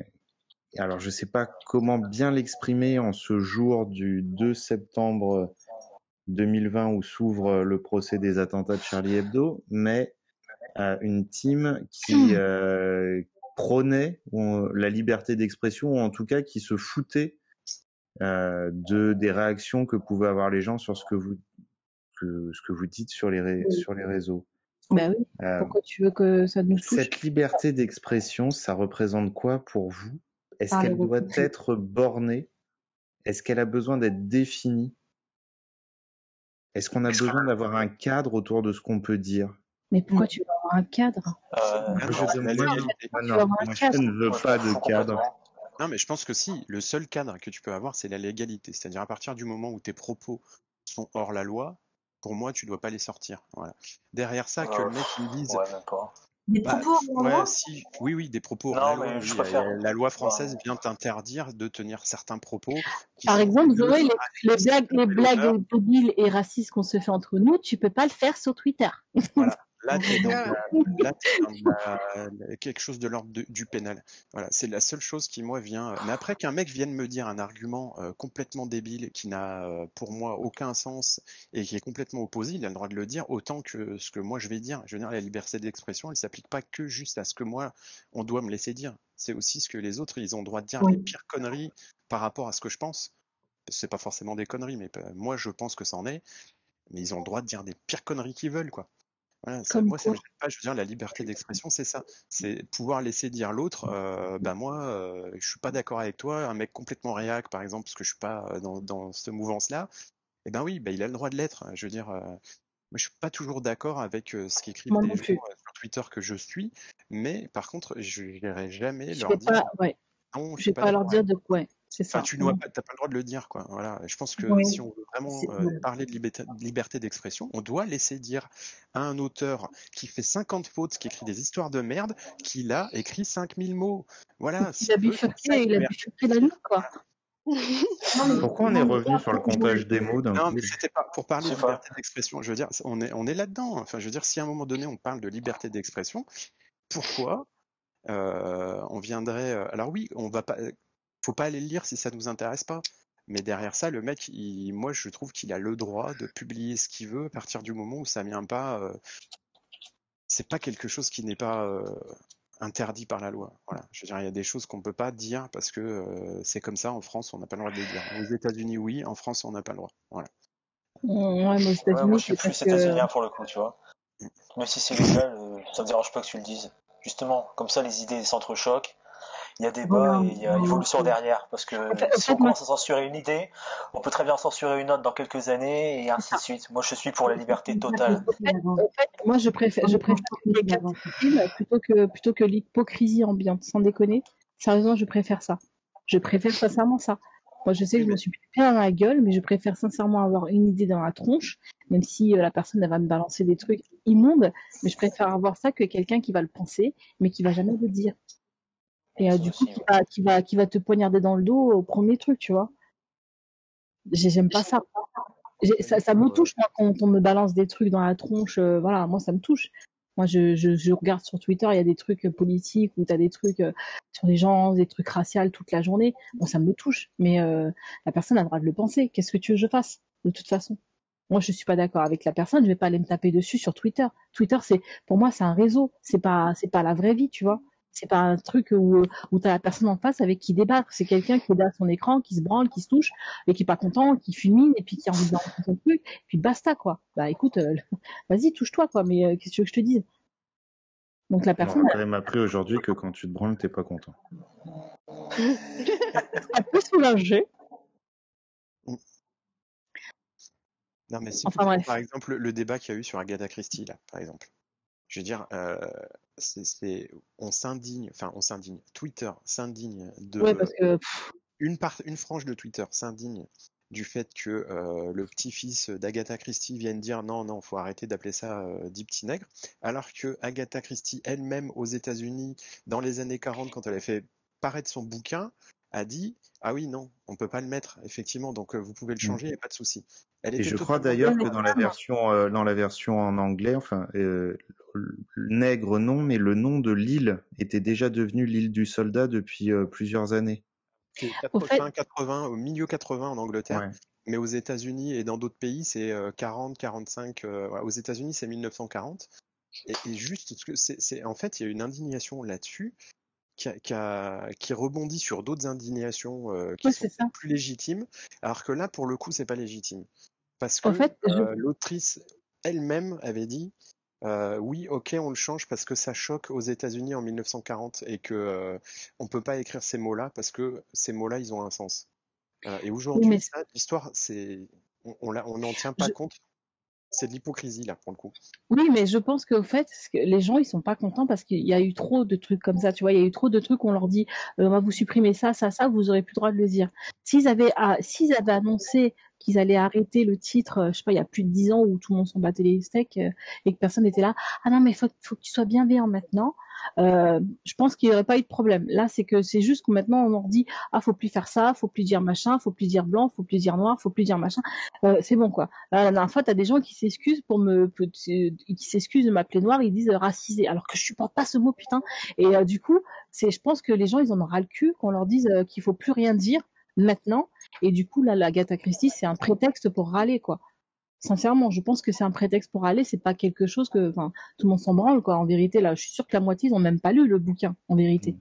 S1: alors je sais pas comment bien l'exprimer en ce jour du 2 septembre 2020 où s'ouvre le procès des attentats de Charlie Hebdo, mais euh, une team qui euh, prônait la liberté d'expression ou en tout cas qui se foutait euh, de des réactions que pouvaient avoir les gens sur ce que vous que, ce que vous dites sur les ré- sur les réseaux.
S5: Bah oui. Pourquoi tu veux que ça nous touche?
S1: cette liberté d'expression, ça représente quoi pour vous? Est-ce qu'elle doit être bornée? Est-ce qu'elle a besoin d'être définie? Est-ce qu'on a besoin d'avoir un cadre autour de ce qu'on peut dire?
S5: Mais pourquoi tu veux avoir un cadre?
S7: Euh,
S1: Moi, je, ne veux pas de cadre.
S6: Non, mais je pense que si, le seul cadre que tu peux avoir, c'est la légalité. C'est-à-dire à partir du moment où tes propos sont hors la loi, pour moi, tu dois pas les sortir. Voilà. Derrière ça, que
S7: Euh,
S6: le mec il me dise,
S7: Ouais.
S2: Des
S6: bah,
S2: propos
S6: ouais, si, oui, oui, des propos
S7: Non,
S6: la loi.
S7: mais je
S6: oui,
S7: préfère-
S6: la loi française vient t'interdire de tenir certains propos.
S5: Par exemple, Zoé, les, les blagues, les blagues débiles et racistes qu'on se fait entre nous, tu peux pas le faire sur Twitter.
S6: Voilà. Là, <laughs> t'es dans,
S4: Voilà.
S6: la- là, t'es dans la- quelque chose de l'ordre du pénal. Voilà, c'est la seule chose qui moi vient. Mais après qu'un mec vienne me dire un argument euh, complètement débile qui n'a euh, pour moi aucun sens et qui est complètement opposé, il a le droit de le dire autant que ce que moi je vais dire. Je veux dire, la liberté d'expression, elle s'applique pas que juste à ce que moi on doit me laisser dire. C'est aussi ce que les autres ils ont le droit de dire
S2: Oui.
S6: les pires conneries par rapport à ce que je pense. C'est pas forcément des conneries, mais euh, moi je pense que ça en est. Mais ils ont le droit de dire des pires conneries qu'ils veulent, quoi. Voilà, ça-
S5: Comme
S6: moi, ça me gêne pas. Je veux dire, la liberté d'expression, c'est ça. C'est pouvoir laisser dire l'autre, euh, ben moi, euh, je suis pas d'accord avec toi. Un mec complètement réac, par exemple, parce que je suis pas euh, dans, dans cette mouvance-là, eh ben oui, ben il a le droit de l'être. Je veux dire, euh, moi, je suis pas toujours d'accord avec ce qu'écrivent les gens sur Twitter que je suis, mais par contre, je n'irai jamais
S5: Je
S6: leur dire
S5: pas, ouais,
S6: non, je suis
S5: vais
S6: pas
S5: pas leur dire de quoi. Ouais, c'est ça.
S6: Enfin, tu n'as pas, t'as pas le droit de le dire, quoi. Voilà. Je pense que
S2: Oui.
S6: si on veut vraiment euh, parler de liberté, liberté d'expression, on doit laisser dire à un auteur qui fait 50 fautes, qui écrit des histoires de merde, qu'il a écrit 5000 mots. Voilà.
S5: Il a bifurqué, il a bifurqué la nuque, quoi.
S1: Pourquoi on est revenu sur le comptage des mots d'un
S6: Non,
S1: coup
S6: mais c'était pas pour parler de liberté d'expression. Je veux dire, on est, on est là-dedans. Enfin, je veux dire, si à un moment donné on parle de liberté d'expression, pourquoi euh, on viendrait euh, Alors oui, on va pas. Faut pas aller le lire si ça nous intéresse pas. Mais derrière ça, le mec, il, moi, je trouve qu'il a le droit de publier ce qu'il veut à partir du moment où ça vient pas. euh, c'est pas quelque chose qui n'est pas euh, interdit par la loi. Voilà. Je veux dire, il y a des choses qu'on peut pas dire parce que euh, c'est comme ça. En France, on n'a pas le droit de les dire. Aux États-Unis, oui. En France, on n'a pas le droit. Voilà.
S5: Ouais, mais aux
S7: Ouais,
S5: États-Unis,
S7: moi, je suis plus
S5: que.
S7: états-unien pour le coup, tu vois. Même si c'est légal, euh, ça me dérange pas que tu le dises. Justement, comme ça, les idées s'entrechoquent. Il y a débat et il y a évolution derrière. Parce que
S5: En fait- en
S7: si on
S5: moi-
S7: commence à censurer une idée, on peut très bien censurer une autre dans quelques années et ainsi de suite. Moi, je suis pour la liberté totale.
S5: En fait, moi, je préfère, je préfère plutôt que, plutôt que l'hypocrisie ambiante, sans déconner. Sérieusement, je préfère ça. Je préfère sincèrement ça. Moi, je sais que je me suis pris plein dans la gueule, mais je préfère sincèrement avoir une idée dans la tronche, même si euh, la personne, elle va me balancer des trucs immondes, mais je préfère avoir ça que quelqu'un qui va le penser, mais qui va jamais le dire. Et euh, du coup,
S7: aussi,
S5: qui
S7: ouais.
S5: va, qui va, qui va te poignarder dans le dos au premier truc, tu vois. J'ai- J'aime pas ça. Ça, ça me touche, moi, quand on me balance des trucs dans la tronche. euh, voilà, moi, ça me touche. Moi, je, je, je regarde sur Twitter, il y a des trucs euh, politiques ou t'as des trucs euh, sur des gens, des trucs raciaux toute la journée. Bon, ça me touche, mais euh, la personne a le droit de le penser. Qu'est-ce que tu veux que je fasse, de toute façon? Moi, je suis pas d'accord avec la personne. Je vais pas aller me taper dessus sur Twitter. Twitter, c'est pour moi, c'est un réseau. C'est pas, c'est pas la vraie vie, tu vois. C'est pas un truc où, où t'as la personne en face avec qui débattre. C'est quelqu'un qui est derrière son écran, qui se branle, qui se touche, et qui est pas content, qui fulmine, et puis qui a envie de balancer son truc, et puis basta, quoi. Bah écoute, euh, <laughs> vas-y, touche-toi, quoi, mais euh, qu'est-ce que tu veux que je te dise Donc la
S1: On
S5: personne,
S1: a quand même appris aujourd'hui que quand tu te branles, t'es pas content. <laughs>
S5: elle peut soulager.
S6: Non, mais si
S5: Enfin,
S6: tu prends,
S5: bref.
S6: par exemple le, débat qu'il y a eu sur Agatha Christie là, par exemple. Je veux dire, euh, c'est- on s'indigne, enfin on s'indigne. Twitter s'indigne de
S5: Ouais, parce que pff,
S6: une part, une frange de Twitter s'indigne du fait que euh, le petit-fils d'Agatha Christie vienne dire non, non, faut arrêter d'appeler ça euh, dit petit nègre, alors que Agatha Christie elle-même aux États-Unis dans les années 40 quand elle a fait paraître son bouquin a dit ah oui non, on peut pas le mettre effectivement, donc euh, vous pouvez le changer, il n'y a pas de souci. Elle
S1: Et je crois d'ailleurs que dans la version, euh, dans la version en anglais, enfin, euh, le nègre non, mais le nom de l'île était déjà devenu l'île du soldat depuis euh, plusieurs années.
S6: C'est
S5: Au fait-
S6: 80, 80, au milieu 80 en Angleterre,
S1: Ouais.
S6: mais aux États-Unis et dans d'autres pays, c'est euh, 40, 45. euh, voilà, aux États-Unis, c'est 1940. Et, et juste, c'est- en fait, il y a une indignation là-dessus qui, a- qui, a- qui rebondit sur d'autres indignations euh, qui
S5: Ouais,
S6: sont
S5: c'est ça.
S6: plus légitimes, alors que là, pour le coup, c'est pas légitime. Parce que
S5: En fait, je-
S6: euh, l'autrice elle-même avait dit euh, oui, ok, on le change parce que ça choque aux États-Unis en 1940 et que on peut pas écrire ces mots-là parce que ces mots-là, ils ont un sens. Et
S5: Oui,
S6: aujourd'hui,
S5: mais
S6: l'histoire, c'est, on, on l'a- on n'en tient pas
S5: je,
S6: compte. C'est de l'hypocrisie là pour le coup.
S5: Oui, mais je pense qu'au fait, les gens, ils sont pas contents parce qu'il y a eu trop de trucs comme ça, tu vois. Il y a eu trop de trucs on leur dit, euh, on va vous supprimer ça, ça, ça, vous aurez plus le droit de le dire. S'ils avaient, ah, avaient annoncé qu'ils allaient arrêter le titre, euh, je sais pas, il y a plus de dix ans où tout le monde s'en battait les steaks euh, et que personne n'était là. Ah non, mais faut, faut que tu sois bienveillant maintenant. Euh, je pense qu'il n'y aurait pas eu de problème. Là, c'est que c'est juste que maintenant on leur dit, ah, faut plus faire ça, faut plus dire machin, faut plus dire blanc, faut plus dire noir, faut plus dire machin. Euh, c'est bon quoi. Là, la dernière fois, t'as des gens qui s'excusent pour me, pour- qui s'excusent de m'appeler noir, ils disent euh, racisé, alors que je supporte pas ce mot putain. Et euh, du coup, c'est, je pense que les gens ils en ont le cul qu'on leur dise euh, qu'il faut plus rien dire maintenant. Et du coup, là, la Gata Christie, c'est un prétexte pour râler quoi. Sincèrement, je pense que c'est un prétexte pour râler, c'est pas quelque chose que, enfin, tout le monde s'en branle quoi. En vérité, là, je suis sûre que la moitié ils ont même pas lu le bouquin, en vérité.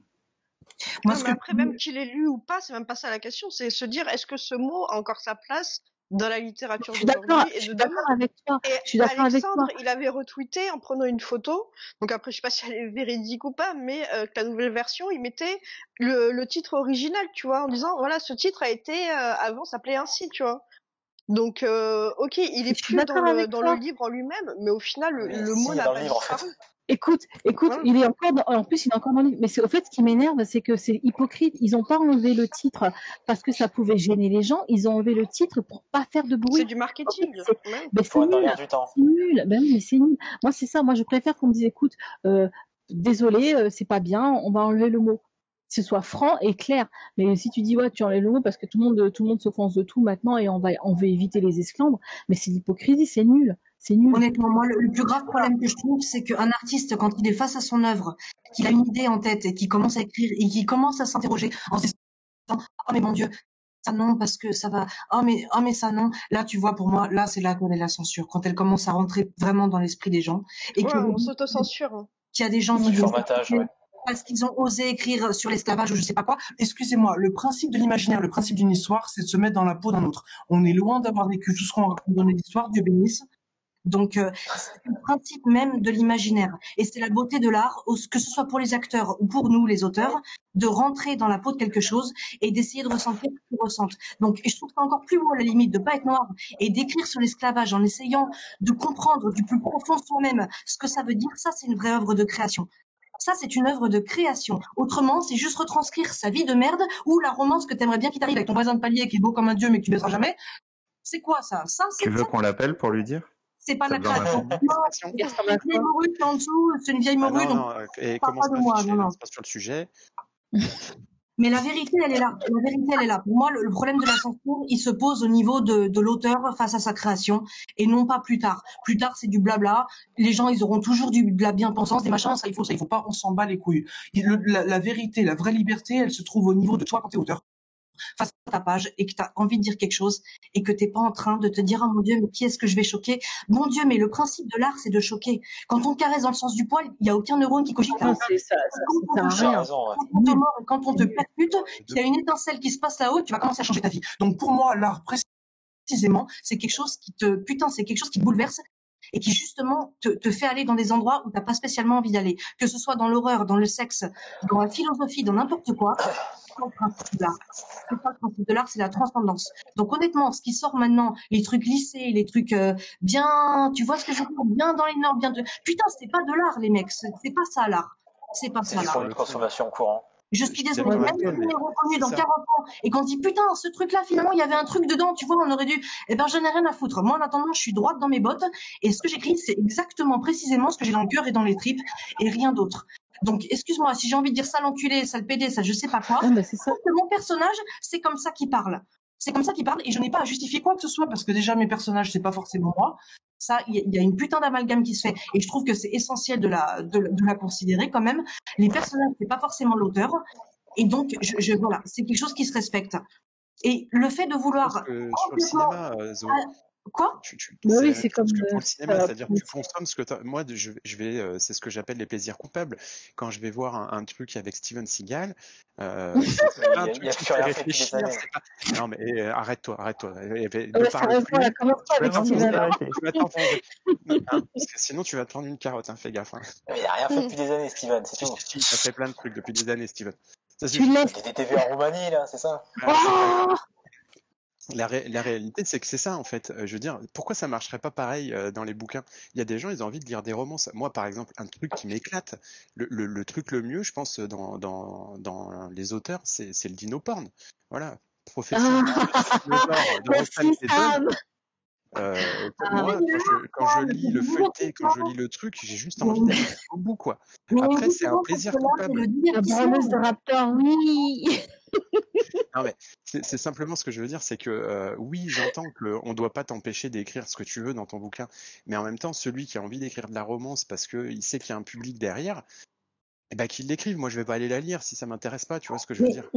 S2: Moi,
S4: Non,
S2: ce
S4: mais
S2: que
S4: après, même qu'il ait lu ou pas, c'est même pas ça la question. C'est se dire, est-ce que ce mot a encore sa place dans la littérature d'aujourd'hui
S5: je
S4: et
S5: suis d'accord avec toi.
S4: Et
S5: Je suis d'accord avec toi.
S4: Il avait retweeté en prenant une photo. Donc après, je sais pas si elle est véridique ou pas, mais euh, que la nouvelle version, il mettait le, le titre original, tu vois, en disant voilà, ce titre a été euh, avant s'appelait ainsi, tu vois. Donc euh, ok, il est plus dans le dans le livre en lui-même, mais au final, le,
S7: Mais
S4: le
S7: si,
S4: mot
S7: il est
S4: n'a
S7: dans
S4: pas
S7: en fait.
S5: Écoute, écoute, il est encore dans, en plus il est encore dans le livre. Mais c'est au fait ce qui m'énerve, c'est que c'est hypocrite. Ils ont pas enlevé le titre parce que ça pouvait gêner les gens. Ils ont enlevé le titre pour pas faire de
S4: C'est
S5: bruit.
S4: du
S5: En fait,
S4: marketing.
S5: c'est,
S4: Ouais.
S5: mais c'est
S7: dans
S5: nul,
S7: du
S5: c'est nul. Ben oui, mais c'est nul. Moi c'est ça. Moi je préfère qu'on me dise, écoute, euh, désolé, euh, c'est pas bien, on va enlever le mot. Que ce soit franc et clair. Mais si tu dis ouais, tu enlèves le mot parce que tout le monde, tout le monde s'offense de tout maintenant et on va, on veut éviter les esclandres. Mais c'est l'hypocrisie, c'est nul, c'est nul.
S2: Honnêtement, moi, le, le plus grave problème que je trouve, c'est qu'un artiste, quand il est face à son œuvre, qu'il a une idée en tête et qu'il commence à écrire et qu'il commence à s'interroger en se disant, oh mais mon Dieu, ça non, parce que ça va, oh mais, oh mais ça non. Là, tu vois, pour moi, là, c'est là qu'on est la censure. Quand elle commence à rentrer vraiment dans l'esprit des gens et
S4: Ouais,
S2: que
S4: on s'autocensure. hein.
S2: qu'il y a des gens qui
S7: formatage, ouais.
S2: Parce qu'ils ont osé écrire sur l'esclavage ou je sais pas quoi. Excusez-moi, le principe de l'imaginaire, le principe d'une histoire, c'est de se mettre dans la peau d'un autre. On est loin d'avoir vécu tout ce qu'on raconte dans les histoires, Dieu bénisse. Donc, euh, c'est le principe même de l'imaginaire. Et c'est la beauté de l'art, que ce soit pour les acteurs ou pour nous, les auteurs, de rentrer dans la peau de quelque chose et d'essayer de ressentir ce qu'ils ressentent. Donc, je trouve ça encore plus beau, à la limite, de pas être noir et d'écrire sur l'esclavage en essayant de comprendre du plus profond soi-même ce que ça veut dire. Ça, c'est une vraie œuvre de création. Ça, c'est une œuvre de création. Autrement, c'est juste retranscrire sa vie de merde ou la romance que t'aimerais bien qu'il t'arrive avec ton voisin de palier qui est beau comme un dieu mais que tu baiseras jamais. C'est quoi ça? Ça, c'est
S1: Tu veux qu'on l'appelle pour lui dire?
S2: C'est pas
S1: Ça
S2: la création. a une vieille morue qui est en dessous, c'est une vieille
S6: Ah
S2: morue,
S6: non,
S2: donc
S6: non, et commence
S2: pas de
S6: pas
S2: moi,
S6: ficher,
S2: non, non.
S6: pas sur le sujet? <laughs>
S2: Mais la vérité, elle est là. La vérité, elle est là. Pour moi, le, problème de la censure, il se pose au niveau de, l'auteur face à sa création et non pas plus tard. Plus tard, c'est du blabla. Les gens, ils auront toujours du, de la bien-pensance, des machins. Ça, il faut, ça, il faut pas. On s'en bat les couilles. Il- le- la, la vérité, la vraie liberté, elle se trouve au niveau de toi quand t'es auteur face à ta page et que tu as envie de dire quelque chose et que t'es pas en train de te dire oh mon dieu mais qui est-ce que je vais choquer? Mon dieu mais le principe de l'art c'est de choquer. Quand on te caresse dans le sens du poil il y a aucun neurone qui cogite.
S5: Non, c'est ça, ça,
S2: quand on te
S7: raison, ouais.
S2: quand on te mord, quand on te percute, qu'il y a une étincelle qui se passe là-haut, tu vas commencer à changer ta vie. Donc pour moi, l'art précisément, c'est quelque chose qui te, putain, c'est quelque chose qui te bouleverse et qui justement te, te fait aller dans des endroits où t'as pas spécialement envie d'aller. Que ce soit dans l'horreur, dans le sexe, dans la philosophie, dans n'importe quoi, c'est pas le principe de l'art. C'est pas le principe de l'art, c'est la transcendance. Donc honnêtement, ce qui sort maintenant, les trucs lissés, les trucs euh, bien, tu vois ce que je veux dire, bien dans les normes, bien de, putain, c'est pas de l'art, les mecs, c'est c'est pas ça l'art. C'est pas
S7: C'est
S2: ça l'art.
S7: produit de consommation courant.
S2: Je suis désolée, même si on est reconnu dans
S6: ça.
S2: 40 ans et qu'on dit putain, ce truc-là, finalement, il y avait un truc dedans, tu vois, on aurait dû. Eh ben, je n'ai rien à foutre. Moi, en attendant, je suis droite dans mes bottes et ce que j'écris, c'est exactement, précisément ce que j'ai dans le cœur et dans les tripes et rien d'autre. Donc, excuse-moi, si j'ai envie de dire ça l'enculé, ça le pédé, ça je sais pas quoi,
S5: Non, mais c'est ça.
S2: que mon personnage, c'est comme ça qu'il parle. C'est comme ça qu'il parle et je n'ai pas à justifier quoi que ce soit parce que déjà mes personnages, c'est pas forcément moi. Ça, il y, a- il y a une putain d'amalgame qui se fait et je trouve que c'est essentiel de la, de, la- de la considérer quand même. Les personnages, c'est pas forcément l'auteur et donc je, je- voilà, c'est quelque chose qui se respecte. Et le fait de
S6: Parce
S2: vouloir
S6: que sur le
S2: complètement
S6: cinéma, euh,
S2: quoi?
S6: Tu, tu,
S5: Bah
S6: c'est
S5: oui, c'est comme
S6: chose que pour le cinéma, c'est-à-dire que tu consommes ce que t'as- moi je, je vais euh, c'est ce que j'appelle les plaisirs coupables. Quand je vais voir un, un truc avec Steven Seagal, euh, <laughs> un truc qui fait réfléchir, pas... Non mais euh, arrête-toi, arrête-toi. Sinon tu vas te prendre une carotte, hein, fais gaffe. Hein. <laughs>
S7: Mais il a rien fait depuis des années, Steven, c'est tout.
S6: il a fait plein de trucs depuis des années, Steven. Ça
S5: Tu laisses.
S7: Il des TV en Roumanie, là, c'est ça
S6: Ah, c'est pas grave.
S5: Oh
S6: La, ré- la réalité, c'est que c'est ça, en fait. Euh, je veux dire, pourquoi ça marcherait pas pareil euh, dans les bouquins? Il y a des gens, ils ont envie de lire des romances. Moi, par exemple, un truc qui m'éclate, le, le, le truc le mieux, je pense, dans, dans, dans les auteurs, c'est le dino-porn. Voilà. Professeur
S5: Ah,
S6: le genre de <laughs>
S5: merci
S6: Roxane Keaton,
S5: Sam.
S6: Euh, pour
S5: Ah,
S6: moi, quand je, quand je lis le feuilleté, quand je lis le truc, j'ai juste envie d'aller au bout, quoi. Après, c'est un plaisir coupable.
S5: La de Raptor, oui.
S6: Non, mais c'est simplement ce que je veux dire, c'est que euh, oui, j'entends qu'on ne doit pas t'empêcher d'écrire ce que tu veux dans ton bouquin, mais en même temps, celui qui a envie d'écrire de la romance parce qu'il sait qu'il y a un public derrière, eh ben qu'il l'écrive. Moi, je vais pas aller la lire si ça m'intéresse pas, tu vois ce que je veux dire.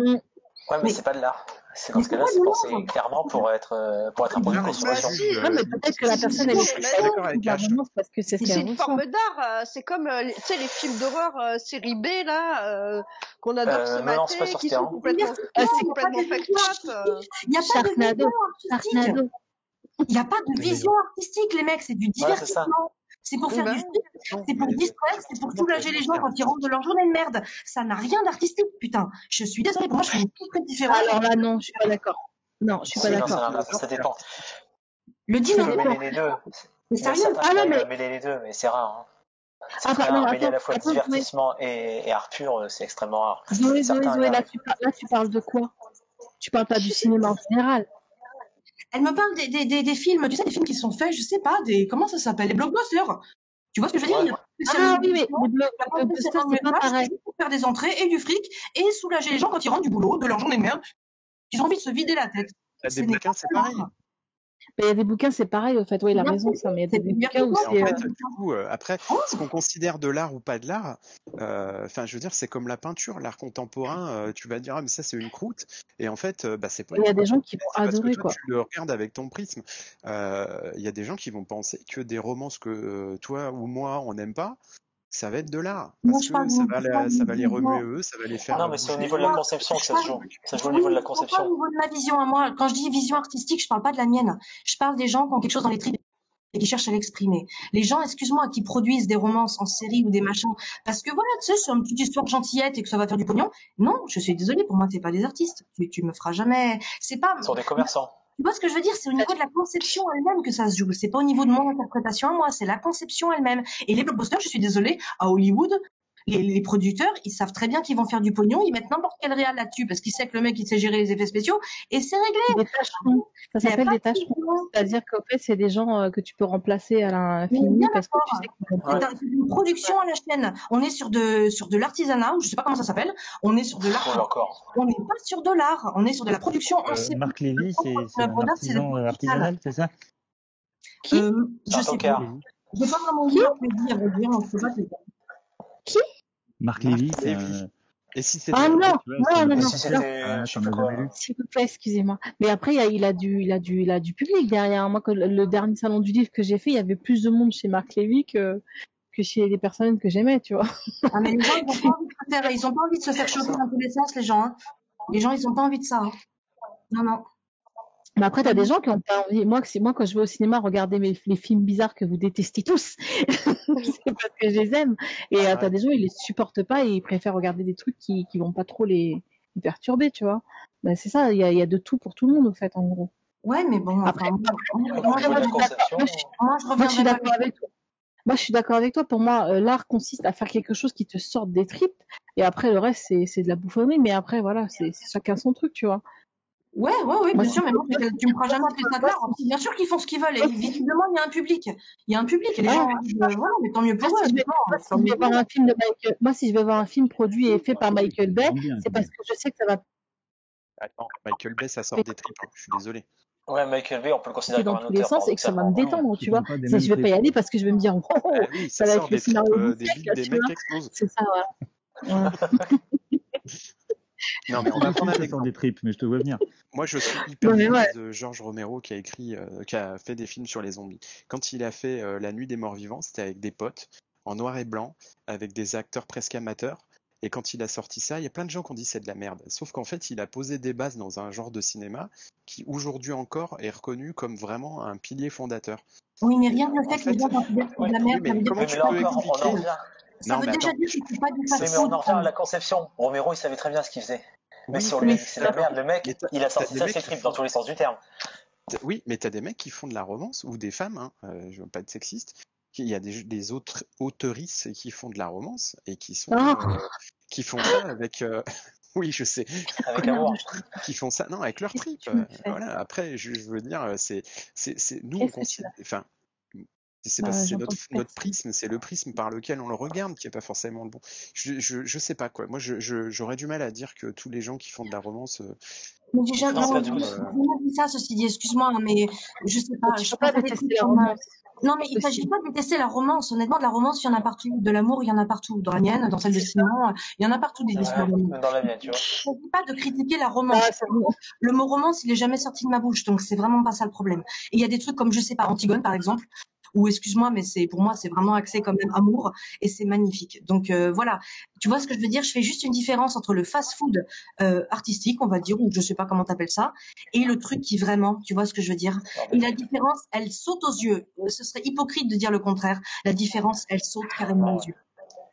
S7: Ouais, mais
S2: Mais-
S7: c'est pas de l'art. C'est dans
S2: Mais
S7: ce
S2: c'est
S7: cas-là, c'est pensé
S2: l'art.
S7: clairement pour être euh, pour être un produit de
S6: Non, mais
S7: consommation.
S5: Ouais, mais peut-être que la personne elle est parce que c'est ce
S4: une forme d'art, euh, c'est comme euh, les- tu sais les films d'horreur euh, série B là euh, qu'on adore
S7: Euh,
S4: se
S7: non, non, c'est pas
S4: mater,
S7: sur
S4: qui sont
S7: terrain.
S4: complètement, complètement fucked euh.
S2: Il n'y a pas de vision artistique. Il n'y a pas de vision artistique, les mecs. C'est du
S7: Ouais, c'est ça.
S2: divertissement. C'est pour faire
S4: Bah,
S2: du fric, c'est pour distraire, c'est pour soulager les gens quand ils rentrent de leur journée de merde. Ça n'a rien d'artistique, putain. Je suis désolée, pour moi, je fais une toute très différente.
S5: Alors là, non, je suis pas d'accord. Non, je suis pas d'accord.
S7: ça, dépend.
S2: Le
S7: deux.
S2: c'est sérieux.
S5: Ah non, mais-
S7: à mêler les deux, mais c'est rare. Hein. C'est
S5: Ah,
S7: rare. Mêler à
S5: attends,
S7: la fois
S5: attends,
S7: divertissement et, et art pur, euh, c'est extrêmement rare.
S5: Zoé, Zoé, Zoé, là tu, par- là, tu parles de quoi? Tu parles pas du cinéma en général.
S2: Elle me parle des, des, des, des films, tu sais, des films qui sont faits, je sais pas, des, comment ça s'appelle, des blockbusters. Tu vois ce que je veux dire?
S5: Ah oui, mais les
S2: de
S5: blockbusters, c'est pas pareil.
S2: pour faire des entrées et du fric et soulager les gens quand ils rentrent du boulot, de leur journée de merde, qu'ils ont envie de se vider la tête. Ce
S6: des c'est pareil.
S5: Mais il y a des bouquins, c'est pareil, au fait. Oui, il a
S2: Bien
S5: raison, ça. Mais il y a
S2: c'est
S5: des bouquins où.
S6: Et en
S5: c'est.
S6: fait, du coup, euh, après,
S2: Oh,
S6: ce qu'on considère de l'art ou pas de l'art, euh, enfin, je veux dire, c'est comme la peinture, l'art contemporain. euh, tu vas dire, ah, mais ça, c'est une croûte. Et en fait, euh, bah, c'est pas
S5: Il y a des gens qui vont
S6: C'est parce que
S5: adorer,
S6: toi,
S5: quoi.
S6: tu le regardes avec ton prisme. Euh, Il y a des gens qui vont penser que des romances que euh, toi ou moi, on n'aime pas, ça va être de l'art. Parce que ça va, la- ça va les remuer eux, ça va les faire
S7: Non,
S6: euh,
S7: mais c'est au niveau de la conception que ça se joue. Ça se joue au niveau de la
S2: pas
S7: conception.
S2: au niveau de ma vision? À moi. Quand je dis vision artistique, je parle pas de la mienne. Je parle des gens qui ont quelque chose dans les tripes et qui cherchent à l'exprimer. Les gens, excuse-moi, qui produisent des romances en série ou des machins, parce que voilà, tu sais, c'est une petite histoire gentillette et que ça va faire du pognon. Non, je suis désolée, pour moi, t'es pas des artistes. Tu, tu me feras jamais. C'est pas.
S7: Ce sont des commerçants.
S2: Tu vois ce que je veux dire? C'est au niveau de la conception elle-même que ça se joue. C'est pas au niveau de mon interprétation à moi, c'est la conception elle-même. Et les blockbusters, je suis désolée, à Hollywood, les, les producteurs, ils savent très bien qu'ils vont faire du pognon, ils mettent n'importe quel réal là-dessus parce qu'ils savent que le mec il sait gérer les effets spéciaux et c'est réglé.
S5: Détachement. Ça s'appelle
S2: pas de
S5: détachement.
S2: vision.
S5: C'est-à-dire qu'en fait, c'est des gens euh, que tu peux remplacer à
S2: Mais
S5: l'infini parce que tu sais.
S2: C'est un- c'est une production à la chaîne. On est sur de sur de l'artisanat, ou je sais pas comment ça s'appelle. On est sur de l'art. On n'est pas sur de l'art. On est sur de la production en
S9: Euh. Marc Lévy, c'est un artisan euh, artisanal, c'est ça
S5: Qui?
S2: Euh, je
S7: un
S2: sais pas. Je vais pas vraiment dire, je vais dire, on peut pas dire.
S9: Marc Lévy.
S6: Et si c'était
S5: Ah non, non, non, non,
S9: Ah,
S5: S'il vous plaît, excusez-moi. Mais après, il, a, il a du, il a du, il a du public derrière. Moi, que le, dernier salon du livre que j'ai fait, il y avait plus de monde chez Marc Lévy que, que chez les personnes que j'aimais, tu vois.
S2: Ah, mais les gens, ils ont pas envie de se faire, <laughs> ils ont pas envie de se faire choper dans tous les sens, les gens, hein. Les gens, ils ont pas envie de ça, hein. Non, non.
S5: Mais après, t'as des gens qui ont pas envie. Moi, c'est moi quand je vais au cinéma regarder mes, les films bizarres que vous détestez tous, <laughs> c'est parce que je les aime. Et euh, t'as des gens ils les supportent pas et ils préfèrent regarder des trucs qui qui vont pas trop les, les perturber, tu vois. Ben, c'est ça. Il y a, il y a de tout pour tout le monde au fait, en gros.
S2: Ouais, mais bon,
S5: Après,
S2: enfin, moi, je- moi, je
S5: suis d'accord avec toi. Moi, je suis d'accord avec toi. Pour moi, euh, l'art consiste à faire quelque chose qui te sorte des tripes. Et après, le reste, c'est, c'est de la bouffonnerie. Mais après, voilà, c'est, c'est chacun son truc, tu vois.
S2: Ouais, ouais, ouais,
S5: Moi,
S2: bien sûr, mais moi, tu me feras jamais appeler ça de l'art. Bien sûr qu'ils font ce qu'ils veulent. Et visiblement, il y a un public. Il y a un public. Et les gens, voilà, mais tant mieux pour
S5: Moi,
S2: eux.
S5: si vais, moi, si
S2: tant
S5: je
S2: mieux
S5: vais voir un film de Michael, moi, si je vais voir un film produit et fait par Michael Bay, c'est parce que je sais que ça va
S6: Attends, Michael Bay, ça sort des tripes. hein. Je suis désolé.
S7: ouais, Michael Bay, on peut le considérer
S5: dans
S7: comme un
S5: tous les sens et que ça va me détendre,
S9: Tu
S5: vois. Ça, je vais pas y aller parce que je vais me dire, oh,
S6: Ah oui,
S5: ça va être le scénario
S6: euh, des mecs explosent.
S5: C'est ça. Ouais. <laughs> <laughs> <laughs>
S6: Non, mais on va prendre un
S9: des tripes, mais je te vois venir.
S6: Moi, je suis hyper fan
S5: ouais.
S6: de George Romero qui a écrit, euh, qui a fait des films sur les zombies. Quand il a fait euh, La Nuit des Morts Vivants, c'était avec des potes, en noir et blanc, avec des acteurs presque amateurs. Et quand il a sorti ça, il y a plein de gens qui ont dit c'est de la merde. Sauf qu'en fait, il a posé des bases dans un genre de cinéma qui, aujourd'hui encore, est reconnu comme vraiment un pilier fondateur.
S2: Oui, mais rien
S6: En
S2: fait que les gens de la
S6: oui,
S2: merde,
S6: comment tu peux expliquer.
S2: Ça
S6: Non,
S2: veut
S6: mais
S2: déjà
S6: attends,
S2: dire que c'est pas du
S7: Oui, mais
S2: façon
S7: on en revient à la conception. Romero, il savait très bien ce qu'il faisait. Mais
S6: Oui,
S7: sur lui,
S5: c'est
S7: la merde. Le mec, il a sorti ça ses tripes
S6: font-
S7: dans tous les sens du terme.
S6: Oui, mais t'as des mecs qui font de la romance, ou des femmes, hein, euh, je veux pas être sexiste, il y a des, des autres auteurices qui font de la romance, et qui sont,
S5: Ah.
S6: euh, qui font ça avec, euh, <laughs> oui, je sais,
S7: Avec amour.
S6: qui font ça, non, avec leur trip. euh, Voilà. Après, je, je veux dire, c'est, c'est, c'est, nous, on enfin, c'est
S5: Bah,
S6: parce que c'est notre, notre prisme, c'est le prisme par lequel on le regarde qui est pas forcément le bon. Je, je, je sais pas quoi. Moi, je, je, j'aurais du mal à dire que tous les gens qui font de la romance, euh,
S2: Mais j'ai jamais,
S7: pas
S2: jamais dit ça, ceci dit, excuse-moi, mais je sais pas.
S5: Tu
S2: je
S5: peux pas
S2: des
S5: détester la
S2: euh,
S5: romance.
S2: Non, mais il s'agit pas de détester la romance. Honnêtement, de la romance, il y en a partout. De l'amour, il y en a partout. Dans la mienne, dans celle de Simon, il y en a partout des histoires
S7: Ouais,
S2: d'amour.
S7: même dans la mienne, tu vois.
S2: Il ne s'agit pas de critiquer la romance.
S5: Ah.
S2: Le mot romance, il est jamais sorti de ma bouche, donc c'est vraiment pas ça le problème. Et il y a des trucs comme, je sais pas, Antigone, par exemple, ou excuse-moi, mais c'est pour moi, c'est vraiment axé quand même amour, et c'est magnifique. Donc euh, voilà, tu vois ce que je veux dire? Je fais juste une différence entre le fast-food euh, artistique, on va dire, ou je sais pas comment t'appelles ça, et le truc qui vraiment, tu vois ce que je veux dire? Et la différence, elle saute aux yeux. Ce serait hypocrite de dire le contraire. La différence, elle saute carrément aux yeux.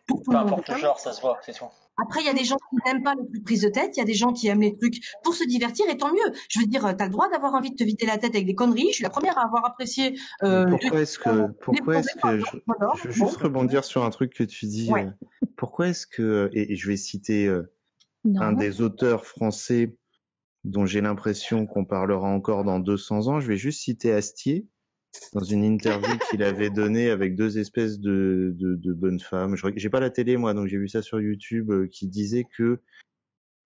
S2: Pour tout
S7: Peu
S2: le monde.
S7: importe le genre, ça se voit, c'est.
S2: Après, il y a des gens qui n'aiment pas les trucs prise de tête, il y a des gens qui aiment les trucs pour se divertir, et tant mieux. Je veux dire, t'as le droit d'avoir envie de te vider la tête avec des conneries. Je suis la première à avoir apprécié. Euh,
S1: pourquoi est-ce que, pourquoi est-ce que je, veux juste rebondir sur un truc que tu dis.
S2: Ouais.
S1: euh, pourquoi est-ce que, et, et je vais citer euh, un des auteurs français dont j'ai l'impression qu'on parlera encore dans 200 ans, je vais juste citer Astier dans une interview qu'il avait donnée avec deux espèces de, de, de bonnes femmes. Je, j'ai pas la télé moi, donc j'ai vu ça sur YouTube euh, qui disait que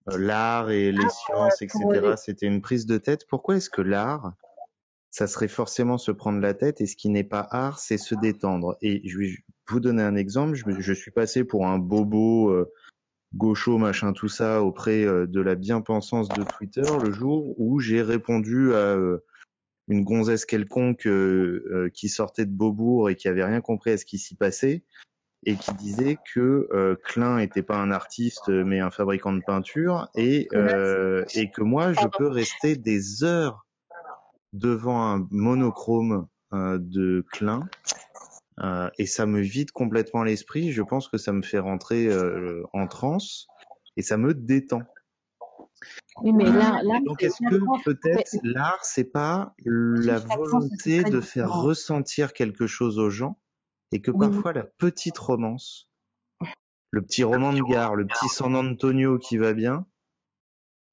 S1: euh, l'art et les sciences, etc., c'était une prise de tête. Pourquoi est-ce que l'art, ça serait forcément se prendre la tête et ce qui n'est pas art, c'est se détendre? Et je vais vous donner un exemple. Je suis passé pour un bobo euh, gaucho, machin, tout ça, auprès euh, de la bien-pensance de Twitter le jour où j'ai répondu à euh, une gonzesse quelconque euh, euh, qui sortait de Beaubourg et qui avait rien compris à ce qui s'y passait et qui disait que euh, Klein était pas un artiste mais un fabricant de peinture et euh, et que moi je peux rester des heures devant un monochrome de Klein et ça me vide complètement l'esprit. Je pense que ça me fait rentrer en transe et ça me détend.
S5: Oui, mais là, là,
S1: Donc est-ce que peut-être l'art c'est pas la volonté de faire ressentir quelque chose aux gens et que
S2: Oui.
S1: parfois la petite romance, le petit roman de gare, le petit San Antonio qui va bien,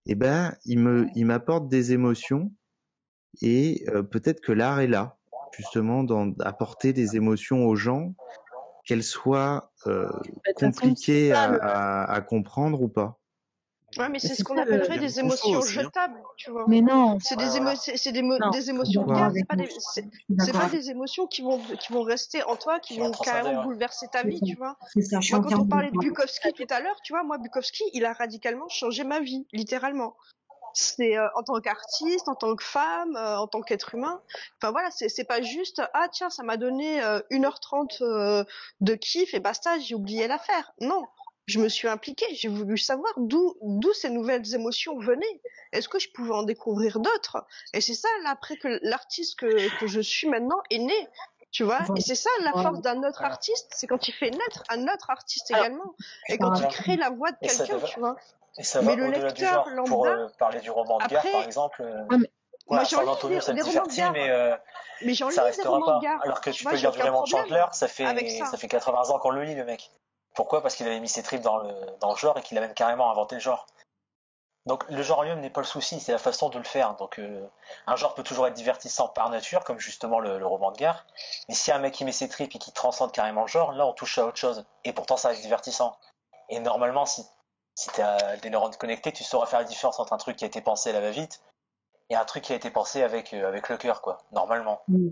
S1: eh ben il me il m'apporte des émotions et euh, peut-être que l'art est là justement dans apporter des émotions aux gens qu'elles soient euh,
S5: Bah,
S1: compliquées à comprendre ou pas.
S4: Ouais, mais c'est ce qu'on appellerait des émotions
S6: aussi, hein.
S4: jetables, tu vois.
S5: Mais non.
S4: C'est des, émo- des, mo-
S5: Non,
S4: des émotions gardes, c'est pas des, pas des émotions qui vont, qui vont rester en toi, qui
S7: vont
S4: carrément bouleverser ta vie, tu vois.
S2: C'est ça, je suis
S4: Moi, quand on parlait de. Bukowski tout à l'heure, tu vois, moi, Bukowski, il a radicalement changé ma vie, littéralement. C'est euh, en tant qu'artiste, en tant que femme, euh, en tant qu'être humain. Enfin voilà, c'est c'est pas juste ah tiens, ça m'a donné euh, 1h30 euh, de kiff et basta, j'ai oublié l'affaire. Non, je me suis impliquée, j'ai voulu savoir d'où d'où ces nouvelles émotions venaient. Est-ce que je pouvais en découvrir d'autres? Et c'est ça là après que l'artiste que que je suis maintenant est né. Tu vois, et c'est ça la force d'un autre artiste, c'est quand il fait naître un autre artiste également, et quand il crée la voix de quelqu'un, tu vois.
S7: Et ça
S4: Mais
S7: va
S4: le
S7: au-delà du
S4: lecteur
S7: genre. Pour euh, parler du roman de
S4: après-
S7: par exemple, euh,
S5: Ah, mais-
S4: Moi,
S7: voilà,
S4: lis
S7: Antonio,
S4: des-
S7: ça me
S4: des romans de
S7: divertit, mais euh,
S4: Mais j'en lis
S7: ça
S4: des
S7: restera
S4: romans
S7: pas. Alors que tu
S4: vois,
S7: peux lire du Raymond Chandler, ça fait,
S4: ça.
S7: ça fait 80 ans qu'on le lit, le mec. Pourquoi? Parce qu'il avait mis ses tripes dans le, dans le genre et qu'il a même carrément inventé le genre. Donc le genre lui-même n'est pas le souci, c'est la façon de le faire. Donc euh, un genre peut toujours être divertissant par nature, comme justement le, le roman de gare. Mais si un mec qui met ses tripes et qui transcende carrément le genre, là on touche à autre chose. Et pourtant ça reste divertissant. Et normalement, si, si tu as des neurones connectés, tu sauras faire la différence entre un truc qui a été pensé à la va-vite et un truc qui a été pensé avec, euh, avec le cœur, quoi. Normalement.
S2: Mm.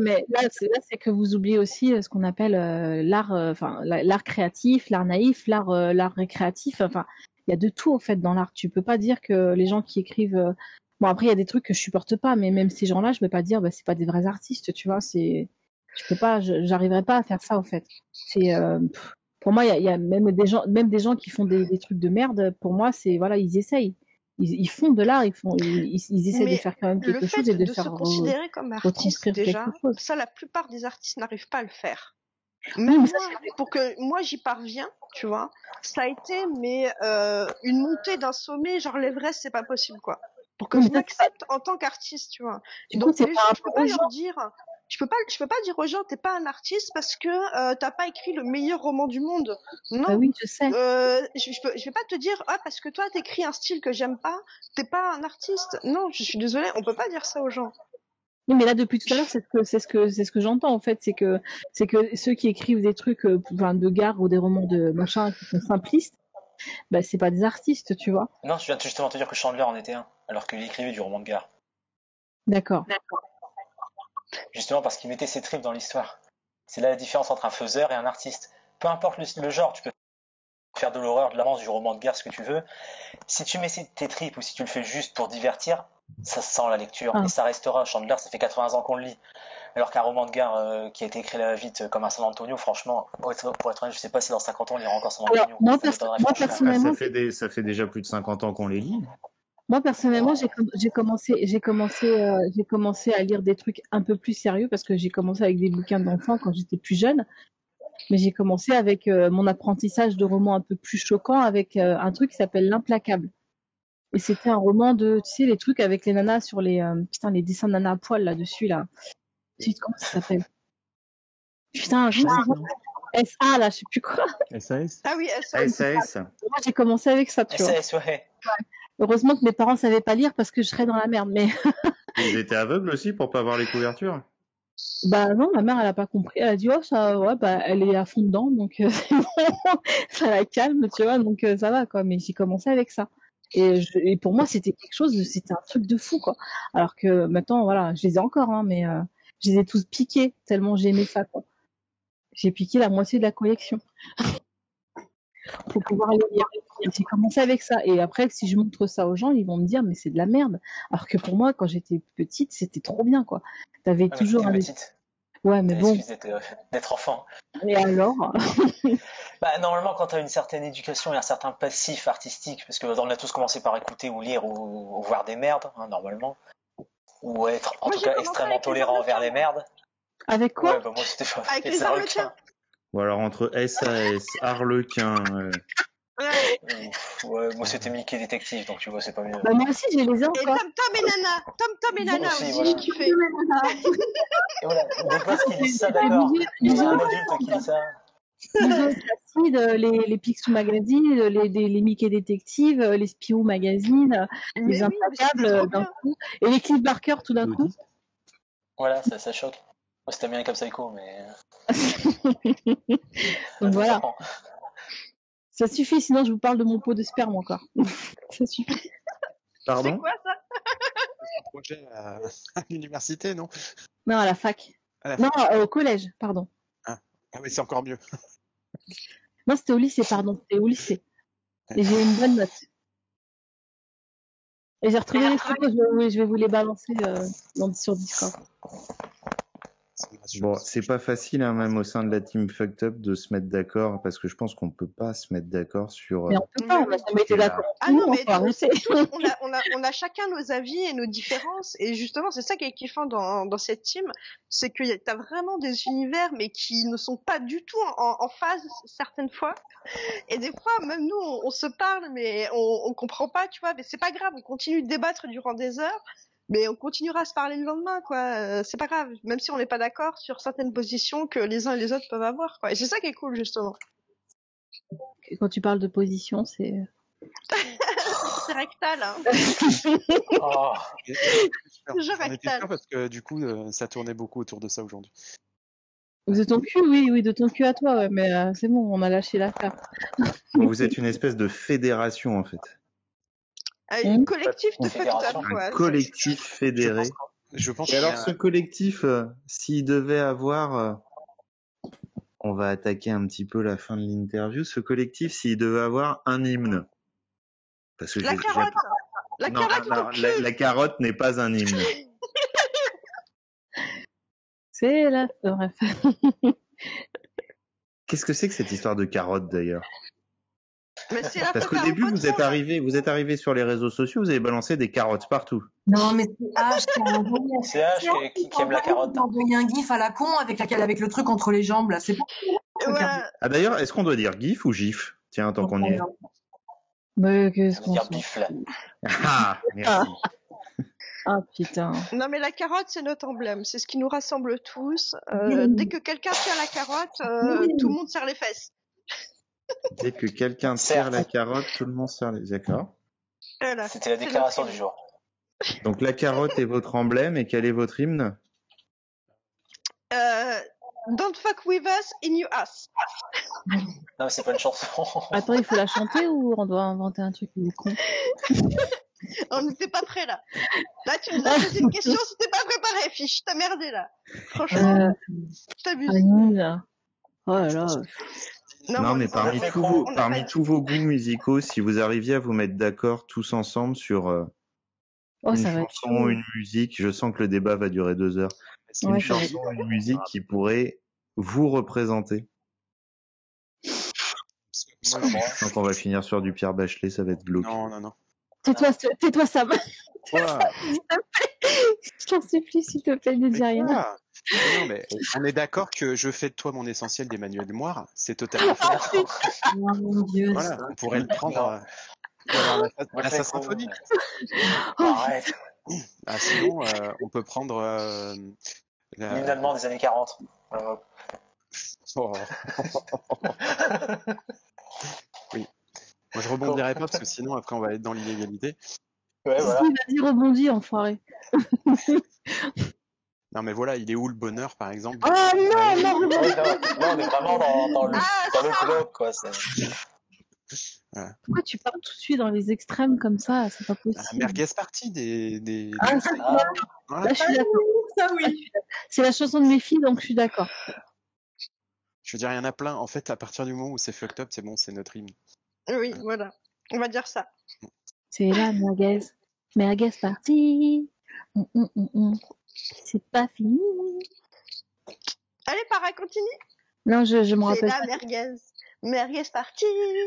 S5: Mais là, c'est que vous oubliez aussi euh, ce qu'on appelle euh, l'art, euh, enfin la- l'art créatif, l'art naïf, l'art, l'art récréatif. Enfin, il y a de tout au fait dans l'art. Tu peux pas dire que les gens qui écrivent. Bon, après, il y a des trucs que je supporte pas, mais même ces gens-là, je peux pas dire, bah, c'est pas des vrais artistes, tu vois. C'est, je peux pas, pas à faire ça, au fait. C'est, pour moi, il y a même des gens, même des gens qui font des, des trucs de merde. Pour moi, c'est voilà, ils essayent. Ils, ils font de l'art, ils font, ils, ils- ils essaient de faire quand même quelque chose et de,
S4: de
S5: faire
S4: se
S5: re-
S4: considérer comme artiste déjà, ça la plupart des artistes n'arrivent pas à le faire. Même moi, pour que moi j'y parviens, tu vois, ça a été mais euh, une montée d'un sommet, genre l'Everest, c'est pas possible quoi. Pour que
S5: Oui,
S4: je m'accepte en tant qu'artiste, tu vois.
S5: Coup,
S4: Donc les gens, je peux pas leur dire, je peux pas, je peux pas dire aux gens t'es pas un artiste parce que euh, t'as pas écrit le meilleur roman du monde. Non.
S5: Bah oui, je sais.
S4: Euh, je, je, peux, je vais pas te dire ah parce que toi t'écris un style que j'aime pas, t'es pas un artiste. Non, je suis désolée, on peut pas dire ça aux gens.
S5: Oui, mais là depuis tout à l'heure, c'est ce que c'est ce que c'est ce que j'entends en fait, c'est que c'est que ceux qui écrivent des trucs, euh, enfin, de gare ou des romans de machin qui sont simplistes, bah c'est pas des artistes, tu vois.
S7: Non, je viens justement te dire que Chandler en était un, alors qu'il écrivait du roman de gare.
S5: D'accord.
S7: Justement parce qu'il mettait ses tripes dans l'histoire. C'est là la différence entre un faiseur et un artiste. Peu importe le, le genre, tu peux faire de l'horreur, de l'avance, du roman de guerre, ce que tu veux. Si tu mets tes tripes ou si tu le fais juste pour divertir, ça sent la lecture
S5: Ah.
S7: et ça restera. Chandler, ça fait 80 ans qu'on le lit. Alors qu'un roman de guerre euh, qui a été écrit là vite euh, comme un San Antonio, franchement, pour être, honnête, je sais pas si dans 50 ans on lira encore San
S5: Alors,
S7: Antonio.
S5: moi,
S7: Ça
S5: perso-
S7: m'étonnerait
S5: moi,
S7: franchement.
S1: Ah,
S5: personnellement,
S1: ça, fait des, ça fait déjà plus de 50 ans qu'on les lit.
S5: Moi personnellement, j'ai com- j'ai commencé j'ai commencé euh, j'ai commencé à lire des trucs un peu plus sérieux parce que j'ai commencé avec des bouquins d'enfants quand j'étais plus jeune. Mais j'ai commencé avec euh, mon apprentissage de romans un peu plus choquant avec euh, un truc qui s'appelle L'implacable. Et c'était un roman de tu sais les trucs avec les nanas sur les euh, putain les dessins de nanas à poil là dessus là. Putain, comment ça s'appelle? Putain, je sais pas. SA là, je sais plus quoi.
S3: SAS
S4: Ah oui,
S1: SAS.
S5: Moi j'ai commencé avec ça, tu vois.
S7: SAS, ouais.
S5: Heureusement que mes parents savaient pas lire parce que je serais dans la merde. Mais <laughs>
S1: Ils étaient aveugles aussi pour pas voir les couvertures.
S5: bah non, ma mère elle a pas compris. Elle a dit oh ça, ouais bah elle est à fond dedans donc euh, <laughs> c'est bon, ça la calme, tu vois donc euh, ça va quoi. Mais j'ai commencé avec ça. Et, je- et pour moi c'était quelque chose, de- c'était un truc de fou quoi. Alors que maintenant voilà, je les ai encore hein, mais euh, je les ai tous piqués tellement j'aimais ça quoi. J'ai piqué la moitié de la collection <laughs> pour pouvoir les lire. Et J'ai commencé avec ça. Et après, si je montre ça aux gens, ils vont me dire, mais c'est de la merde. Alors que pour moi, quand j'étais petite, c'était trop bien, quoi. T'avais
S7: Ah, mais
S5: toujours un.
S7: petite.
S5: Ouais, mais bon.
S7: d'être, d'être enfant.
S5: Et alors? <laughs>
S7: Bah, normalement, quand tu as une certaine éducation et un certain passif artistique, parce que on a tous commencé par écouter ou lire ou, ou voir des merdes, hein, normalement, ou être en
S4: Moi,
S7: tout cas extrêmement
S4: avec
S7: tolérant envers les merdes.
S5: Avec quoi?
S7: Ouais, bah, moi c'était pas
S4: Avec
S7: les. Harlequins.
S1: Ou alors entre SAS, <laughs> Harlequin. euh,
S4: Ouais.
S7: Moi c'était Mickey Détective, donc tu vois, c'est pas mieux.
S5: Bah, moi aussi, je les
S4: Et
S5: encore.
S4: Tom Tom et Nana, Tom Tom et Nana
S7: aussi, voilà.
S4: j'ai kiffé. <laughs>
S7: Et voilà, des gosses qui lisent ça,
S5: Les
S7: d'accord.
S5: les
S7: adulte qui lit ça.
S5: les les, les Picsou Magazine, les, les, les Mickey Détectives, les Spirou Magazine, les
S4: mais
S5: Implacables
S4: c'était trop
S5: d'un coup, et les Cliff Barker tout d'un coup.
S7: Voilà, ça, ça choque. Moi c'était bien comme Psycho, mais.
S5: Donc <laughs> voilà,
S7: Bon.
S5: ça suffit, sinon je vous parle de mon pot de sperme encore. <laughs> ça suffit.
S4: C'est
S1: Pardon
S4: quoi ça
S6: un projet à, <laughs> à l'université, non
S5: Non, à la fac.
S6: À la
S5: Non, euh, au collège, pardon.
S6: Ah oui, c'est encore mieux.
S5: Non, c'était au lycée, pardon. C'était au lycée. Et j'ai eu une bonne note. Et j'ai retrouvé les photos, je vais vous les balancer euh, dans, sur Discord.
S1: Bon, c'est pas facile, hein, même au sein de la team Fucked Up, de se mettre d'accord, parce que je pense qu'on peut pas se mettre d'accord sur.
S5: Mais
S1: euh,
S5: on peut pas, on n'a jamais été d'accord.
S4: Ah non, mais on a, on, a, on a chacun nos avis et nos différences. Et justement, c'est ça qui est kiffant dans, dans cette team, c'est que y a- t'as vraiment des univers, mais qui ne sont pas du tout en, en phase certaines fois. Et des fois, même nous, on, on se parle, mais on, on comprend pas, tu vois. Mais c'est pas grave, on continue de débattre durant des heures. Mais on continuera à se parler le lendemain, quoi. Euh, c'est pas grave, même si on n'est pas d'accord sur certaines positions que les uns et les autres peuvent avoir, quoi. Et c'est ça qui est cool, justement.
S5: Quand tu parles de position, c'est.
S4: C'est rectal, hein. <laughs>
S7: Oh.
S4: Je
S6: sûr parce que du coup, euh, ça tournait beaucoup autour de ça aujourd'hui.
S5: De ton cul, oui, oui, de ton cul à toi, ouais, mais euh, c'est bon, on a lâché l'affaire.
S1: vous êtes une espèce de fédération, en fait.
S4: Un
S5: Mmh.
S4: collectif de
S7: fédération.
S1: Un collectif fédéré.
S6: Je pense, je pense
S1: Et
S6: a-
S1: alors, ce collectif, euh, s'il devait avoir. euh, on va attaquer un petit peu la fin de l'interview. Ce collectif, s'il devait avoir un hymne. Parce que
S4: La carotte La
S1: Non,
S4: carotte
S1: non,
S4: au cul
S1: la, la carotte n'est pas un hymne. <laughs>
S5: C'est la. Bref.
S1: Qu'est-ce que c'est que cette histoire de carotte d'ailleurs?
S4: Mais c'est la
S1: Parce qu'au début, vous êtes arrivé, vous êtes arrivé sur les réseaux sociaux, vous avez balancé des carottes partout.
S2: Non, mais c'est H qui a envoyé.
S7: C'est H qui, aime la carotte.
S2: Il a envoyé un gif à la con avec laquelle, avec le truc entre les jambes, là. C'est
S4: voilà.
S1: Ah d'ailleurs, est-ce qu'on doit dire gif ou gif? Tiens, tant qu'on y est.
S5: Mais qu'est-ce
S7: On
S5: qu'on
S7: dire bif là.
S1: Ah, merci.
S5: Ah putain.
S4: Non, mais la carotte, c'est notre emblème. C'est ce qui nous rassemble tous. Euh, Dès que quelqu'un tient la carotte, euh, tout le monde serre les fesses.
S1: Dès que quelqu'un serre la carotte, tout le monde serre les. D'accord?
S4: Voilà.
S7: C'était la déclaration du jour.
S1: Donc la carotte est votre emblème et quel est votre hymne?
S4: Euh, don't fuck with us in your ass.
S7: Non, mais c'est pas une chanson. <laughs>
S5: Attends, il faut la chanter ou on doit inventer un truc con?
S4: On n'était pas prêt là. Là, tu nous as posé une question, <laughs> c'était pas préparé, fiche. T'as merdé là. Franchement,
S5: euh,
S4: t'abuses.
S5: ah, nul, là. Oh là là.
S1: Non, mais
S4: on-
S1: parmi, tous vos,
S4: on
S1: parmi tous vos goûts musicaux, si vous arriviez à vous mettre d'accord tous ensemble sur euh,
S5: Oh,
S1: une
S5: ça va être
S1: chanson, une musique, je sens que le débat va durer deux heures.
S5: Ouais,
S1: une
S5: va être
S1: chanson, une musique qui pourrait vous représenter.
S6: Moi,
S1: Je sens qu'on va finir sur du Pierre Bachelet, ça va être glauque.
S6: Non, non, non.
S5: Tais-toi, tais-toi, Sam.
S6: Quoi? <laughs>
S5: Je t'en supplie, s'il te plaît, ne dis rien.
S6: Non, mais on est d'accord que je fais de toi mon essentiel d'Emmanuel Moire. C'est totalement <laughs> faux.
S2: Oh mon dieu.
S6: Voilà, on pourrait le prendre. euh,
S7: je fais
S6: symphonie.
S7: Arrête.
S6: Ah, sinon, euh, on peut prendre. euh, la-
S7: des années 40. Euh,
S6: Oh. <laughs> oui. Moi, je rebondirai pas parce que sinon, après, on va être dans l'illégalité.
S7: ouais, voilà.
S5: Rebondis, enfoiré. <laughs>
S6: Non, mais voilà, il est où le bonheur, par exemple?
S5: Oh non, non,
S7: Oui, non,
S5: rebondis.
S7: là, on est vraiment dans, dans le,
S4: Ah,
S7: dans le glauque, quoi. c'est-
S5: Pourquoi tu pars tout de suite dans les extrêmes comme ça? C'est pas
S6: Ah, La
S5: possible.
S6: merguez party des. des,
S5: Ah, ça,
S7: Ah,
S6: Voilà.
S5: là, je suis d'accord.
S2: Ça oui.
S5: C'est la chanson de mes filles, donc je suis d'accord.
S6: Je veux dire, il y en a plein. En fait, à partir du moment où c'est fucked up, c'est bon, c'est notre hymne.
S4: Oui, voilà. On va dire ça.
S5: C'est la merguez. Merguez party. Hum, hum, hum, hum. C'est pas fini.
S4: Allez, para, continue.
S5: Non, je, je me
S4: C'est
S5: rappelle.
S4: la
S5: pas.
S4: merguez. Merguez party.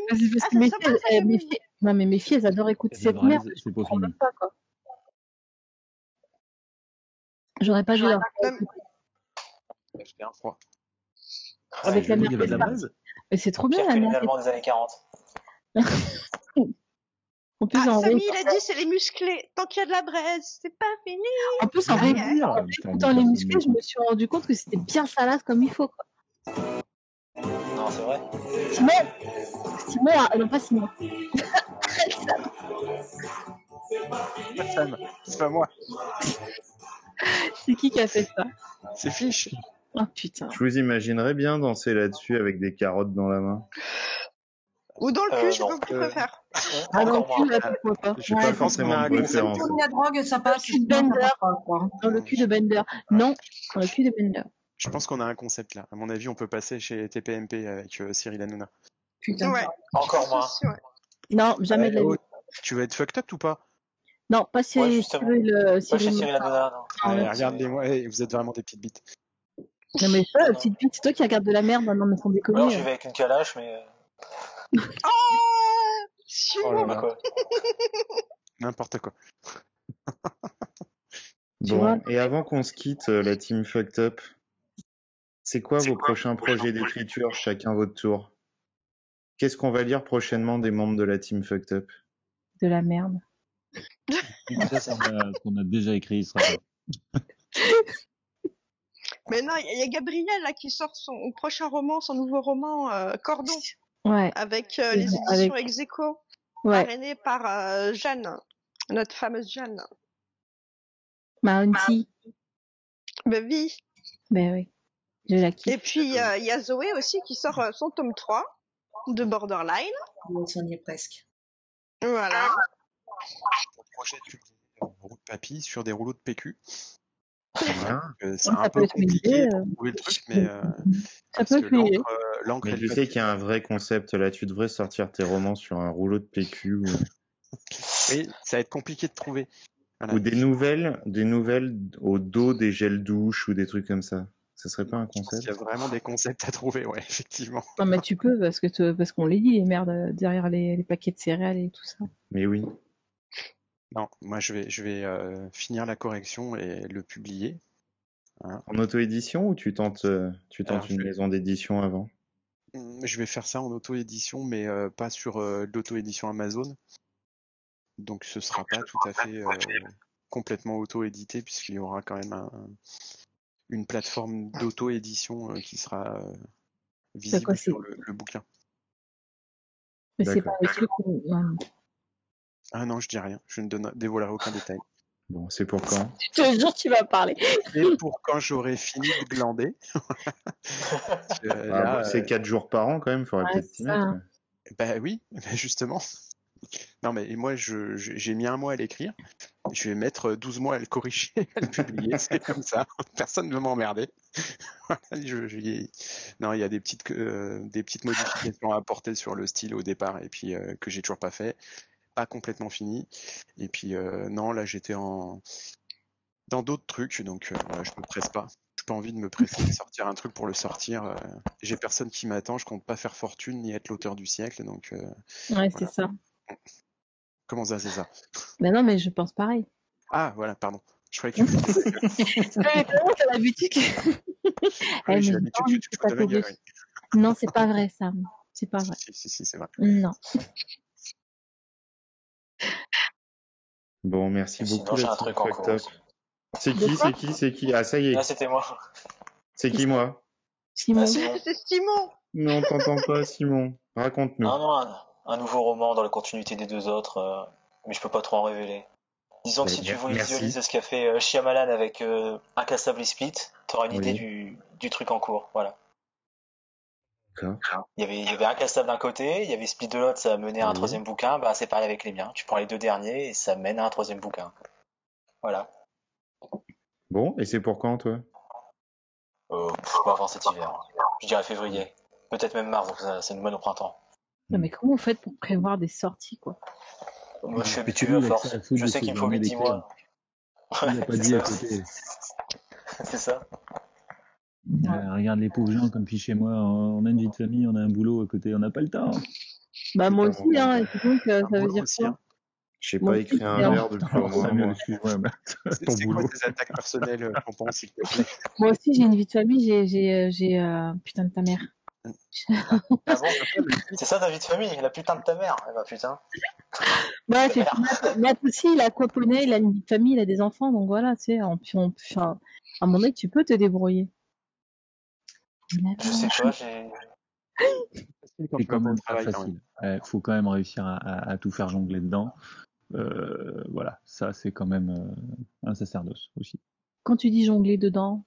S5: Parce que- parce
S4: Ah,
S5: que
S4: c'est
S5: mes filles, elles-
S4: j'aime
S5: mes filles- non, mais mes filles, elles adorent écouter
S9: Et
S5: cette
S9: la
S5: merde. Je
S9: c'est pas
S5: comprends
S9: fini.
S5: même pas, quoi. J'aurais pas dû leur
S4: Même-.
S6: J'ai un froid.
S5: Avec la merguez
S9: la braise
S5: Mais c'est trop bien, la merguez.
S7: des années 40. <laughs>
S5: En plus,
S4: Ah,
S5: en,
S4: Samy, il a dit c'est les musclés. Tant qu'il y a de la braise, c'est pas fini.
S5: en plus, en
S4: Ah, ouais.
S5: en les musclés, je me suis rendu compte que c'était bien salade comme il faut, quoi.
S7: Non, c'est vrai.
S5: Simon! Simon, ah, non, pas Simon.
S6: C'est pas moi.
S5: C'est qui qui a fait ça?
S6: C'est Fiche.
S5: Oh putain.
S1: Je vous imaginerais bien danser là-dessus avec des carottes dans la main.
S4: Ou dans le cul,
S7: Euh,
S4: je
S7: non.
S4: peux plus
S6: Euh,
S4: préfère.
S5: Ah non, tu
S7: moins.
S5: là, pourquoi pas?
S1: J'ai
S2: Ouais,
S1: pas
S2: je
S6: pense qu'on
S1: forcément
S6: un
S1: préférence.
S2: Pour la drogue, ça passe.
S5: Cul Bender.
S2: pas.
S5: Dans le cul de Bender. Non, dans le cul de Bender.
S6: Je pense qu'on a un concept là. À mon avis, on peut passer chez TPMP avec euh, Cyril Hanouna.
S2: Putain.
S4: Ouais.
S7: Encore moins.
S4: Ouais.
S5: Non, jamais de la
S6: Oh,
S5: vie.
S6: tu veux être fucked up ou pas?
S5: Non, pas si
S7: Ouais.
S5: Cyril, euh,
S7: Pas chez
S5: Cyril.
S7: Cyril Hanouna, non.
S5: Ah.
S6: Regardez-moi, hey, vous êtes vraiment des petites bites.
S5: Non, mais ça, petite bite, c'est toi qui regardes de la merde maintenant, mais sans
S7: Ou alors
S5: déconner.
S7: j'y vais avec une calache, mais. Euh,
S4: Oh
S6: là là, <laughs> n'importe quoi. <laughs>
S1: Bon, et avant qu'on se quitte, euh, la team Fucked Up, c'est quoi vos prochains projets d'écriture, chacun votre tour? Qu'est-ce qu'on va lire prochainement des membres de la team Fucked Up?
S5: De la merde.
S9: Ça, c'est un- ce qu'on a déjà écrit, il sera pas. <laughs>
S4: Mais non, il y, a- il y a Gabriel là qui sort son prochain roman, son nouveau roman euh, Cordon,
S5: Ouais,
S4: avec euh,
S5: Et
S4: les éditions
S5: avec-
S4: ex aequo,
S5: ouais.
S4: parrainé par euh, Jeanne, notre fameuse Jeanne.
S5: Ma auntie.
S4: Ben oui.
S5: Ben oui. Je la
S4: Et
S5: kiffe.
S4: puis euh, il y a Zoé aussi qui sort euh, son tome 3 de Borderline.
S2: On y est presque.
S4: Voilà.
S6: Pour le projet de publier un rouleau de papy sur des rouleaux de PQ. <laughs> Euh, c'est
S5: Ça
S6: un
S5: peut
S6: peu compliqué de
S5: euh.
S6: trouver le truc, mais euh, parce que l'encre, euh, l'encre
S1: Mais
S6: et
S1: tu sais qu'il y a un vrai concept là, tu devrais sortir tes romans sur un rouleau de PQ ou, <laughs>
S6: Oui, ça va être compliqué de trouver. Voilà.
S1: ou des nouvelles, des nouvelles au dos des gels douche ou des trucs comme ça. Ce serait pas un
S6: Il y
S1: concept?
S6: a vraiment des concepts à trouver, ouais, effectivement.
S5: Non, mais tu peux parce que tu- parce qu'on les dit les merdes derrière les, les paquets de céréales et tout ça.
S1: Mais oui.
S6: Non, moi je vais, je vais euh, finir la correction et le publier. Hein.
S1: En auto-édition ou tu tentes, euh, tu tentes
S6: Alors,
S1: une
S6: je-
S1: maison d'édition avant?
S6: Hum, Je vais faire ça en auto-édition, mais euh, pas sur euh, l'auto-édition Amazon. Donc ce sera pas tout à fait euh, complètement auto-édité, puisqu'il y aura quand même un- une plateforme d'auto-édition euh, qui sera euh, visible
S5: quoi,
S6: sur le, le bouquin.
S5: Mais c'est pas le truc où...
S6: Ah non, je dis rien, je ne donne, dévoilerai aucun détail.
S1: Bon, c'est pour quand?
S5: Je te jure, tu vas parler.
S6: Et pour quand j'aurai fini de glander. <laughs>
S1: Ah, bah, C'est
S6: euh,
S1: quatre jours par an quand même, faudrait
S5: Ouais,
S1: peut-être
S5: c'est
S1: s'y mettre.
S6: Bah oui, <laughs> bah justement. Non mais moi je je- j'ai mis un mois à l'écrire, je vais mettre 12 mois à le corriger, <laughs> à le publier, c'est comme ça. Personne ne veut m'emmerder. Voilà, je- je- Non, il y a des petites euh, des petites modifications à apporter sur le style au départ et puis euh, que j'ai toujours pas fait, pas complètement fini. Et puis euh, non, là j'étais en dans d'autres trucs, donc euh, je me presse pas. J'ai pas envie de me presser de sortir un truc pour le sortir. euh, J'ai personne qui m'attend, je compte pas faire fortune ni être l'auteur du siècle, donc
S5: Ouais, c'est ça.
S6: comment ça c'est ça?
S5: Mais non, mais je pense pareil.
S6: Ah voilà, pardon. Je croyais que tu <laughs>
S5: l'habitude que-. Non, c'est pas vrai, ça. C'est pas vrai.
S6: Si, si, si, c'est vrai.
S5: Non.
S1: Bon, merci
S7: Sinon,
S1: beaucoup.
S7: un truc en cours.
S1: C'est qui, c'est qui, c'est qui? Ah, ça y est.
S7: Ah, c'était moi.
S1: C'est qui, moi?
S5: Simon.
S7: Ah, Simon. <laughs>
S4: C'est Simon.
S1: Non, <laughs> t'entends pas, Simon. Raconte-nous.
S7: Non, non, un, un nouveau roman dans la continuité des deux autres, euh, mais je peux pas trop en révéler. Disons que
S1: Mais
S7: si tu
S1: merci.
S7: visualises ce qu'a fait euh, Shyamalan avec euh, Incassable et Split, t'auras une
S1: Oui.
S7: idée du, du truc en cours. Voilà. Il y avait, il y avait d'un côté, il y avait Split de l'autre, ça menait à un
S1: Oui.
S7: troisième bouquin, bah c'est pareil avec les miens. Tu prends les deux derniers et ça mène à un troisième bouquin. Voilà.
S1: Bon, et c'est pour quand, toi?
S7: Euh, pas avant cet hiver. Je dirais février. Peut-être même mars, donc ça, ça nous mène au printemps.
S5: Non, mais comment vous faites pour prévoir des sorties, quoi?
S7: Moi, je suis habitué à force. Je sais qu'il me faut
S9: promener
S7: 8-10 mois.
S9: Il n'a pas vie à côté. <laughs>
S7: C'est ça.
S9: Euh, regarde les pauvres gens comme puis chez moi, on a une vie de famille, on a un boulot à côté, on n'a pas le temps.
S5: Bah, moi aussi, hein. Et donc, euh, ça veut
S6: boulot
S5: dire
S6: aussi,
S5: quoi?
S6: hein.
S1: Je sais
S5: Moi
S1: pas
S5: aussi,
S1: écrire un verre depuis au moins un
S9: mais
S6: C'est quoi tes attaques personnelles, euh, Pompon, s'il te plaît?
S5: Moi aussi, j'ai une vie de famille, j'ai, j'ai, euh, j'ai, euh, putain de ta mère.
S7: Ah <laughs> C'est ça ta vie de famille, la putain de ta mère. Eh ben putain.
S5: Ouais, c'est Matt, Matt aussi, il a aquaponé, il a une vie de famille, il a des enfants, donc voilà, tu sais, puis on, enfin, à mon avis, tu peux te débrouiller.
S7: Je sais pas.
S6: Quand
S9: C'est quand même
S6: même.
S9: facile. Il faut quand même réussir à, à- à tout faire jongler dedans. Euh, voilà, ça c'est quand même euh, un sacerdoce aussi.
S5: Quand tu dis jongler dedans,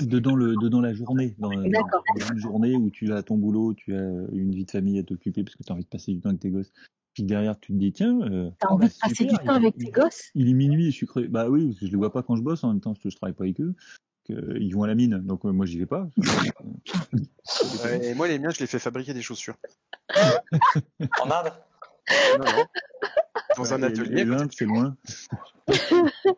S9: Dedans le, dedans la journée, dans, dans-
S5: D'accord.
S9: dans une journée où tu as ton boulot, tu as une vie de famille à t'occuper parce que tu as envie de passer du temps avec tes gosses. Puis derrière tu te dis tiens, euh,
S5: t'as
S9: oh,
S5: envie
S9: bah,
S5: de passer
S9: super,
S5: du temps avec tes gosses?
S9: Il est minuit et je suis crevé. Bah oui, parce que je les vois pas quand je bosse en même temps parce que je travaille pas avec eux. Que, ils vont à la mine, donc euh, moi j'y vais pas. <laughs>
S6: Ouais, et moi, les miens, je les fais fabriquer des chaussures. <laughs>
S7: En Inde?
S6: Non, non. Dans un
S9: Ouais,
S6: atelier.
S9: et l'Inde, c'est loin. <laughs>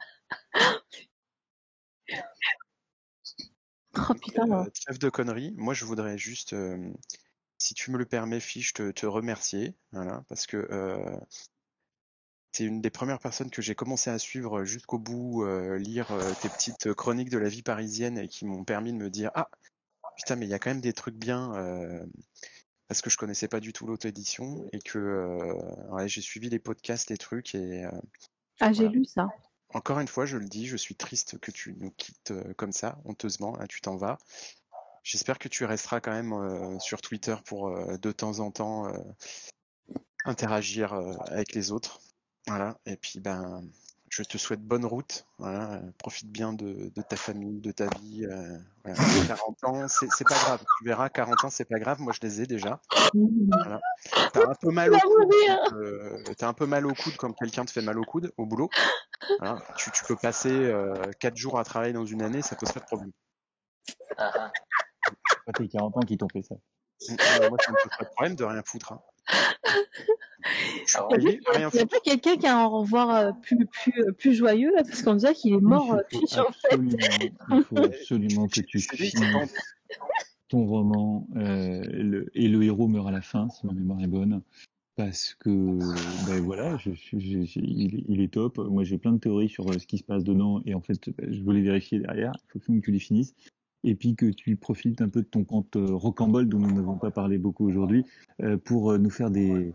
S5: Oh putain,
S6: Euh, trêve de conneries. Moi, je voudrais juste, euh, si tu me le permets, Fiche, te, te remercier, voilà, parce que euh, c'est une des premières personnes que j'ai commencé à suivre jusqu'au bout, euh, lire euh, tes petites chroniques de la vie parisienne et qui m'ont permis de me dire ah putain mais il y a quand même des trucs bien euh, parce que je connaissais pas du tout l'auto-édition et que euh, ouais, j'ai suivi les podcasts, les trucs et euh,
S5: ah, j'ai lu ça.
S6: encore une fois, je le dis, je suis triste que tu nous quittes euh, comme ça, honteusement, là tu t'en vas. J'espère que tu resteras quand même euh, sur Twitter pour euh, de temps en temps euh, interagir euh, avec les autres. Voilà, et puis ben je te souhaite bonne route. Voilà, profite bien de, de ta famille, de ta vie. euh, voilà. <laughs> 40 ans, c'est c'est pas grave. Tu verras, 40 ans, c'est pas grave. Moi, je les ai déjà. Voilà. T'as un peu mal au coude. euh, T'as un peu mal au coude quand quelqu'un te fait mal au coude au boulot. Voilà. Tu, tu peux passer euh, 4 jours à travailler dans une année, ça pose pas de problème.
S7: Ah, ah.
S9: C'est pas tes 40 ans qui t'ont fait ça.
S6: Euh, moi, ça me pose pas de problème de rien foutre. hein.
S5: Il n'y a, pas quelqu'un qui a un au revoir euh, plus, plus, euh, plus joyeux là Parce qu'on dirait qu'il est mort euh,
S3: il faut
S5: en fait.
S3: absolument, il faut absolument que tu finisses ton roman euh, le- et le héros meurt à la fin, si ma mémoire est bonne. Parce que, ben voilà, je, je- je- je- il, est- il est top. Moi, j'ai plein de théories sur ce qui se passe dedans et en fait, ben, je veux les vérifier derrière. Il faut que tu les finisses. Et puis que tu profites un peu de ton compte euh, Rocambole, dont nous n'avons pas parlé beaucoup aujourd'hui, euh, pour euh, nous faire des,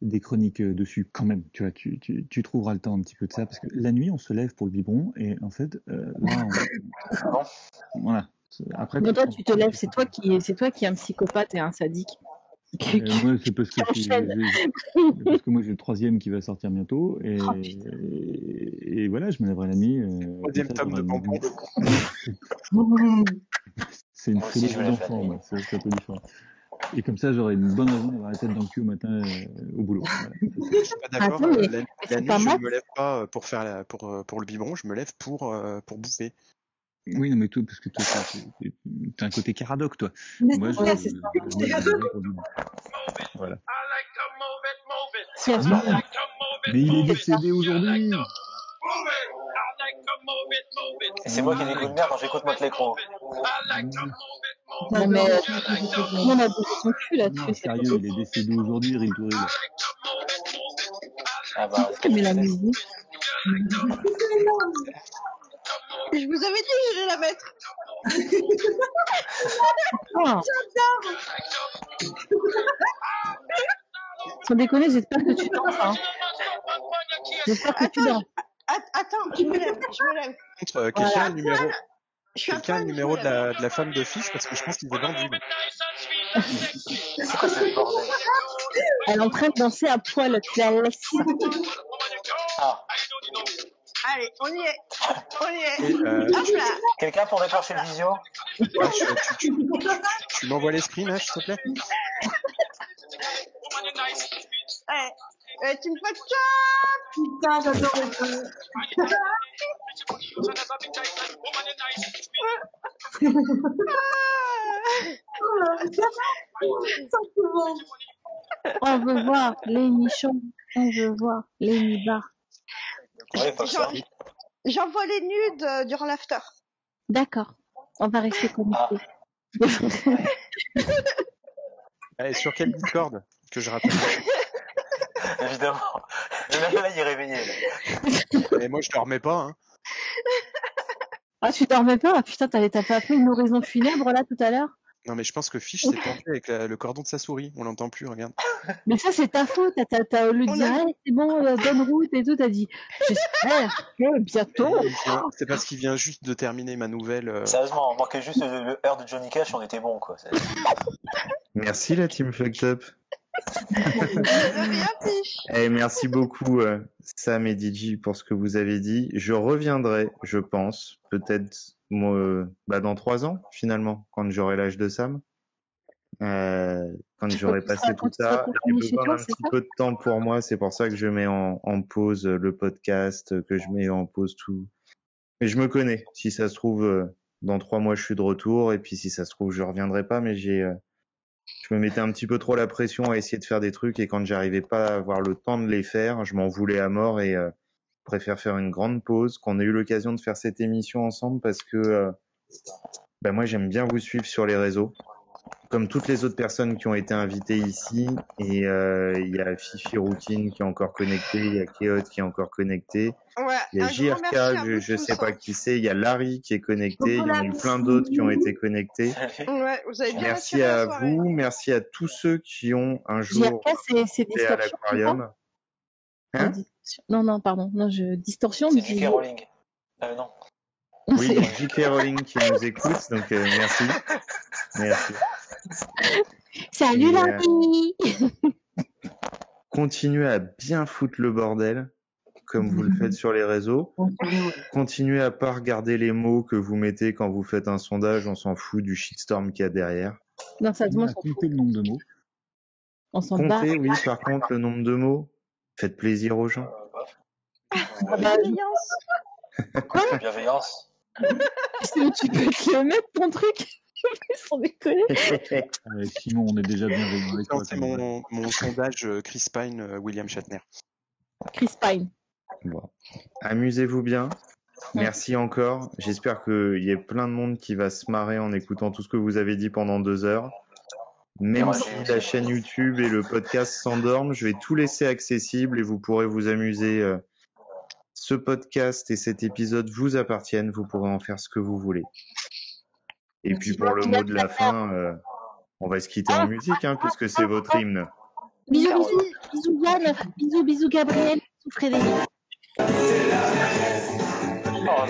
S3: des chroniques euh, dessus quand même. Tu vois, tu, tu, tu trouveras le temps un petit peu de ça parce que la nuit, on se lève pour le biberon et en fait, euh, là, on-
S7: Non.
S3: voilà. Après,
S5: Mais toi, tu te lèves, c'est toi qui, c'est toi qui es un psychopathe et un sadique.
S3: Euh, moi, c'est parce parce que moi j'ai le troisième qui va sortir bientôt et,
S5: Oh,
S3: et, et voilà, je me lèverai la nuit. euh,
S6: Troisième tome de
S3: j'aurai une-
S6: Bonbon.
S3: C'est une
S7: nuit.
S3: moi, c'est un peu différent. Et comme ça, j'aurai une bonne raison d'avoir la tête dans le cul au matin euh, au boulot. Voilà.
S6: Je suis pas d'accord.
S5: Attends, mais-
S6: euh, La, nuit,
S5: pas
S6: je ne me lève pas pour faire la, pour, pour le biberon, je me lève pour, euh, pour bouffer.
S3: Oui, non, mais toi, parce que toi, t'as- un côté caradoc, toi.
S2: Mais
S3: Moi, je,
S2: c'est
S3: moi, je. Voilà. Non, mais il est décédé aujourd'hui.
S7: C'est moi qui ai des goûts de merde quand j'écoute Motley Crue.
S5: Non, mais euh, monde a son cul
S3: Non,
S5: là-dessus. c'est
S3: sérieux, il est décédé aujourd'hui, Rick.
S7: Ah bah.
S5: Mais la musique.
S4: Je vous avais dit que j'allais la mettre.
S5: Ah. Sans déconner, j'espère que tu danses. Hein. J'espère que tu danses.
S4: Att- Attends, je me lève, je me lève.
S6: Contre, euh, quelqu'un a le numéro, quelqu'un a le numéro de la, de la femme de fiche parce que je pense qu'il est vendu. lui.
S7: c'est quoi ce bordel?
S5: Elle est en train de danser à poil. Tu la laisses.
S7: Ah,
S4: Allez, on y est. On y est.
S6: Euh,
S7: quelqu'un pour déclencher le visio?
S6: Ouais, tu, tu, tu, tu m'envoies les screens, hein, s'il te plaît?
S4: Eh, eh, tu me fais ça
S2: Putain, j'adore ça. Simplement. <laughs>
S5: On veut voir les nichons. On veut voir les nibards.
S4: J'envoie les nudes euh, durant l'after.
S5: D'accord. On va rester connectés. <laughs>
S6: Allez, sur quel Discord que je rappelle? <laughs>
S7: Évidemment. Là, il est réveillé. Là.
S6: Et moi, je dormais pas. Hein.
S5: Ah, tu dormais pas? Ah, Putain, t'avais t'as pas appelé une oraison funèbre là tout à l'heure?
S6: Non, mais je pense que Fish s'est pendu avec la- le cordon de sa souris. On l'entend plus, regarde. <laughs>
S5: Mais ça, c'est ta faute. T'as, t'as, t'as, au lieu de
S4: On
S5: dire,
S4: a-
S5: Allez, c'est bon, euh, bonne route et tout, t'as dit, j'espère que bientôt.
S6: C'est parce qu'il vient juste de terminer ma nouvelle. euh,
S7: Sérieusement, on manquait juste le, le R de Johnny Cash, on était bon quoi. C'est- <laughs>
S1: Merci la team Fucked Up. Et <laughs> merci beaucoup euh, Sam et DJ pour ce que vous avez dit. Je reviendrai, je pense, peut-être moi, euh, bah, dans trois ans finalement, quand j'aurai l'âge de Sam. Euh, quand j'aurai passé tout ça, j'ai besoin d'un petit peu de temps pour moi. C'est pour ça que je mets en, en pause euh, le podcast, que je mets en pause tout. Mais je me connais. Si ça se trouve, euh, dans trois mois, je suis de retour. Et puis si ça se trouve, je reviendrai pas. Mais j'ai, euh, je me mettais un petit peu trop la pression à essayer de faire des trucs. Et quand j'arrivais pas à avoir le temps de les faire, je m'en voulais à mort. Et euh, préfère faire une grande pause. Qu'on ait eu l'occasion de faire cette émission ensemble parce que euh, ben moi, j'aime bien vous suivre sur les réseaux comme toutes les autres personnes qui ont été invitées ici, et euh, il y a Fifi Routine qui est encore connecté, il y a Keot qui est encore connecté,
S4: Ouais,
S1: il y a JRK, je,
S4: vous
S1: je sais pas qui c'est, il y a Larry qui est connecté, il y en a eu plein d'autres qui ont été connectés.
S4: Ouais, vous avez bien
S1: Merci à vous, merci à tous ceux qui ont un jour
S5: JRK,
S1: été à l'aquarium. Hein.
S5: Non, non, pardon. Non, je, distorsion,
S7: C'est
S5: mais
S7: J.K. Rowling. Euh, non.
S1: Oui, J.K. Rowling qui nous écoute, donc euh, merci. Merci.
S5: Salut
S1: Et, euh,
S5: Larry
S1: Continuez à bien foutre le bordel, comme vous le faites sur les réseaux. Continuez à pas regarder les mots que vous mettez quand vous faites un sondage, on s'en fout du shitstorm qu'il y a derrière.
S5: Non, ça,
S3: On
S5: s'en fout.
S3: le nombre de mots.
S5: On s'en bat.
S1: Comptez, oui, par contre, le nombre de mots. Faites plaisir aux gens.
S5: Ah bah,
S4: Bienveillance.
S7: Bienveillance?
S5: tu peux te le mettre, ton truc Sans déconner. <laughs>
S3: Euh, Simon, on est déjà bien
S6: c'est mon, mon sondage euh, Chris Pine, euh, William Shatner.
S5: Chris Pine.
S1: Bon. Amusez-vous bien. Merci encore. J'espère qu'il y a plein de monde qui va se marrer en écoutant tout ce que vous avez dit pendant deux heures. Même si la chaîne YouTube et le podcast s'endorment, je vais tout laisser accessible et vous pourrez vous amuser. euh, Ce podcast et cet épisode vous appartiennent. Vous pourrez en faire ce que vous voulez. Et puis pour le mot de la fin, euh, on va se quitter en musique, hein, puisque c'est votre hymne.
S5: Bisous, bisous, bisous Yann, bisous, bisous Gabriel, bisous Frédéric.
S7: Oh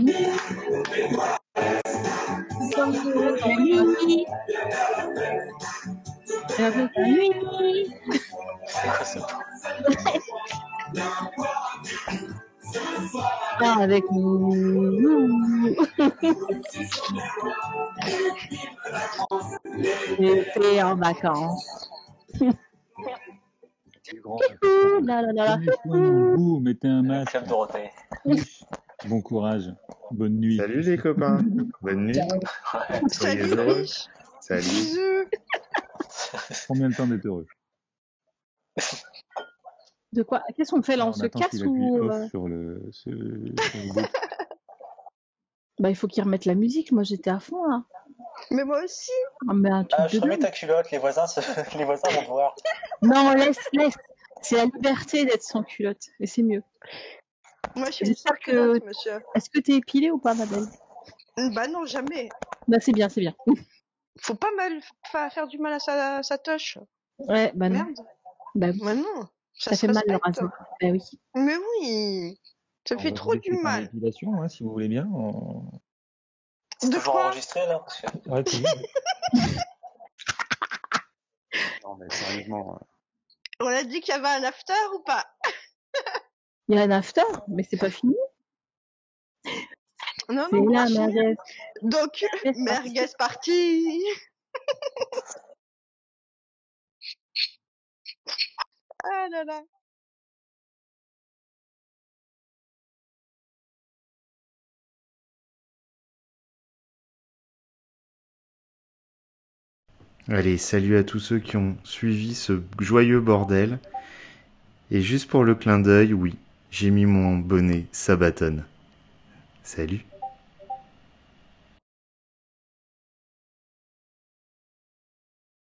S7: non.
S5: Nuit. Avec la nuit.
S7: C'est quoi ça
S5: Viens avec nous. J'étais en vacances.
S3: Grand.
S5: Là, là, là, là.
S3: Mettez un masque.
S7: Dorothée.
S3: Bon courage. Bonne nuit.
S1: Salut les copains. Bonne nuit.
S7: Ouais.
S1: Soyez
S4: Salut,
S1: heureux. Salut.
S4: Bisous.
S3: Combien de temps d'être heureux
S5: De quoi? Qu'est-ce qu'on fait là? On,
S3: On
S5: se casse ou
S3: off
S5: euh,
S3: sur le, ce- sur le bouton. <laughs>
S5: Bah il faut qu'ils remettent la musique. Moi j'étais à fond là.
S4: Mais moi aussi.
S5: Ah, mais un truc
S7: Ah, je
S5: de
S7: remets ta culotte, les voisins, se- <laughs> les voisins vont te voir.
S5: Non laisse, laisse. C'est la liberté d'être sans culotte et c'est mieux.
S4: Moi, je suis
S5: J'espère
S4: une
S5: que-
S4: monsieur.
S5: Est-ce que t'es épilée ou pas, ma belle
S4: Bah non, jamais.
S5: Bah c'est bien, c'est bien.
S4: Faut pas mal fa- faire du mal à sa, sa toche.
S5: Ouais, bah non.
S4: Merde.
S5: Bah oui.
S4: Bah non. Ça,
S5: Ça
S4: se
S5: fait mal le rasoir. Bah oui.
S4: Mais oui. Ça
S3: On
S4: fait trop du mal.
S3: l'épilation, hein, si vous voulez bien. On-
S7: C'est
S4: De
S7: toujours enregistré là parce que...
S3: Ouais, toujours.
S6: Non, mais sérieusement. euh,
S4: On a dit qu'il y avait un after ou pas?
S5: Il y a un after, mais c'est pas fini.
S4: Non, non,
S5: là, merguez.
S4: Donc,
S5: Merguez
S4: merguez parti. ah là là.
S1: Allez, salut à tous ceux qui ont suivi ce joyeux bordel. Et juste pour le clin d'œil, oui, j'ai mis mon bonnet Sabaton. Salut.